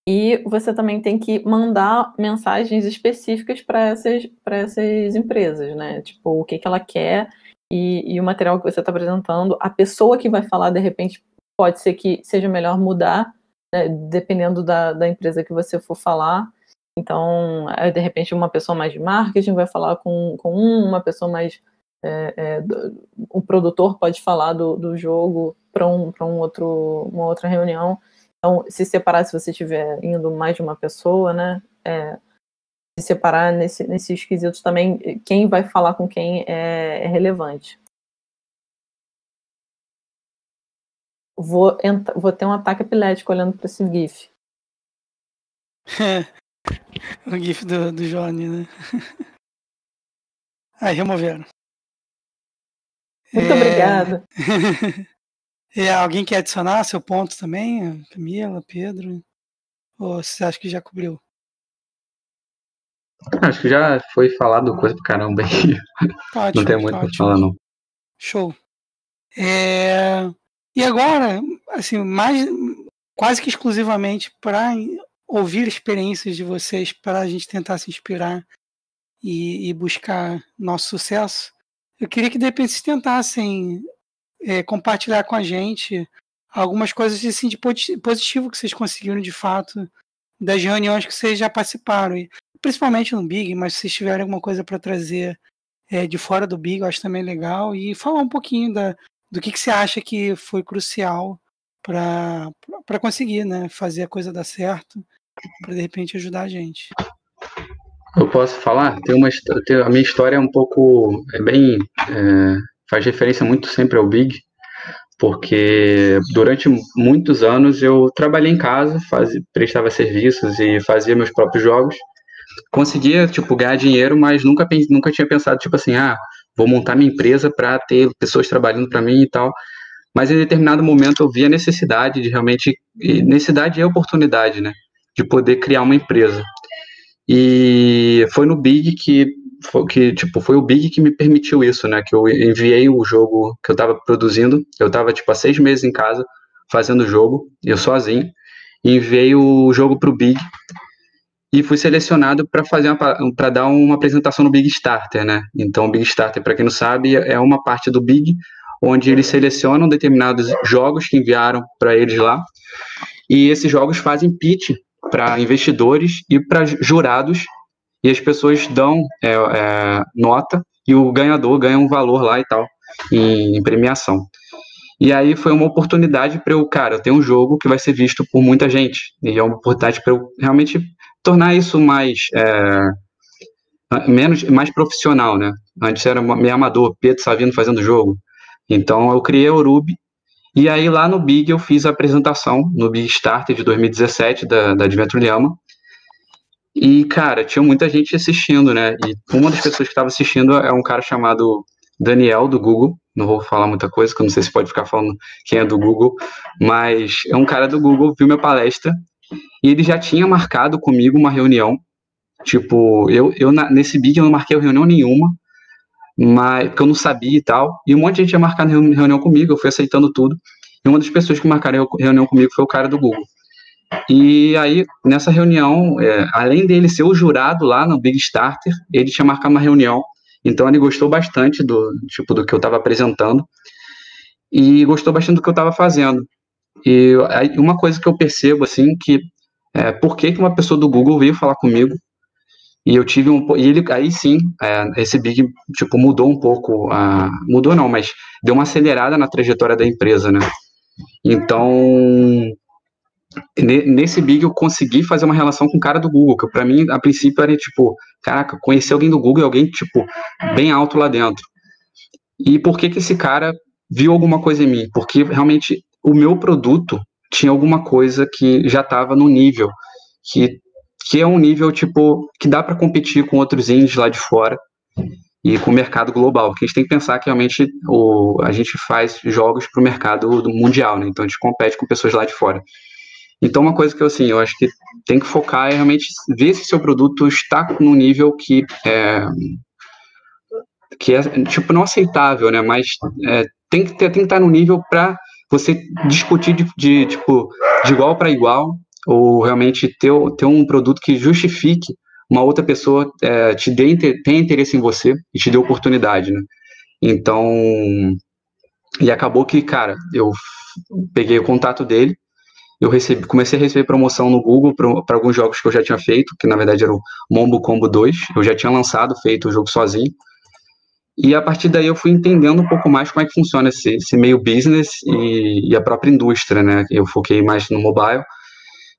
e você também tem que mandar mensagens específicas para essas, essas empresas, né? Tipo, o que, que ela quer e, e o material que você está apresentando. A pessoa que vai falar, de repente, pode ser que seja melhor mudar, né? dependendo da, da empresa que você for falar. Então, de repente, uma pessoa mais de marketing vai falar com, com um, uma pessoa mais. É, é, o produtor pode falar do, do jogo para um, um outro, uma outra reunião. Então, se separar se você estiver indo mais de uma pessoa, né? É, se separar nesse, nesses quesitos também, quem vai falar com quem é, é relevante. Vou, vou ter um ataque epilético olhando para esse GIF. o GIF do, do Johnny, né? Aí, removeram. Muito é... obrigada. É, alguém quer adicionar seu ponto também? Camila, Pedro? Ou você acha que já cobriu? Acho que já foi falado coisa pra caramba aí. Tá ótimo, não tem muito tá pra falar, não. Show. É... E agora, assim, mais quase que exclusivamente para ouvir experiências de vocês, para a gente tentar se inspirar e, e, buscar nosso sucesso, eu queria que de repente vocês tentassem é, compartilhar com a gente algumas coisas assim, de positivo que vocês conseguiram de fato das reuniões que vocês já participaram, e, principalmente no Big, mas se vocês tiverem alguma coisa para trazer é, de fora do Big, eu acho também legal, e falar um pouquinho da, do que, que você acha que foi crucial para conseguir né, fazer a coisa dar certo, para de repente ajudar a gente. Eu posso falar? Tem uma, tem, a minha história é um pouco, é bem, é, faz referência muito sempre ao Big, porque durante muitos anos eu trabalhei em casa, fazia, prestava serviços e fazia meus próprios jogos. Conseguia, tipo, ganhar dinheiro, mas nunca, nunca tinha pensado, tipo assim, ah, vou montar minha empresa para ter pessoas trabalhando para mim e tal. Mas em determinado momento eu vi a necessidade de realmente, necessidade e oportunidade, né, de poder criar uma empresa. E foi no Big que que, tipo, foi o Big que me permitiu isso, né? Que eu enviei o jogo que eu tava produzindo. Eu tava, tipo, há seis meses em casa fazendo o jogo, eu sozinho. Enviei o jogo pro Big e fui selecionado para fazer para dar uma apresentação no Big Starter, né? Então, o Big Starter, para quem não sabe, é uma parte do Big onde eles selecionam determinados jogos que enviaram para eles lá. E esses jogos fazem pitch para investidores e para jurados e as pessoas dão é, é, nota e o ganhador ganha um valor lá e tal, em, em premiação. E aí foi uma oportunidade para eu, cara, eu tenho um jogo que vai ser visto por muita gente, e é uma oportunidade para eu realmente tornar isso mais é, menos mais profissional, né? Antes era meio amador, Pedro Savino fazendo jogo. Então eu criei a Urub e aí lá no Big eu fiz a apresentação no Big Starter de 2017 da, da Adventure Llama e, cara, tinha muita gente assistindo, né? E uma das pessoas que estava assistindo é um cara chamado Daniel, do Google. Não vou falar muita coisa, que eu não sei se pode ficar falando quem é do Google, mas é um cara do Google, viu minha palestra, e ele já tinha marcado comigo uma reunião. Tipo, eu, eu nesse Big eu não marquei reunião nenhuma, mas porque eu não sabia e tal. E um monte de gente ia marcar reunião comigo, eu fui aceitando tudo. E uma das pessoas que marcaram reunião comigo foi o cara do Google. E aí, nessa reunião, é, além dele ser o jurado lá no Big Starter, ele tinha marcado uma reunião Então ele gostou bastante do tipo do que eu estava apresentando e gostou bastante do que eu estava fazendo. E uma coisa que eu percebo assim que é, por que, que uma pessoa do Google veio falar comigo? E eu tive um e ele aí sim é, esse big tipo mudou um pouco mudou não mas deu uma acelerada na trajetória da empresa né? Então nesse big eu consegui fazer uma relação com o cara do Google que para mim a princípio era tipo caraca conhecer alguém do Google alguém tipo bem alto lá dentro. E por que que esse cara viu alguma coisa em mim? Porque realmente o meu produto tinha alguma coisa que já estava no nível que que é um nível tipo que dá para competir com outros indies lá de fora e com o mercado global, porque a gente tem que pensar que realmente o, a gente faz jogos para o mercado mundial, né? Então a gente compete com pessoas lá de fora. Então uma coisa que eu assim, eu acho que tem que focar é realmente ver se seu produto está no nível que é, que é tipo não aceitável, né? Mas é, tem que ter, tem que estar no nível para você discutir de, de tipo de igual para igual ou realmente ter, ter um produto que justifique uma outra pessoa é, te dê tenha interesse em você e te dê oportunidade, né? Então, e acabou que, cara, eu peguei o contato dele, eu recebi, comecei a receber promoção no Google para alguns jogos que eu já tinha feito, que na verdade era o Mombo Combo 2, eu já tinha lançado, feito o jogo sozinho, e a partir daí eu fui entendendo um pouco mais como é que funciona esse, esse meio business e, e a própria indústria, né? Eu foquei mais no mobile,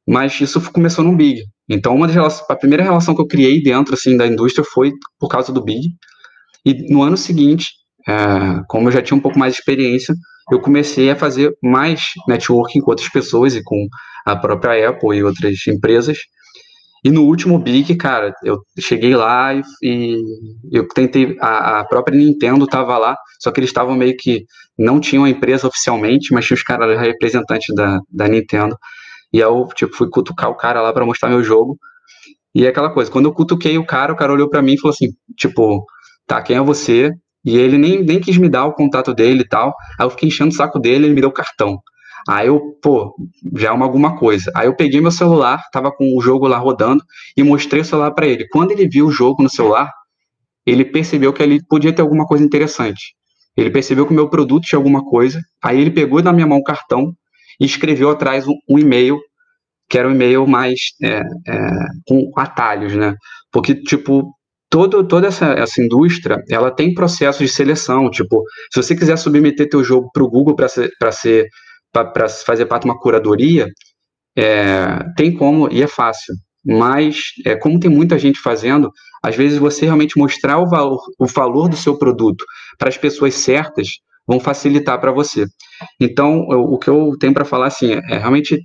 mas isso começou no Big. Então, uma das relações, a primeira relação que eu criei dentro assim da indústria foi por causa do Big. E no ano seguinte, é, como eu já tinha um pouco mais de experiência, eu comecei a fazer mais networking com outras pessoas e com a própria Apple e outras empresas. E no último Big, cara, eu cheguei lá e, e eu tentei. A, a, própria Nintendo estava lá, só que eles estavam meio que. Não tinham a empresa oficialmente, mas tinha os caras representantes da, da Nintendo. E eu, tipo, fui cutucar o cara lá para mostrar meu jogo. E é aquela coisa, quando eu cutuquei o cara, o cara olhou para mim e falou assim, tipo, tá, quem é você? E ele nem, nem quis me dar o contato dele e tal. Aí eu fiquei enchendo o saco dele, ele me deu o cartão. Aí eu, pô, já é uma alguma coisa. Aí eu peguei meu celular, tava com o jogo lá rodando e mostrei o celular para ele. Quando ele viu o jogo no celular, ele percebeu que ali podia ter alguma coisa interessante. Ele percebeu que o meu produto tinha alguma coisa. Aí ele pegou na minha mão o cartão e escreveu atrás um, um e-mail, que era um e-mail mais é, é, com atalhos, né? Porque, tipo, todo, toda essa, essa indústria, ela tem processos de seleção, tipo, se você quiser submeter teu jogo para o Google para ser, para ser para fazer parte de uma curadoria, é, tem como e é fácil. Mas, é, como tem muita gente fazendo, às vezes você realmente mostrar o valor, o valor do seu produto para as pessoas certas vão facilitar para você. Então, eu, o que eu tenho para falar assim, é, é realmente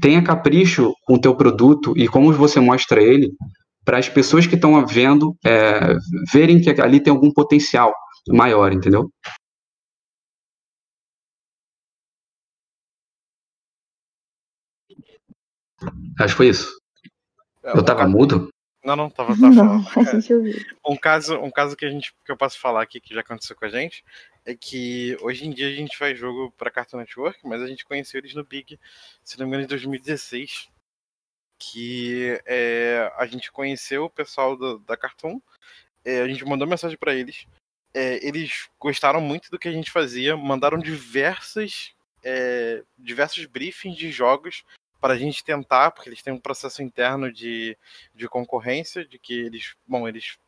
tenha capricho com o teu produto e como você mostra ele para as pessoas que estão vendo é, verem que ali tem algum potencial maior, entendeu? Acho que foi isso. É, eu tava mudo? Não, não, tava, tava não, falando. A gente ouviu. Um caso, um caso que a gente que eu posso falar aqui que já aconteceu com a gente é que hoje em dia a gente faz jogo para Cartoon Network, mas a gente conheceu eles no Big, se não me engano, em 2016. Que é, a gente conheceu o pessoal do, da Cartoon, é, a gente mandou mensagem para eles. É, eles gostaram muito do que a gente fazia, mandaram diversas, é, diversos briefings de jogos para a gente tentar, porque eles têm um processo interno de, de concorrência, de que eles, bom, eles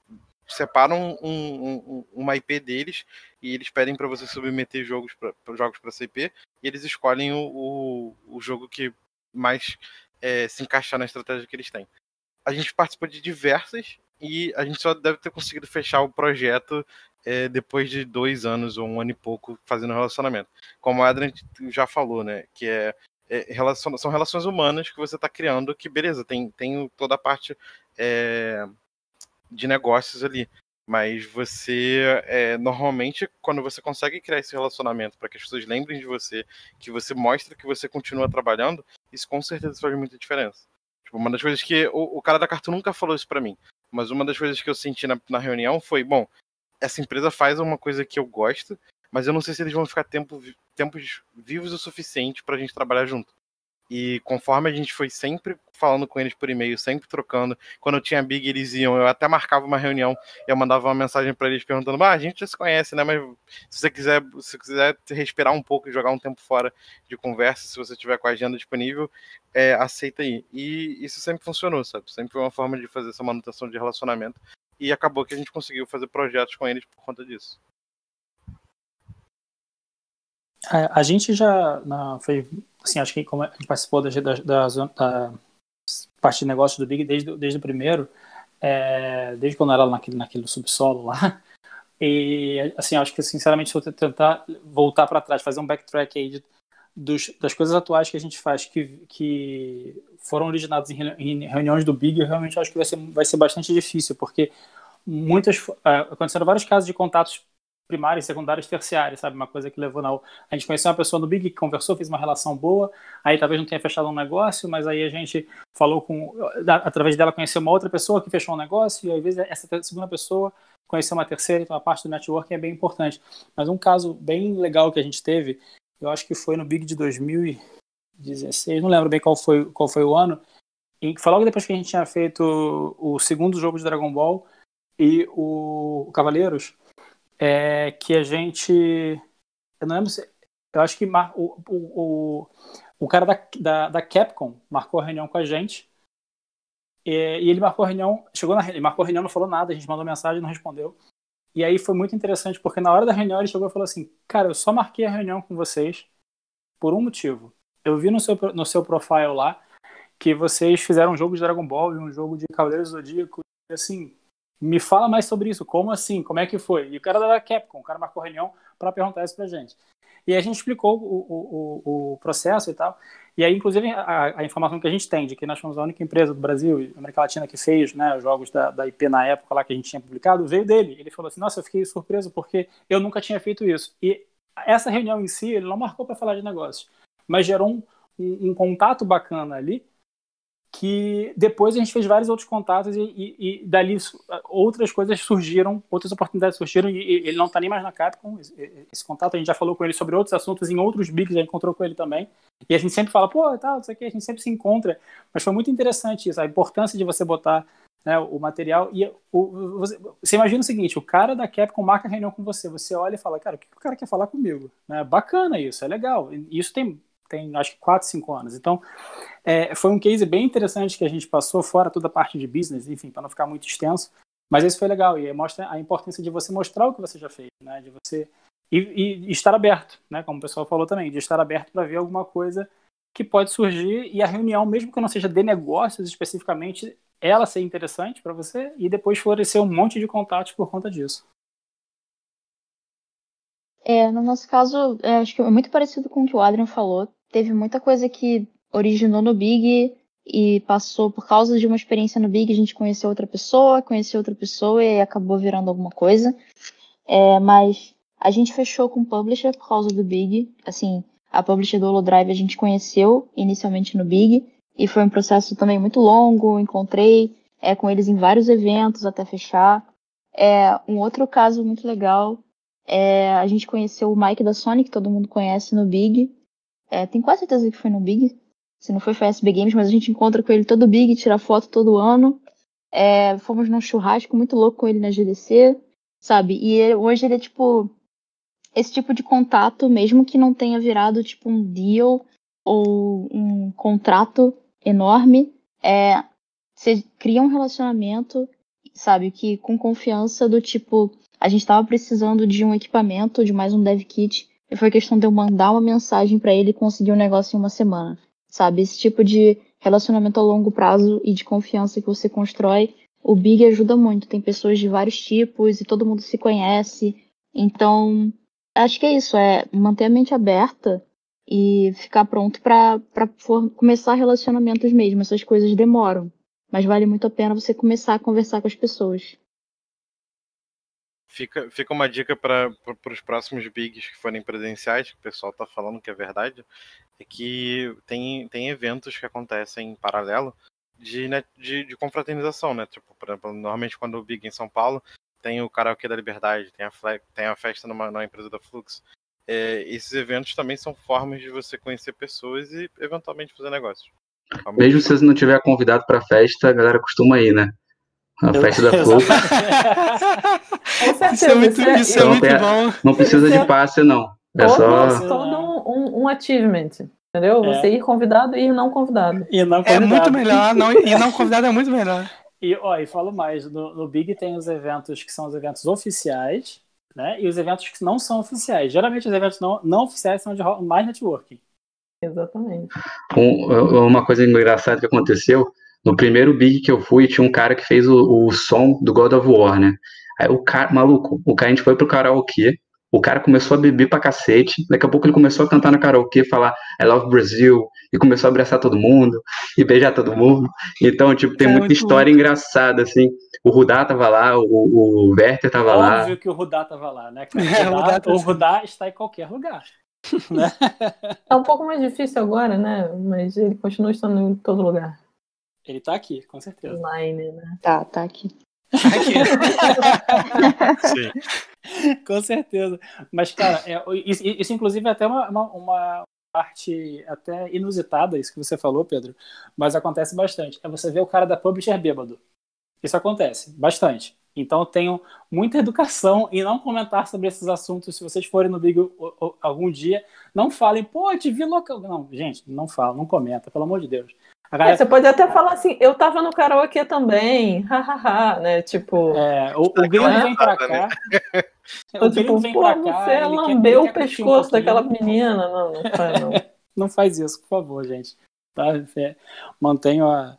separam um, um, uma IP deles e eles pedem para você submeter jogos para jogos para CP e eles escolhem o, o, o jogo que mais é, se encaixar na estratégia que eles têm. A gente participou de diversas e a gente só deve ter conseguido fechar o projeto é, depois de dois anos ou um ano e pouco fazendo relacionamento. Como a Adrian já falou, né? Que é é, são relações humanas que você está criando, que beleza, tem, tem toda a parte é, de negócios ali. Mas você, é, normalmente, quando você consegue criar esse relacionamento para que as pessoas lembrem de você, que você mostra que você continua trabalhando, isso com certeza faz muita diferença. Tipo, uma das coisas que. O, o cara da Cartoon nunca falou isso para mim, mas uma das coisas que eu senti na, na reunião foi: bom, essa empresa faz uma coisa que eu gosto, mas eu não sei se eles vão ficar tempo, tempos vivos o suficiente para a gente trabalhar junto. E conforme a gente foi sempre falando com eles por e-mail, sempre trocando, quando eu tinha Big, eles iam, eu até marcava uma reunião, eu mandava uma mensagem para eles perguntando: ah, a gente já se conhece, né? Mas se você quiser, se você quiser respirar um pouco e jogar um tempo fora de conversa, se você tiver com a agenda disponível, é, aceita aí. E isso sempre funcionou, sabe? Sempre foi uma forma de fazer essa manutenção de relacionamento. E acabou que a gente conseguiu fazer projetos com eles por conta disso. É, a gente já na, foi assim, acho que como a gente participou da, da, da, da parte de negócio do Big desde, desde o primeiro, é, desde quando era naquele, naquele subsolo lá. E assim, acho que sinceramente se eu tentar voltar para trás, fazer um backtrack aí de, dos, das coisas atuais que a gente faz que, que foram originadas em, em reuniões do Big, eu realmente acho que vai ser, vai ser bastante difícil, porque muitas uh, aconteceram vários casos de contatos primárias, secundárias, terciárias, sabe? Uma coisa que levou na. A gente conheceu uma pessoa no Big que conversou, fez uma relação boa, aí talvez não tenha fechado um negócio, mas aí a gente falou com. Através dela conheceu uma outra pessoa que fechou um negócio, e às vezes essa segunda pessoa conheceu uma terceira, então a parte do networking é bem importante. Mas um caso bem legal que a gente teve, eu acho que foi no Big de 2016, não lembro bem qual foi, qual foi o ano, e foi logo depois que a gente tinha feito o segundo jogo de Dragon Ball e o Cavaleiros é que a gente. Eu não lembro se. Eu acho que mar, o, o, o, o cara da, da, da, Capcom marcou a reunião com a gente. E, e ele marcou a reunião. Chegou na ele marcou a reunião, não falou nada, a gente mandou mensagem não respondeu. E aí foi muito interessante, porque na hora da reunião ele chegou e falou assim: Cara, eu só marquei a reunião com vocês por um motivo. Eu vi no seu, no seu profile lá que vocês fizeram um jogo de Dragon Ball e um jogo de Cavaleiros Zodíaco. E assim, me fala mais sobre isso. Como assim? Como é que foi? E o cara da Capcom, o cara marcou reunião para perguntar isso pra gente. E a gente explicou o, o, o, processo e tal. E aí, inclusive, a, a, informação que a gente tem de que nós fomos a única empresa do Brasil e América Latina que fez né, os jogos da, da IP na época lá que a gente tinha publicado, veio dele. Ele falou assim: Nossa, eu fiquei surpreso porque eu nunca tinha feito isso. E essa reunião em si, ele não marcou para falar de negócios, mas gerou um, um, um contato bacana ali que depois a gente fez vários outros contatos e, e, e dali outras coisas surgiram, outras oportunidades surgiram e, e ele não está nem mais na Capcom, esse, esse, contato, a gente já falou com ele sobre outros assuntos em outros bigs, já encontrou com ele também, e a gente sempre fala, pô, tal, isso aqui, a gente sempre se encontra, mas foi muito interessante isso, a importância de você botar né, o material, e o, você, você, imagina o seguinte, o cara da Capcom marca reunião com você, você olha e fala, cara, o que o cara quer falar comigo? Né, bacana isso, é legal, isso tem tem acho que 4, 5 anos. Então, é, foi um case bem interessante que a gente passou, fora toda a parte de business, enfim, para não ficar muito extenso. Mas isso foi legal e mostra a importância de você mostrar o que você já fez, né? De você e, e estar aberto, né? Como o pessoal falou também, de estar aberto para ver alguma coisa que pode surgir e a reunião, mesmo que não seja de negócios especificamente, ela ser interessante para você e depois florescer um monte de contatos por conta disso. É, no nosso caso, é, acho que é muito parecido com o que o Adrian falou teve muita coisa que originou no Big e passou por causa de uma experiência no Big, a gente conheceu outra pessoa, conheceu outra pessoa e acabou virando alguma coisa. É, mas a gente fechou com o publisher por causa do Big. Assim, a publisher do Holodrive a gente conheceu inicialmente no Big e foi um processo também muito longo. Encontrei é, com eles em vários eventos até fechar. É, um outro caso muito legal é a gente conheceu o Mike da Sony, que todo mundo conhece no Big. É, quase certeza que foi no Big. Se não foi, foi SB Games, mas a gente encontra com ele todo Big, tira foto todo ano. É, fomos num churrasco muito louco com ele na GDC, sabe? E ele, hoje ele é tipo. Esse tipo de contato, mesmo que não tenha virado tipo um deal ou um contrato enorme, é, você cria um relacionamento, sabe? Que com confiança do tipo, a gente estava precisando de um equipamento, de mais um dev kit e foi questão de eu mandar uma mensagem para ele e conseguir um negócio em uma semana. Sabe? Esse tipo de relacionamento a longo prazo e de confiança que você constrói, o Big ajuda muito. Tem pessoas de vários tipos e todo mundo se conhece. Então, acho que é isso, é manter a mente aberta e ficar pronto para começar relacionamentos mesmo. Essas coisas demoram, mas vale muito a pena você começar a conversar com as pessoas. Fica, fica uma dica para os próximos bigs que forem presenciais, que o pessoal está falando que é verdade, é que tem, tem eventos que acontecem em paralelo de, né, de, de confraternização, né? Tipo, por exemplo, normalmente quando o Big em São Paulo tem o Karaokê da Liberdade, tem a, tem a festa numa, numa empresa da Flux. é, esses eventos também são formas de você conhecer pessoas e eventualmente fazer negócios. Mesmo se você não tiver convidado para a festa, a galera costuma ir, né? A festa da Flor. isso é muito, isso é muito bom. Não precisa de passe, não. É todo, só. Todo um, um achievement. Entendeu? É. Você ir convidado e ir não convidado. E não convidado. É muito melhor, não, e não convidado é muito melhor. E, ó, e falo mais, no, no, Big tem os eventos que são os eventos oficiais, né? E os eventos que não são oficiais. Geralmente os eventos não, não oficiais são de mais networking. Exatamente. Um, uma coisa engraçada que aconteceu, no primeiro Big que eu fui, tinha um cara que fez o, o som do God of War, né? Aí o cara, maluco, o cara, a gente foi pro karaokê, o cara começou a beber pra cacete, daqui a pouco ele começou a cantar no karaokê, falar I love Brazil, e começou a abraçar todo mundo, e beijar todo mundo. Então, tipo, tem é muita história muito. engraçada, assim. O Rudá tava lá, o, o Werther tava Óbvio lá. Óbvio que o Rudá tava lá, né? O Rudá, o Rudá está em qualquer lugar. Né? É um pouco mais difícil agora, né? Mas ele continua estando em todo lugar. Ele tá aqui, com certeza. Online, né? Tá, tá aqui. Sim. Com certeza. Mas, cara, é, isso, isso, inclusive é até uma, uma, uma, parte até inusitada, isso que você falou, Pedro, mas acontece bastante. É você ver o cara da publisher bêbado. Isso acontece bastante. Então, tenho muita educação em não comentar sobre esses assuntos. Se vocês forem no Big algum dia, não falem, pô, te vi local. Não, gente, não fala, não comenta, pelo amor de Deus. Galera... É, você pode até falar assim, eu tava no karaokê também, hahaha, né? Tipo. É, o, o gringo vem pra cá. o tipo, vem pô, pra cá. Você lambeu o pescoço um daquela menina. Não, não faz, não. não faz isso, por favor, gente. Tá? É, mantenho a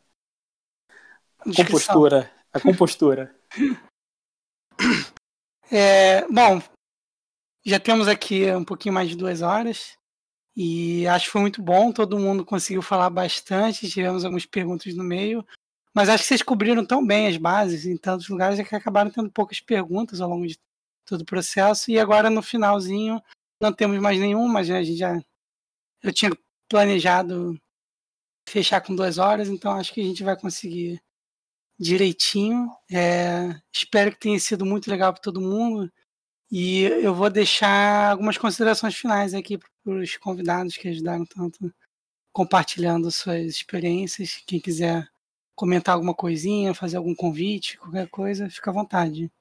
compostura. A compostura. É, bom, já temos aqui um pouquinho mais de duas horas. E acho que foi muito bom, todo mundo conseguiu falar bastante, tivemos algumas perguntas no meio, mas acho que vocês cobriram tão bem as bases em tantos lugares que acabaram tendo poucas perguntas ao longo de todo o processo. E agora no finalzinho não temos mais nenhuma, mas a gente já. Eu tinha planejado fechar com duas horas, então acho que a gente vai conseguir direitinho. É, espero que tenha sido muito legal para todo mundo. E eu vou deixar algumas considerações finais aqui para os convidados que ajudaram tanto compartilhando suas experiências. Quem quiser comentar alguma coisinha, fazer algum convite, qualquer coisa, fica à vontade.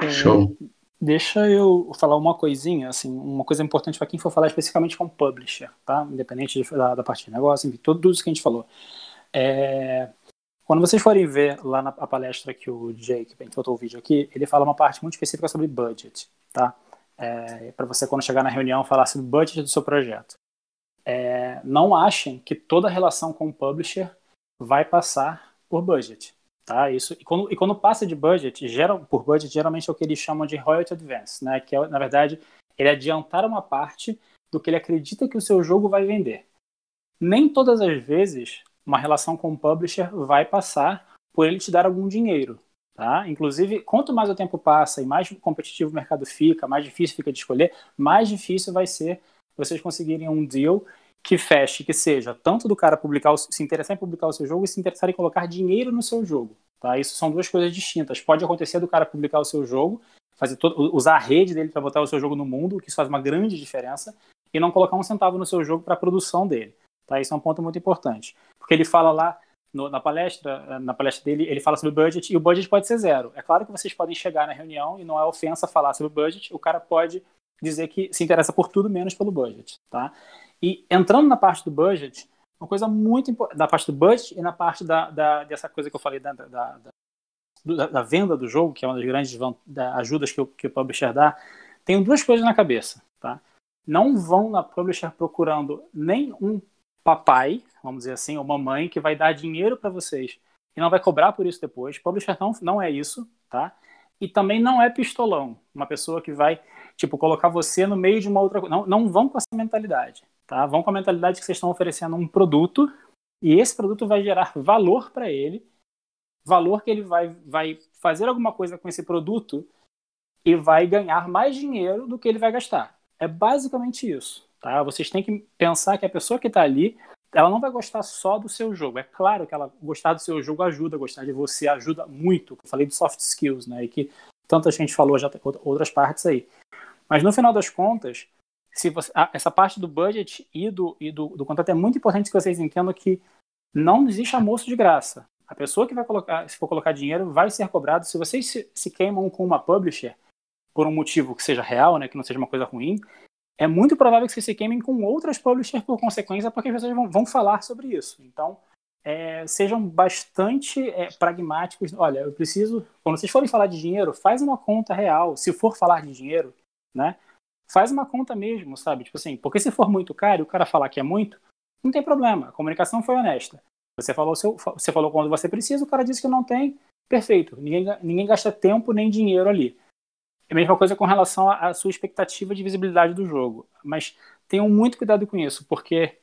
É, Show. Deixa eu falar uma coisinha, assim, uma coisa importante para quem for falar especificamente com publisher, tá? Independente da, da parte de negócio, enfim, tudo, tudo isso que a gente falou. É, quando vocês forem ver lá na palestra que o Jake, botou o vídeo aqui, ele fala uma parte muito específica sobre budget, tá? É, para você, quando chegar na reunião, falar sobre o budget do seu projeto. É, não achem que toda relação com o publisher vai passar por budget, tá? Isso, e, quando, e quando passa de budget, geral, por budget, geralmente é o que eles chamam de royalty advance, né? Que é, na verdade, ele adiantar uma parte do que ele acredita que o seu jogo vai vender. Nem todas as vezes uma relação com o publisher vai passar por ele te dar algum dinheiro. Tá? Inclusive, quanto mais o tempo passa e mais competitivo o mercado fica, mais difícil fica de escolher, mais difícil vai ser vocês conseguirem um deal que feche, que seja tanto do cara publicar, se interessar em publicar o seu jogo e se interessar em colocar dinheiro no seu jogo. Tá? Isso são duas coisas distintas. Pode acontecer do cara publicar o seu jogo, fazer todo, usar a rede dele para botar o seu jogo no mundo, que isso faz uma grande diferença, e não colocar um centavo no seu jogo para a produção dele. Tá? Isso é um ponto muito importante. Porque ele fala lá no, na palestra, eh, na palestra dele, ele fala sobre o budget e o budget pode ser zero. É claro que vocês podem chegar na reunião e não é ofensa falar sobre o budget, o cara pode dizer que se interessa por tudo menos pelo budget, tá? E entrando na parte do budget, uma coisa muito importante, na parte do budget e na parte da, da dessa coisa que eu falei da, da, da, da, venda do jogo, que é uma das grandes ajudas que o, que o publisher dá, tenho duas coisas na cabeça, tá? Não vão na publisher procurando nem um papai, vamos dizer assim, ou mamãe que vai dar dinheiro para vocês e não vai cobrar por isso depois. Publisher não, não é isso, tá? E também não é pistolão, uma pessoa que vai, tipo, colocar você no meio de uma outra coisa. Não, não vão com essa mentalidade, tá? Vão com a mentalidade que vocês estão oferecendo um produto e esse produto vai gerar valor para ele, valor que ele vai, vai fazer alguma coisa com esse produto e vai ganhar mais dinheiro do que ele vai gastar. É basicamente isso. Tá? Vocês têm que pensar que a pessoa que está ali, ela não vai gostar só do seu jogo. É claro que ela gostar do seu jogo ajuda, gostar de você ajuda muito. Eu falei de soft skills, né? E que tanta gente falou já outras partes aí. Mas no final das contas, se você, essa parte do budget e do, e do, do contrato é muito importante que vocês entendam que não existe almoço de graça. A pessoa que vai colocar, se for colocar dinheiro, vai ser cobrado. Se vocês se, se queimam com uma publisher, por um motivo que seja real, né, que não seja uma coisa ruim, é muito provável que vocês se queimem com outras publishers por consequência, porque as pessoas vão, vão falar sobre isso. Então, é, sejam bastante é, pragmáticos. Olha, eu preciso, quando vocês forem falar de dinheiro, faz uma conta real. Se for falar de dinheiro, né? Faz uma conta mesmo, sabe? Tipo assim, porque se for muito caro e o cara falar que é muito, não tem problema. A comunicação foi honesta. Você falou, seu, você falou quando você precisa, o cara disse que não tem, perfeito. Ninguém, ninguém gasta tempo nem dinheiro ali. É a mesma coisa com relação à sua expectativa de visibilidade do jogo. Mas tenham muito cuidado com isso, porque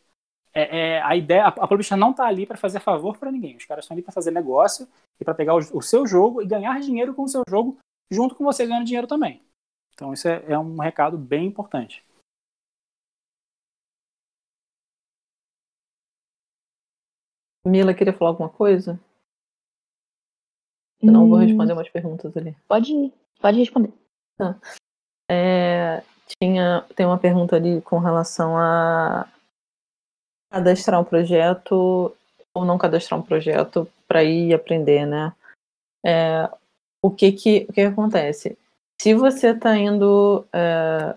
é, é, a ideia, a, a publisher não está ali para fazer favor para ninguém. Os caras estão ali para fazer negócio e para pegar o, o, seu jogo e ganhar dinheiro com o seu jogo, junto com você ganhando dinheiro também. Então isso é, é um recado bem importante. Mila queria falar alguma coisa? Senão hum... vou responder umas perguntas ali. Pode, pode responder. É, tinha, tem uma pergunta ali com relação a cadastrar um projeto ou não cadastrar um projeto para ir aprender, né? É, o que que, o que acontece? Se você está indo é,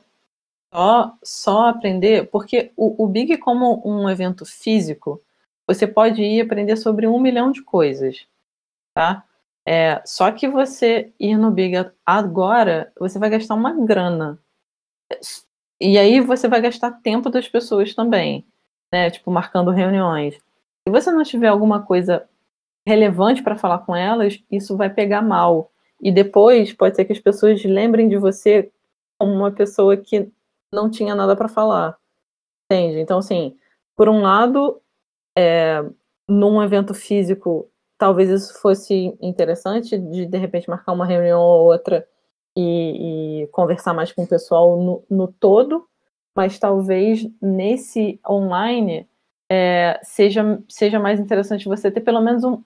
só, só aprender, porque o, o Big como um evento físico, você pode ir aprender sobre um milhão de coisas, tá? É, só que você ir no Big agora, você vai gastar uma grana. E aí você vai gastar tempo das pessoas também, né? Tipo, marcando reuniões. Se você não tiver alguma coisa relevante para falar com elas, isso vai pegar mal. E depois pode ser que as pessoas lembrem de você como uma pessoa que não tinha nada para falar. Entende? Então, assim, por um lado, é, num evento físico, talvez isso fosse interessante de de repente marcar uma reunião ou outra e, e conversar mais com o pessoal no, no, todo, mas talvez nesse online é, seja, seja mais interessante você ter pelo menos um,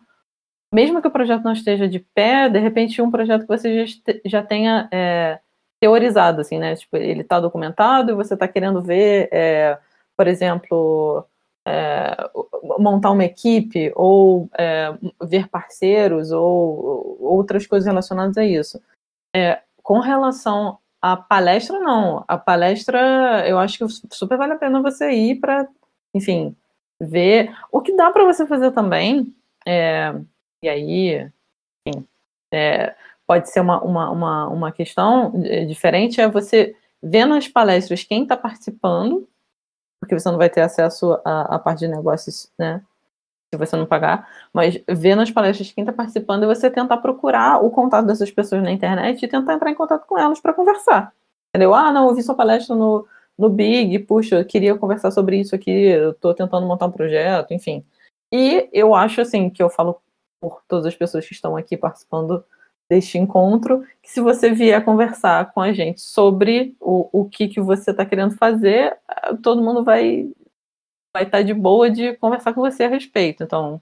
mesmo que o projeto não esteja de pé, de repente um projeto que você já, já tenha é, teorizado, assim, né? Tipo, ele está documentado e você está querendo ver, é, por exemplo, é, montar uma equipe ou é, ver parceiros ou outras coisas relacionadas a isso. É, com relação à palestra, não. A palestra, eu acho que super vale a pena você ir para, enfim, ver. O que dá para você fazer também é, e aí, enfim, é, pode ser uma, uma, uma, uma questão é, diferente, é você ver nas palestras quem está participando, porque você não vai ter acesso à, à parte de negócios, né? Se você não pagar, mas ver nas palestras quem está participando e você tentar procurar o contato dessas pessoas na internet e tentar entrar em contato com elas para conversar. Entendeu? Ah, não, ouvi sua palestra no, no Big, puxa, eu queria conversar sobre isso aqui, eu estou tentando montar um projeto, enfim. E eu acho assim que eu falo por todas as pessoas que estão aqui participando deste encontro, que se você vier conversar com a gente sobre o, o que, que você está querendo fazer, todo mundo vai vai estar tá de boa de conversar com você a respeito. Então.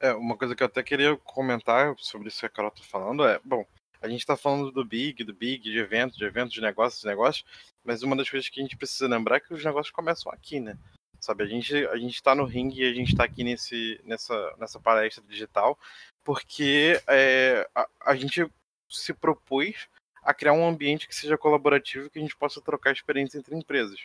É, uma coisa que eu até queria comentar sobre isso que a Carol está falando é, bom, a gente está falando do Big, do Big, de evento, de evento, de negócios, de negócios, mas uma das coisas que a gente precisa lembrar é que os negócios começam aqui, né? Sabe? A gente a gente está no ringue e a gente está aqui nesse nessa nessa palestra digital porque é, a, a gente se propôs a criar um ambiente que seja colaborativo que a gente possa trocar experiências entre empresas.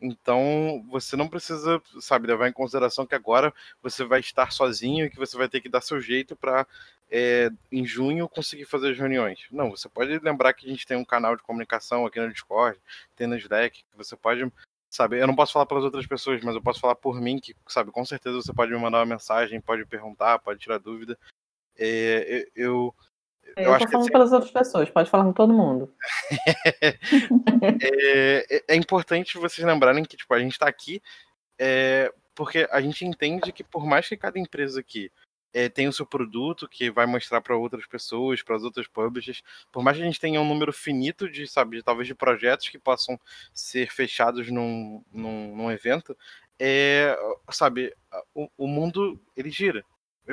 Então, você não precisa, sabe, levar em consideração que agora você vai estar sozinho e que você vai ter que dar seu jeito para, é, em junho, conseguir fazer as reuniões. Não, você pode lembrar que a gente tem um canal de comunicação aqui no Discord, tem no Slack, que você pode sabe? Eu não posso falar pelas outras pessoas, mas eu posso falar por mim, que, sabe, com certeza você pode me mandar uma mensagem, pode perguntar, pode tirar dúvida. É, eu, eu, eu acho tô falando que, assim, pelas outras pessoas, pode falar com todo mundo. é, é, é, importante vocês lembrarem que, tipo, a gente está aqui é, porque a gente entende que por mais que cada empresa aqui é, tem o seu produto que vai mostrar para outras pessoas, para as outras publishers. Por mais que a gente tenha um número finito de, sabe, de, talvez de projetos que possam ser fechados num, num, num evento, é, sabe, o, o, mundo ele gira.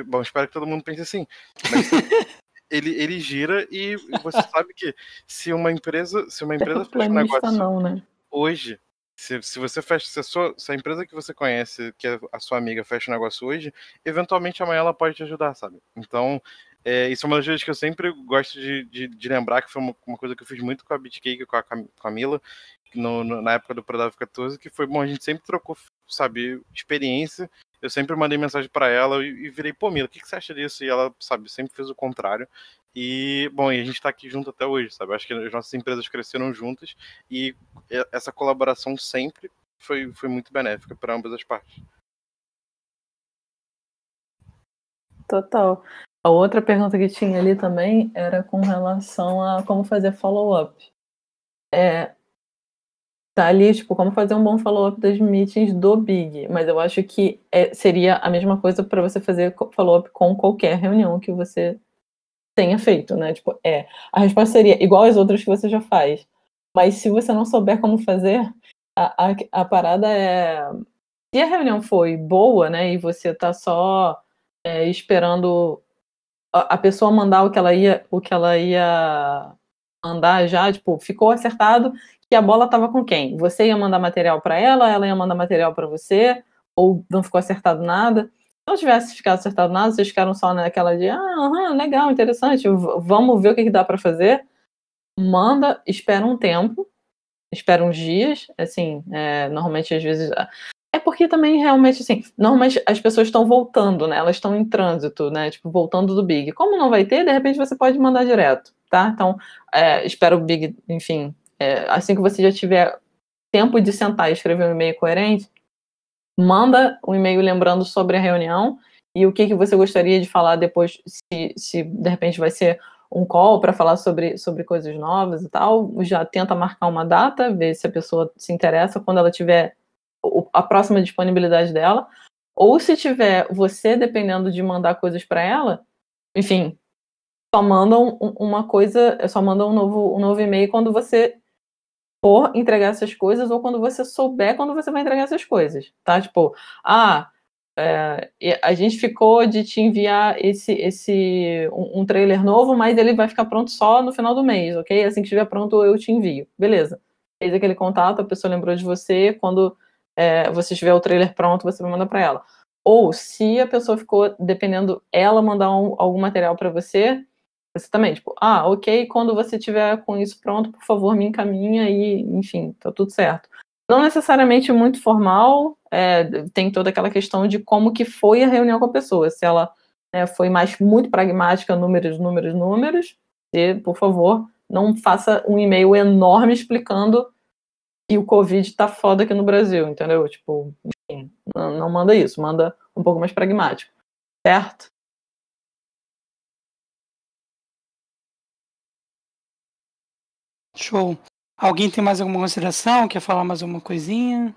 Bom, espero que todo mundo pense assim. Mas, ele, ele gira e você sabe que se uma empresa, se uma empresa fecha um negócio não, né? hoje, se, se você fecha, se a, sua, se a empresa que você conhece, que é a sua amiga, fecha um negócio hoje, eventualmente amanhã ela pode te ajudar, sabe? Então, é, isso é uma das coisas que eu sempre gosto de, de, de lembrar, que foi uma, uma, coisa que eu fiz muito com a Bitcake, com a Camila, no, no, na época do Prodave 14, que foi bom, a gente sempre trocou, sabe, experiência eu sempre mandei mensagem para ela e, e, virei, pô, Mila, o que, que, você acha disso? E ela, sabe, sempre fez o contrário. E, bom, a gente está aqui junto até hoje, sabe? Acho que as nossas empresas cresceram juntas e essa colaboração sempre foi, foi muito benéfica para ambas as partes. Total. A outra pergunta que tinha ali também era com relação a como fazer follow-up. É, tá ali, tipo, como fazer um bom follow-up das meetings do Big. Mas eu acho que é, seria a mesma coisa para você fazer follow-up com qualquer reunião que você tenha feito, né? Tipo, é. A resposta seria igual às outras que você já faz. Mas se você não souber como fazer, a, a, a parada é. Se a reunião foi boa, né, e você tá só é, esperando a, a pessoa mandar o que ela ia, o que ela ia mandar já, tipo, ficou acertado que a bola estava com quem? Você ia mandar material para ela, ela ia mandar material para você, ou não ficou acertado nada? Não tivesse ficado acertado nada, vocês ficaram só naquela de, ah, legal, interessante, vamos ver o que, que dá para fazer. Manda, espera um tempo, espera uns dias, assim, é, normalmente às vezes. É porque também realmente, assim, normalmente as pessoas estão voltando, né? Elas estão em trânsito, né? Tipo, voltando do Big. Como não vai ter, de repente você pode mandar direto, tá? Então, é, espera o Big, enfim, é, assim que você já tiver tempo de sentar e escrever um e-mail coerente, manda um e-mail lembrando sobre a reunião e o que, que você gostaria de falar depois, se, se de repente vai ser um call para falar sobre, sobre coisas novas e tal, já tenta marcar uma data, ver se a pessoa se interessa quando ela tiver a próxima disponibilidade dela, ou se tiver você dependendo de mandar coisas para ela, enfim, só manda um, uma coisa, só manda um novo, um novo e-mail quando você for entregar essas coisas ou quando você souber quando você vai entregar essas coisas, tá? Tipo, ah, é, a gente ficou de te enviar esse, esse um, um, trailer novo, mas ele vai ficar pronto só no final do mês, ok? Assim que estiver pronto, eu te envio. Beleza. Fez aquele contato, a pessoa lembrou de você, quando é, você tiver o trailer pronto, você vai mandar para ela. Ou se a pessoa ficou dependendo ela mandar um, algum material para você, você também, tipo, ah, ok, quando você tiver com isso pronto, por favor, me encaminha e, enfim, tá tudo certo. Não necessariamente muito formal, é, tem toda aquela questão de como que foi a reunião com a pessoa. Se ela né, foi mais muito pragmática, números, números, números, e, por favor, não faça um e-mail enorme explicando que o Covid tá foda aqui no Brasil, entendeu? Tipo, enfim, não, não manda isso, manda um pouco mais pragmático, certo? Show. Alguém tem mais alguma consideração? Quer falar mais alguma coisinha?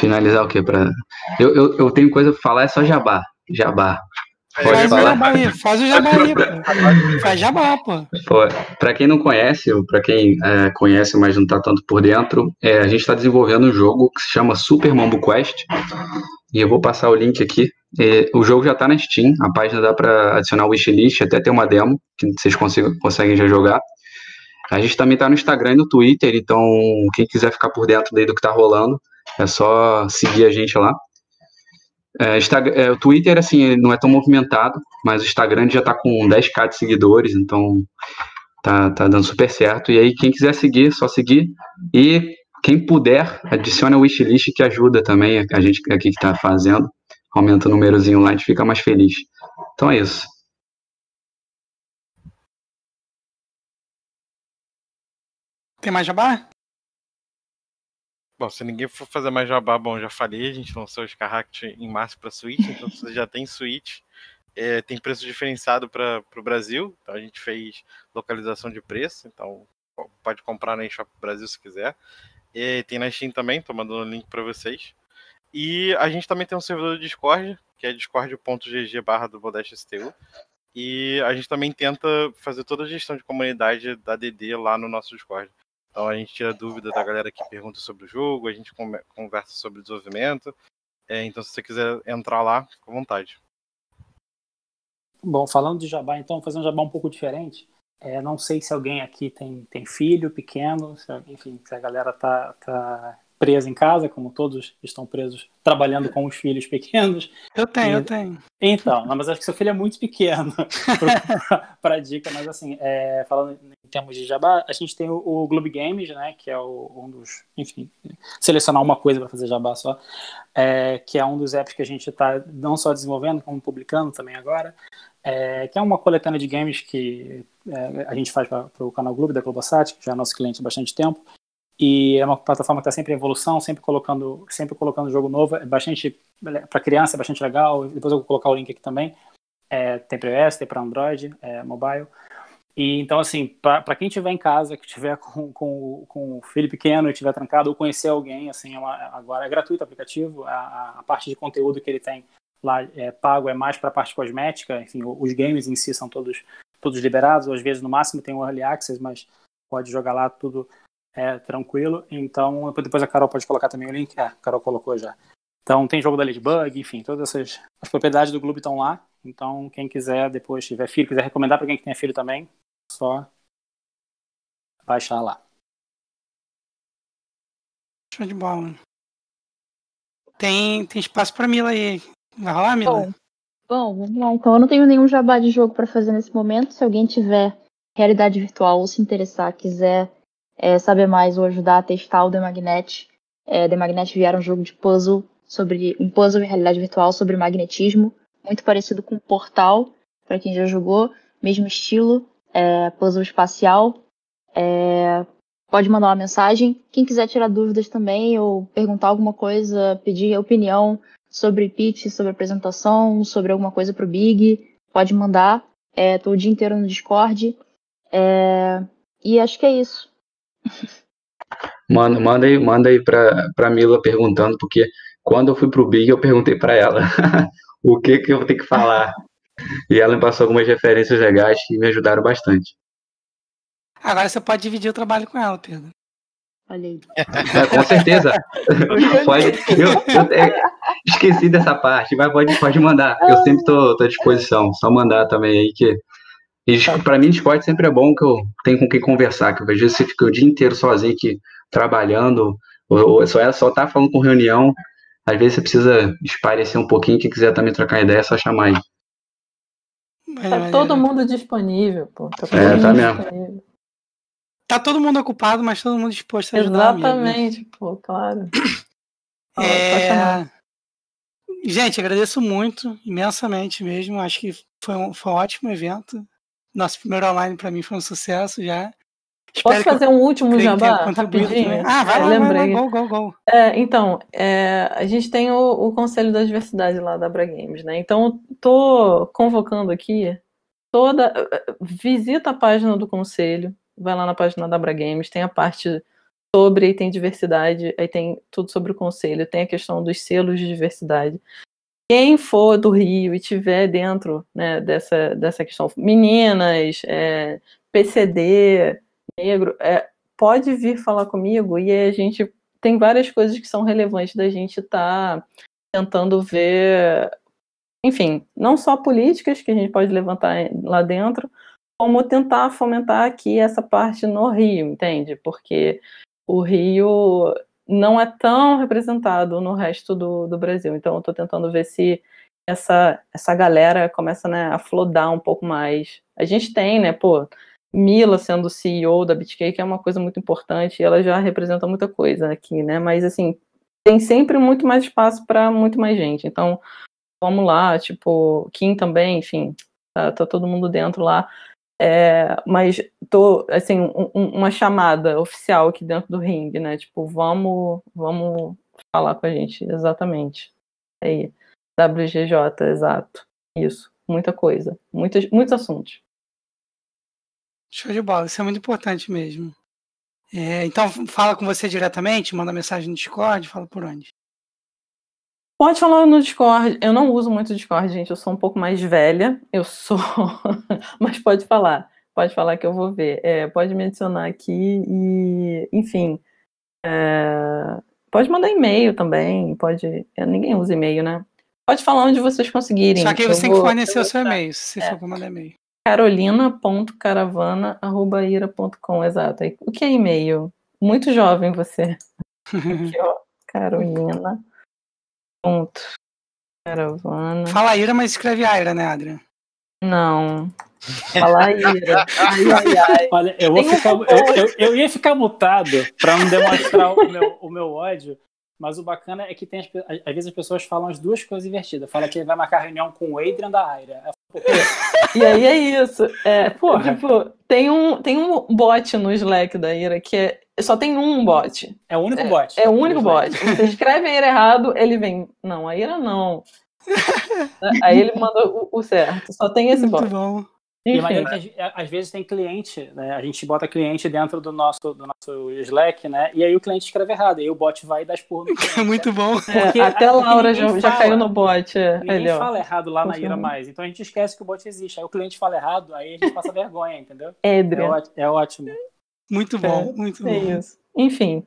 Finalizar o quê? Pra... Eu, eu, eu tenho coisa pra falar, é só jabá. Jabá. Pode faz falar? o jabá aí, faz o jabá aí, pô. Faz jabá, pô. pô pra quem não conhece, ou pra quem é, conhece, mas não tá tanto por dentro, é, a gente tá desenvolvendo um jogo que se chama Super Mambo Quest. E eu vou passar o link aqui. E o jogo já está na Steam, a página dá para adicionar wishlist, até ter uma demo, que vocês consigam, conseguem já jogar. A gente também está no Instagram e no Twitter, então quem quiser ficar por dentro do que está rolando, é só seguir a gente lá. É, Instagram, é, o Twitter, assim, não é tão movimentado, mas o Instagram já está com 10k de seguidores, então tá, tá dando super certo. E aí, quem quiser seguir, só seguir. E quem puder, adicione o wishlist que ajuda também a gente aqui que está fazendo. Aumenta o númerozinho lá, a gente fica mais feliz. Então é isso. Tem mais jabá? Bom, se ninguém for fazer mais jabá, bom, já falei, a gente lançou o Scarract em março para Switch, então você já tem Switch. É, tem preço diferenciado para o Brasil, então a gente fez localização de preço, então pode comprar na eShop Brasil se quiser. E tem na Steam também, tô mandando o link para vocês. E a gente também tem um servidor do Discord, que é discord.gg barra do. E a gente também tenta fazer toda a gestão de comunidade da DD lá no nosso Discord. Então a gente tira dúvida da galera que pergunta sobre o jogo, a gente conversa sobre desenvolvimento. É, então se você quiser entrar lá, fica à vontade. Bom, falando de jabá, então, fazer um jabá um pouco diferente. É, não sei se alguém aqui tem, tem filho pequeno, se, enfim, se a galera tá, tá presa em casa, como todos estão presos trabalhando com os filhos pequenos. Eu tenho, e, eu tenho. Então, não, mas acho que seu filho é muito pequeno para dica, mas assim, é, falando em termos de jabá, a gente tem o, o Globe Games, né, que é o, um dos, enfim, selecionar uma coisa para fazer jabá só, é, que é um dos apps que a gente está não só desenvolvendo, como publicando também agora, é, que é uma coletânea de games que é, a gente faz para o canal Globo da Globosat, que já é nosso cliente há bastante tempo, e é uma plataforma que está sempre em evolução, sempre colocando, sempre colocando jogo novo. É bastante para criança, é bastante legal. Depois eu vou colocar o link aqui também. É, tem para iOS, tem para Android, é, mobile. E então assim, para quem tiver em casa, que tiver com, com, com o filho pequeno e tiver trancado ou conhecer alguém, assim, é uma, agora é gratuito o aplicativo. A, a, parte de conteúdo que ele tem lá é pago é mais para a parte cosmética. Enfim, os games em si são todos todos liberados. Às vezes no máximo tem o early access, mas pode jogar lá tudo é tranquilo. Então, depois a Carol pode colocar também o link. É, a Carol colocou já. Então, tem jogo da Ladybug, enfim, todas essas as propriedades do clube estão lá. Então, quem quiser, depois tiver filho, quiser recomendar para quem que tenha filho também, só baixar lá. Show de bola. Tem, tem espaço para Mila aí. Vai rolar, Mila? Bom, bom, vamos lá. Então, eu não tenho nenhum jabá de jogo para fazer nesse momento. Se alguém tiver realidade virtual ou se interessar, quiser é, saber mais ou ajudar a testar o The Magnet. É, The Magnet vieram um jogo de puzzle sobre um puzzle em realidade virtual sobre magnetismo, muito parecido com Portal, para quem já jogou, mesmo estilo, é, puzzle espacial. É, pode mandar uma mensagem. Quem quiser tirar dúvidas também ou perguntar alguma coisa, pedir opinião sobre pitch, sobre apresentação, sobre alguma coisa para o Big, pode mandar. Estou o dia inteiro no Discord. É, e acho que é isso. Manda, manda aí, manda aí pra, pra Mila perguntando, porque quando eu fui pro Big, eu perguntei para ela o que que eu vou ter que falar. E ela me passou algumas referências legais que me ajudaram bastante. Agora você pode dividir o trabalho com ela, Pedro. Olha aí. É, com certeza. pode, eu, eu, é, esqueci dessa parte, mas pode, pode mandar. Eu sempre tô, tô à disposição. Só mandar também aí que para mim, esporte sempre é bom que eu tenho com quem conversar, que às vezes você fica o dia inteiro sozinho aqui, trabalhando, ou, só é só tá falando com reunião, às vezes você precisa esparecer um pouquinho, quem quiser também trocar ideia, é só chamar aí. Tá todo mundo disponível, pô. Tá todo é, tá mesmo. Disponível. Tá todo mundo ocupado, mas todo mundo disposto a ajudar. Exatamente, pô, claro. É... Gente, agradeço muito, imensamente mesmo. Acho que foi um, foi um ótimo evento. Nosso primeiro online para mim foi um sucesso já. Espero Posso fazer um último jabá rapidinho? Ah, vai lá, lembrei. Vai lá, go, go, go. É, então, é, a gente tem o, o, Conselho da Diversidade lá da Abra Games, né? Então, tô convocando aqui toda... Visita a página do Conselho, vai lá na página da Abra Games, tem a parte sobre, aí tem diversidade, aí tem tudo sobre o Conselho, tem a questão dos selos de diversidade quem for do Rio e tiver dentro né, dessa, dessa questão, meninas, é, PCD, negro, é, pode vir falar comigo e a gente tem várias coisas que são relevantes da gente estar tá tentando ver, enfim, não só políticas que a gente pode levantar lá dentro, como tentar fomentar aqui essa parte no Rio, entende? Porque o Rio não é tão representado no resto do, do Brasil. Então, eu estou tentando ver se essa, essa galera começa né, a flodar um pouco mais. A gente tem, né, pô, Mila sendo CEO da BitCake é uma coisa muito importante, ela já representa muita coisa aqui, né? Mas assim, tem sempre muito mais espaço para muito mais gente. Então, vamos lá, tipo, Kim também, enfim, tá, tá todo mundo dentro lá. É, mas tô assim um, uma chamada oficial aqui dentro do ringue, né? Tipo, vamos, vamos falar com a gente, exatamente. Aí, WGJ, exato. Isso, muita coisa, muitos, muitos assuntos. Show de bola, isso é muito importante mesmo. É, então, fala com você diretamente, manda mensagem no Discord, fala por onde. Pode falar no Discord. Eu não uso muito o Discord, gente. Eu sou um pouco mais velha. Eu sou. Mas pode falar. Pode falar que eu vou ver. É, pode me adicionar aqui e, enfim. É... Pode mandar e-mail também. Pode. Ninguém usa e-mail, né? Pode falar onde vocês conseguirem. Só que você tem que fornecer o seu e-mail, se é. for mandar e-mail. carolina.caravana.ira.com, exato. O que é e-mail? Muito jovem você. Aqui, ó. Carolina. Ponto. Caravana. Fala Ira, mas escreve Aira, né, Adrian? Não. Fala Ira. Ai, ai, ai. Olha, eu, vou ficar, eu, eu, eu, ia ficar mutado para não demonstrar o meu, o meu ódio, mas o bacana é que tem as, às vezes as pessoas falam as duas coisas invertidas. Fala que ele vai marcar reunião com o Adrian da Aira. e aí é isso. É, Porra. Tipo, tem um, tem um bot no Slack da Ira que é, só tem um bot. É o único é, bot. É o único bot. Você escreve a Ira errado, ele vem. Não, a Ira não. aí ele manda o, o, certo. Só tem esse Muito bot. Bom. E que às vezes tem cliente, né? A gente bota cliente dentro do nosso, do nosso Slack, né? E aí o cliente escreve errado, e aí o bot vai e dá no cliente. É muito bom. É, até a Laura já, já caiu no bot. É. Ninguém Ele, fala errado lá na Ira mais. Então a gente esquece que o bot existe. Aí o cliente fala errado, aí a gente passa vergonha, entendeu? É, é ótimo. Muito bom, é, muito é bom. Isso. Enfim.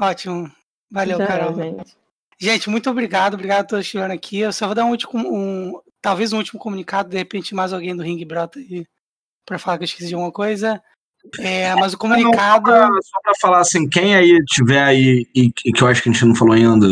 Ótimo. Valeu, já, Carol. Gente. gente, muito obrigado. Obrigado a todos que estiveram aqui. Eu só vou dar um último, um, talvez um último comunicado, de repente mais alguém do Ring brota aí para falar que eu esqueci de alguma coisa. É, mas o comunicado. Não, só para falar assim, quem aí tiver aí, e, e, que eu acho que a gente não falou ainda,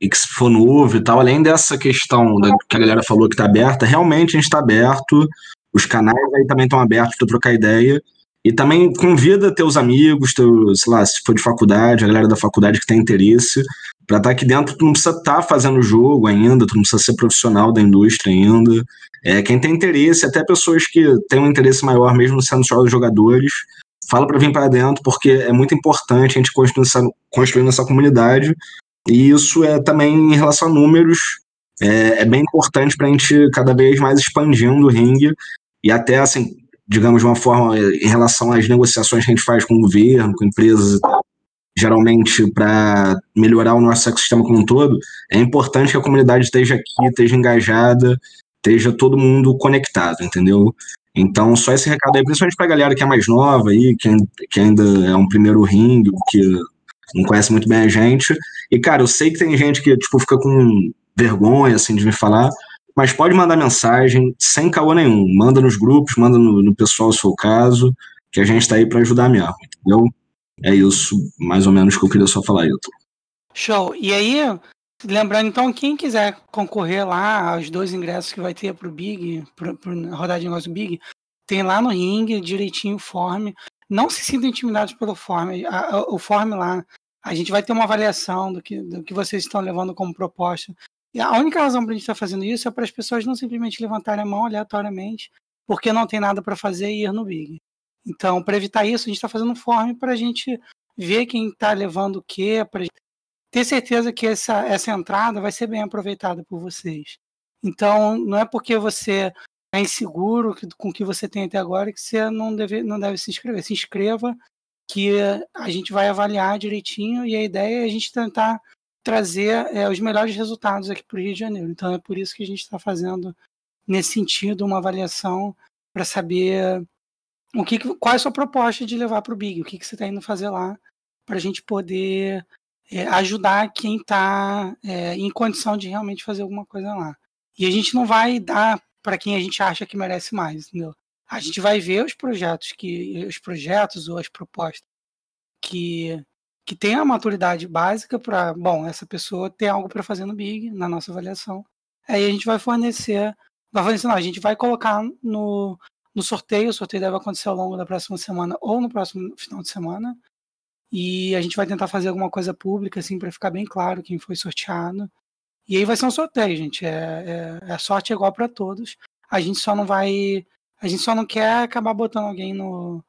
e que for novo e tal, além dessa questão da, que a galera falou que tá aberta, realmente a gente está aberto, os canais aí também estão abertos para trocar ideia. E também convida teus amigos, teu, sei lá, se for de faculdade, a galera da faculdade que tem interesse, para estar tá aqui dentro, tu não precisa estar tá fazendo jogo ainda, tu não precisa ser profissional da indústria ainda. É, quem tem interesse, até pessoas que têm um interesse maior, mesmo sendo só jogadores, fala para vir para dentro, porque é muito importante a gente construir essa, construir essa comunidade. E isso é também em relação a números, é, é bem importante para a gente cada vez mais expandindo o ringue e até assim, digamos de uma forma em relação às negociações que a gente faz com o governo, com empresas e tal geralmente para melhorar o nosso ecossistema como um todo, é importante que a comunidade esteja aqui, esteja engajada, esteja todo mundo conectado, entendeu? Então, só esse recado aí, principalmente pra galera que é mais nova aí, que, que ainda é um primeiro ringue, que não conhece muito bem a gente. E, cara, eu sei que tem gente que, tipo, fica com vergonha, assim, de me falar, mas pode mandar mensagem, sem caô nenhum. Manda nos grupos, manda no, no pessoal o caso, que a gente tá aí para ajudar mesmo, entendeu? É isso, mais ou menos, que eu queria só falar, Ailton. Show. E aí, lembrando, então, quem quiser concorrer lá aos dois ingressos que vai ter pro Big, pro, pro rodada de negócio Big, tem lá no ringue, direitinho, o form. Não se sintam intimidados pelo form. A, a, o form lá, a gente vai ter uma avaliação do que, do que vocês estão levando como proposta. E a única razão para a gente estar tá fazendo isso é para as pessoas não simplesmente levantarem a mão aleatoriamente, porque não tem nada para fazer e ir no Big. Então, para evitar isso, a gente está fazendo um form para a gente ver quem está levando o quê, para ter certeza que essa, essa entrada vai ser bem aproveitada por vocês. Então, não é porque você é inseguro com o que você tem até agora que você não deve, não deve se inscrever. Se inscreva, que a gente vai avaliar direitinho e a ideia é a gente tentar trazer é, os melhores resultados aqui para o Rio de Janeiro. Então, é por isso que a gente está fazendo, nesse sentido, uma avaliação para saber o que, qual é a sua proposta de levar para o Big? O que, que você está indo fazer lá para a gente poder é, ajudar quem está é, em condição de realmente fazer alguma coisa lá. E a gente não vai dar para quem a gente acha que merece mais, entendeu? A gente vai ver os projetos que os projetos ou as propostas que que tem a maturidade básica para, bom, essa pessoa ter algo para fazer no Big, na nossa avaliação. Aí a gente vai fornecer, vai fornecer, não, a gente vai colocar no, no sorteio. O sorteio deve acontecer ao longo da próxima semana ou no próximo final de semana. E a gente vai tentar fazer alguma coisa pública, assim, para ficar bem claro quem foi sorteado. E aí vai ser um sorteio, gente. É, é, a sorte é igual para todos. A gente só não vai. A gente só não quer acabar botando alguém no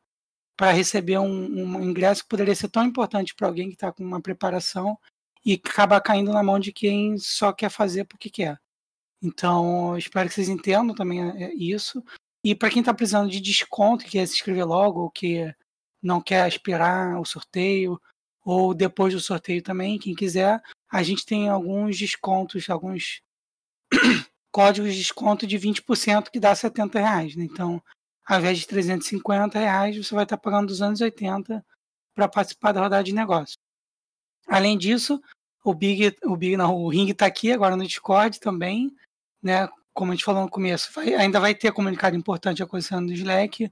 para receber um, um, ingresso que poderia ser tão importante para alguém que está com uma preparação e acabar caindo na mão de quem só quer fazer porque quer. Então, espero que vocês entendam também é, isso. E para quem está precisando de desconto, quer se inscrever logo, ou que não quer esperar o sorteio, ou depois do sorteio também, quem quiser, a gente tem alguns descontos, alguns códigos de desconto de 20% que dá 70 reais. Né? Então, ao invés de 350 reais, você vai estar tá pagando 280 para participar da rodada de negócio. Além disso, O Big, o Big não, o Ring está aqui agora no Discord também, né? Como a gente falou no começo, vai, ainda vai ter comunicado importante acontecendo no Slack,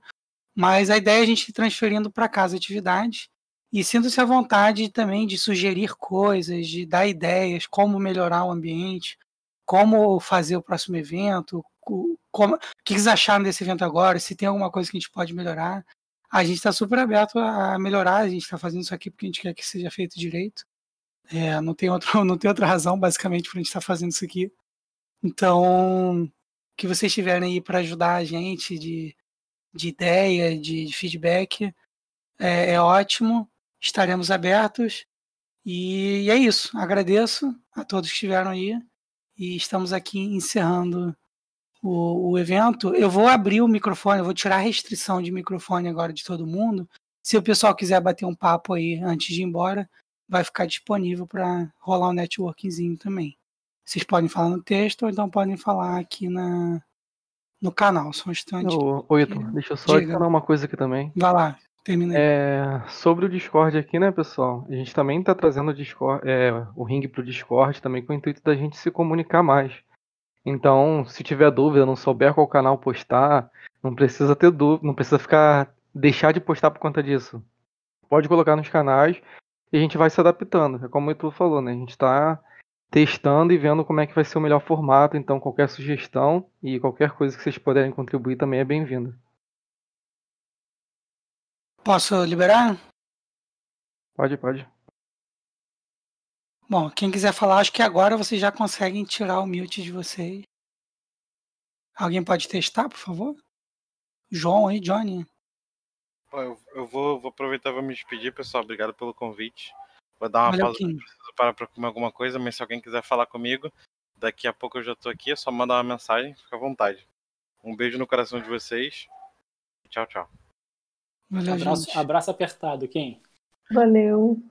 mas a ideia é a gente ir transferindo para casa atividades e sinta-se à vontade também de sugerir coisas, de dar ideias, como melhorar o ambiente, como fazer o próximo evento, como, o que vocês acharam desse evento agora, se tem alguma coisa que a gente pode melhorar. A gente está super aberto a melhorar, a gente está fazendo isso aqui porque a gente quer que seja feito direito. É, não, tem outro, não tem outra razão, basicamente, para a gente estar tá fazendo isso aqui. Então, que vocês tiverem aí para ajudar a gente de, de ideia, de, de feedback, é, é, ótimo. Estaremos abertos. E, e é isso. Agradeço a todos que estiveram aí. E estamos aqui encerrando o, o evento. Eu vou abrir o microfone, eu vou tirar a restrição de microfone agora de todo mundo. Se o pessoal quiser bater um papo aí antes de ir embora, vai ficar disponível para rolar um networkingzinho também. Vocês podem falar no texto ou então podem falar aqui na, no canal. Só um instante. Ô, ô Ito, deixa eu só Diga. adicionar uma coisa aqui também. Vai lá, termina É, sobre o Discord aqui, né, pessoal? A gente também está trazendo o, Discord, é, o ring para o Discord também com o intuito da gente se comunicar mais. Então, se tiver dúvida, não souber qual canal postar, não precisa ter dúvida, não precisa ficar deixar de postar por conta disso. Pode colocar nos canais e a gente vai se adaptando. É como o tu falou, né? A gente está testando e vendo como é que vai ser o melhor formato. Então, qualquer sugestão e qualquer coisa que vocês puderem contribuir também é bem-vinda. Posso liberar? Pode, pode. Bom, quem quiser falar, acho que agora vocês já conseguem tirar o mute de vocês. Alguém pode testar, por favor? João aí, Johnny. Eu, eu vou, vou aproveitar e vou me despedir, pessoal. Obrigado pelo convite. Vou dar uma Valeu, pausa, preciso parar para comer alguma coisa, mas se alguém quiser falar comigo, daqui a pouco eu já tô aqui, é só mandar uma mensagem, fica à vontade. Um beijo no coração de vocês. Tchau, tchau. Valeu, abraço, abraço apertado, quem? Valeu.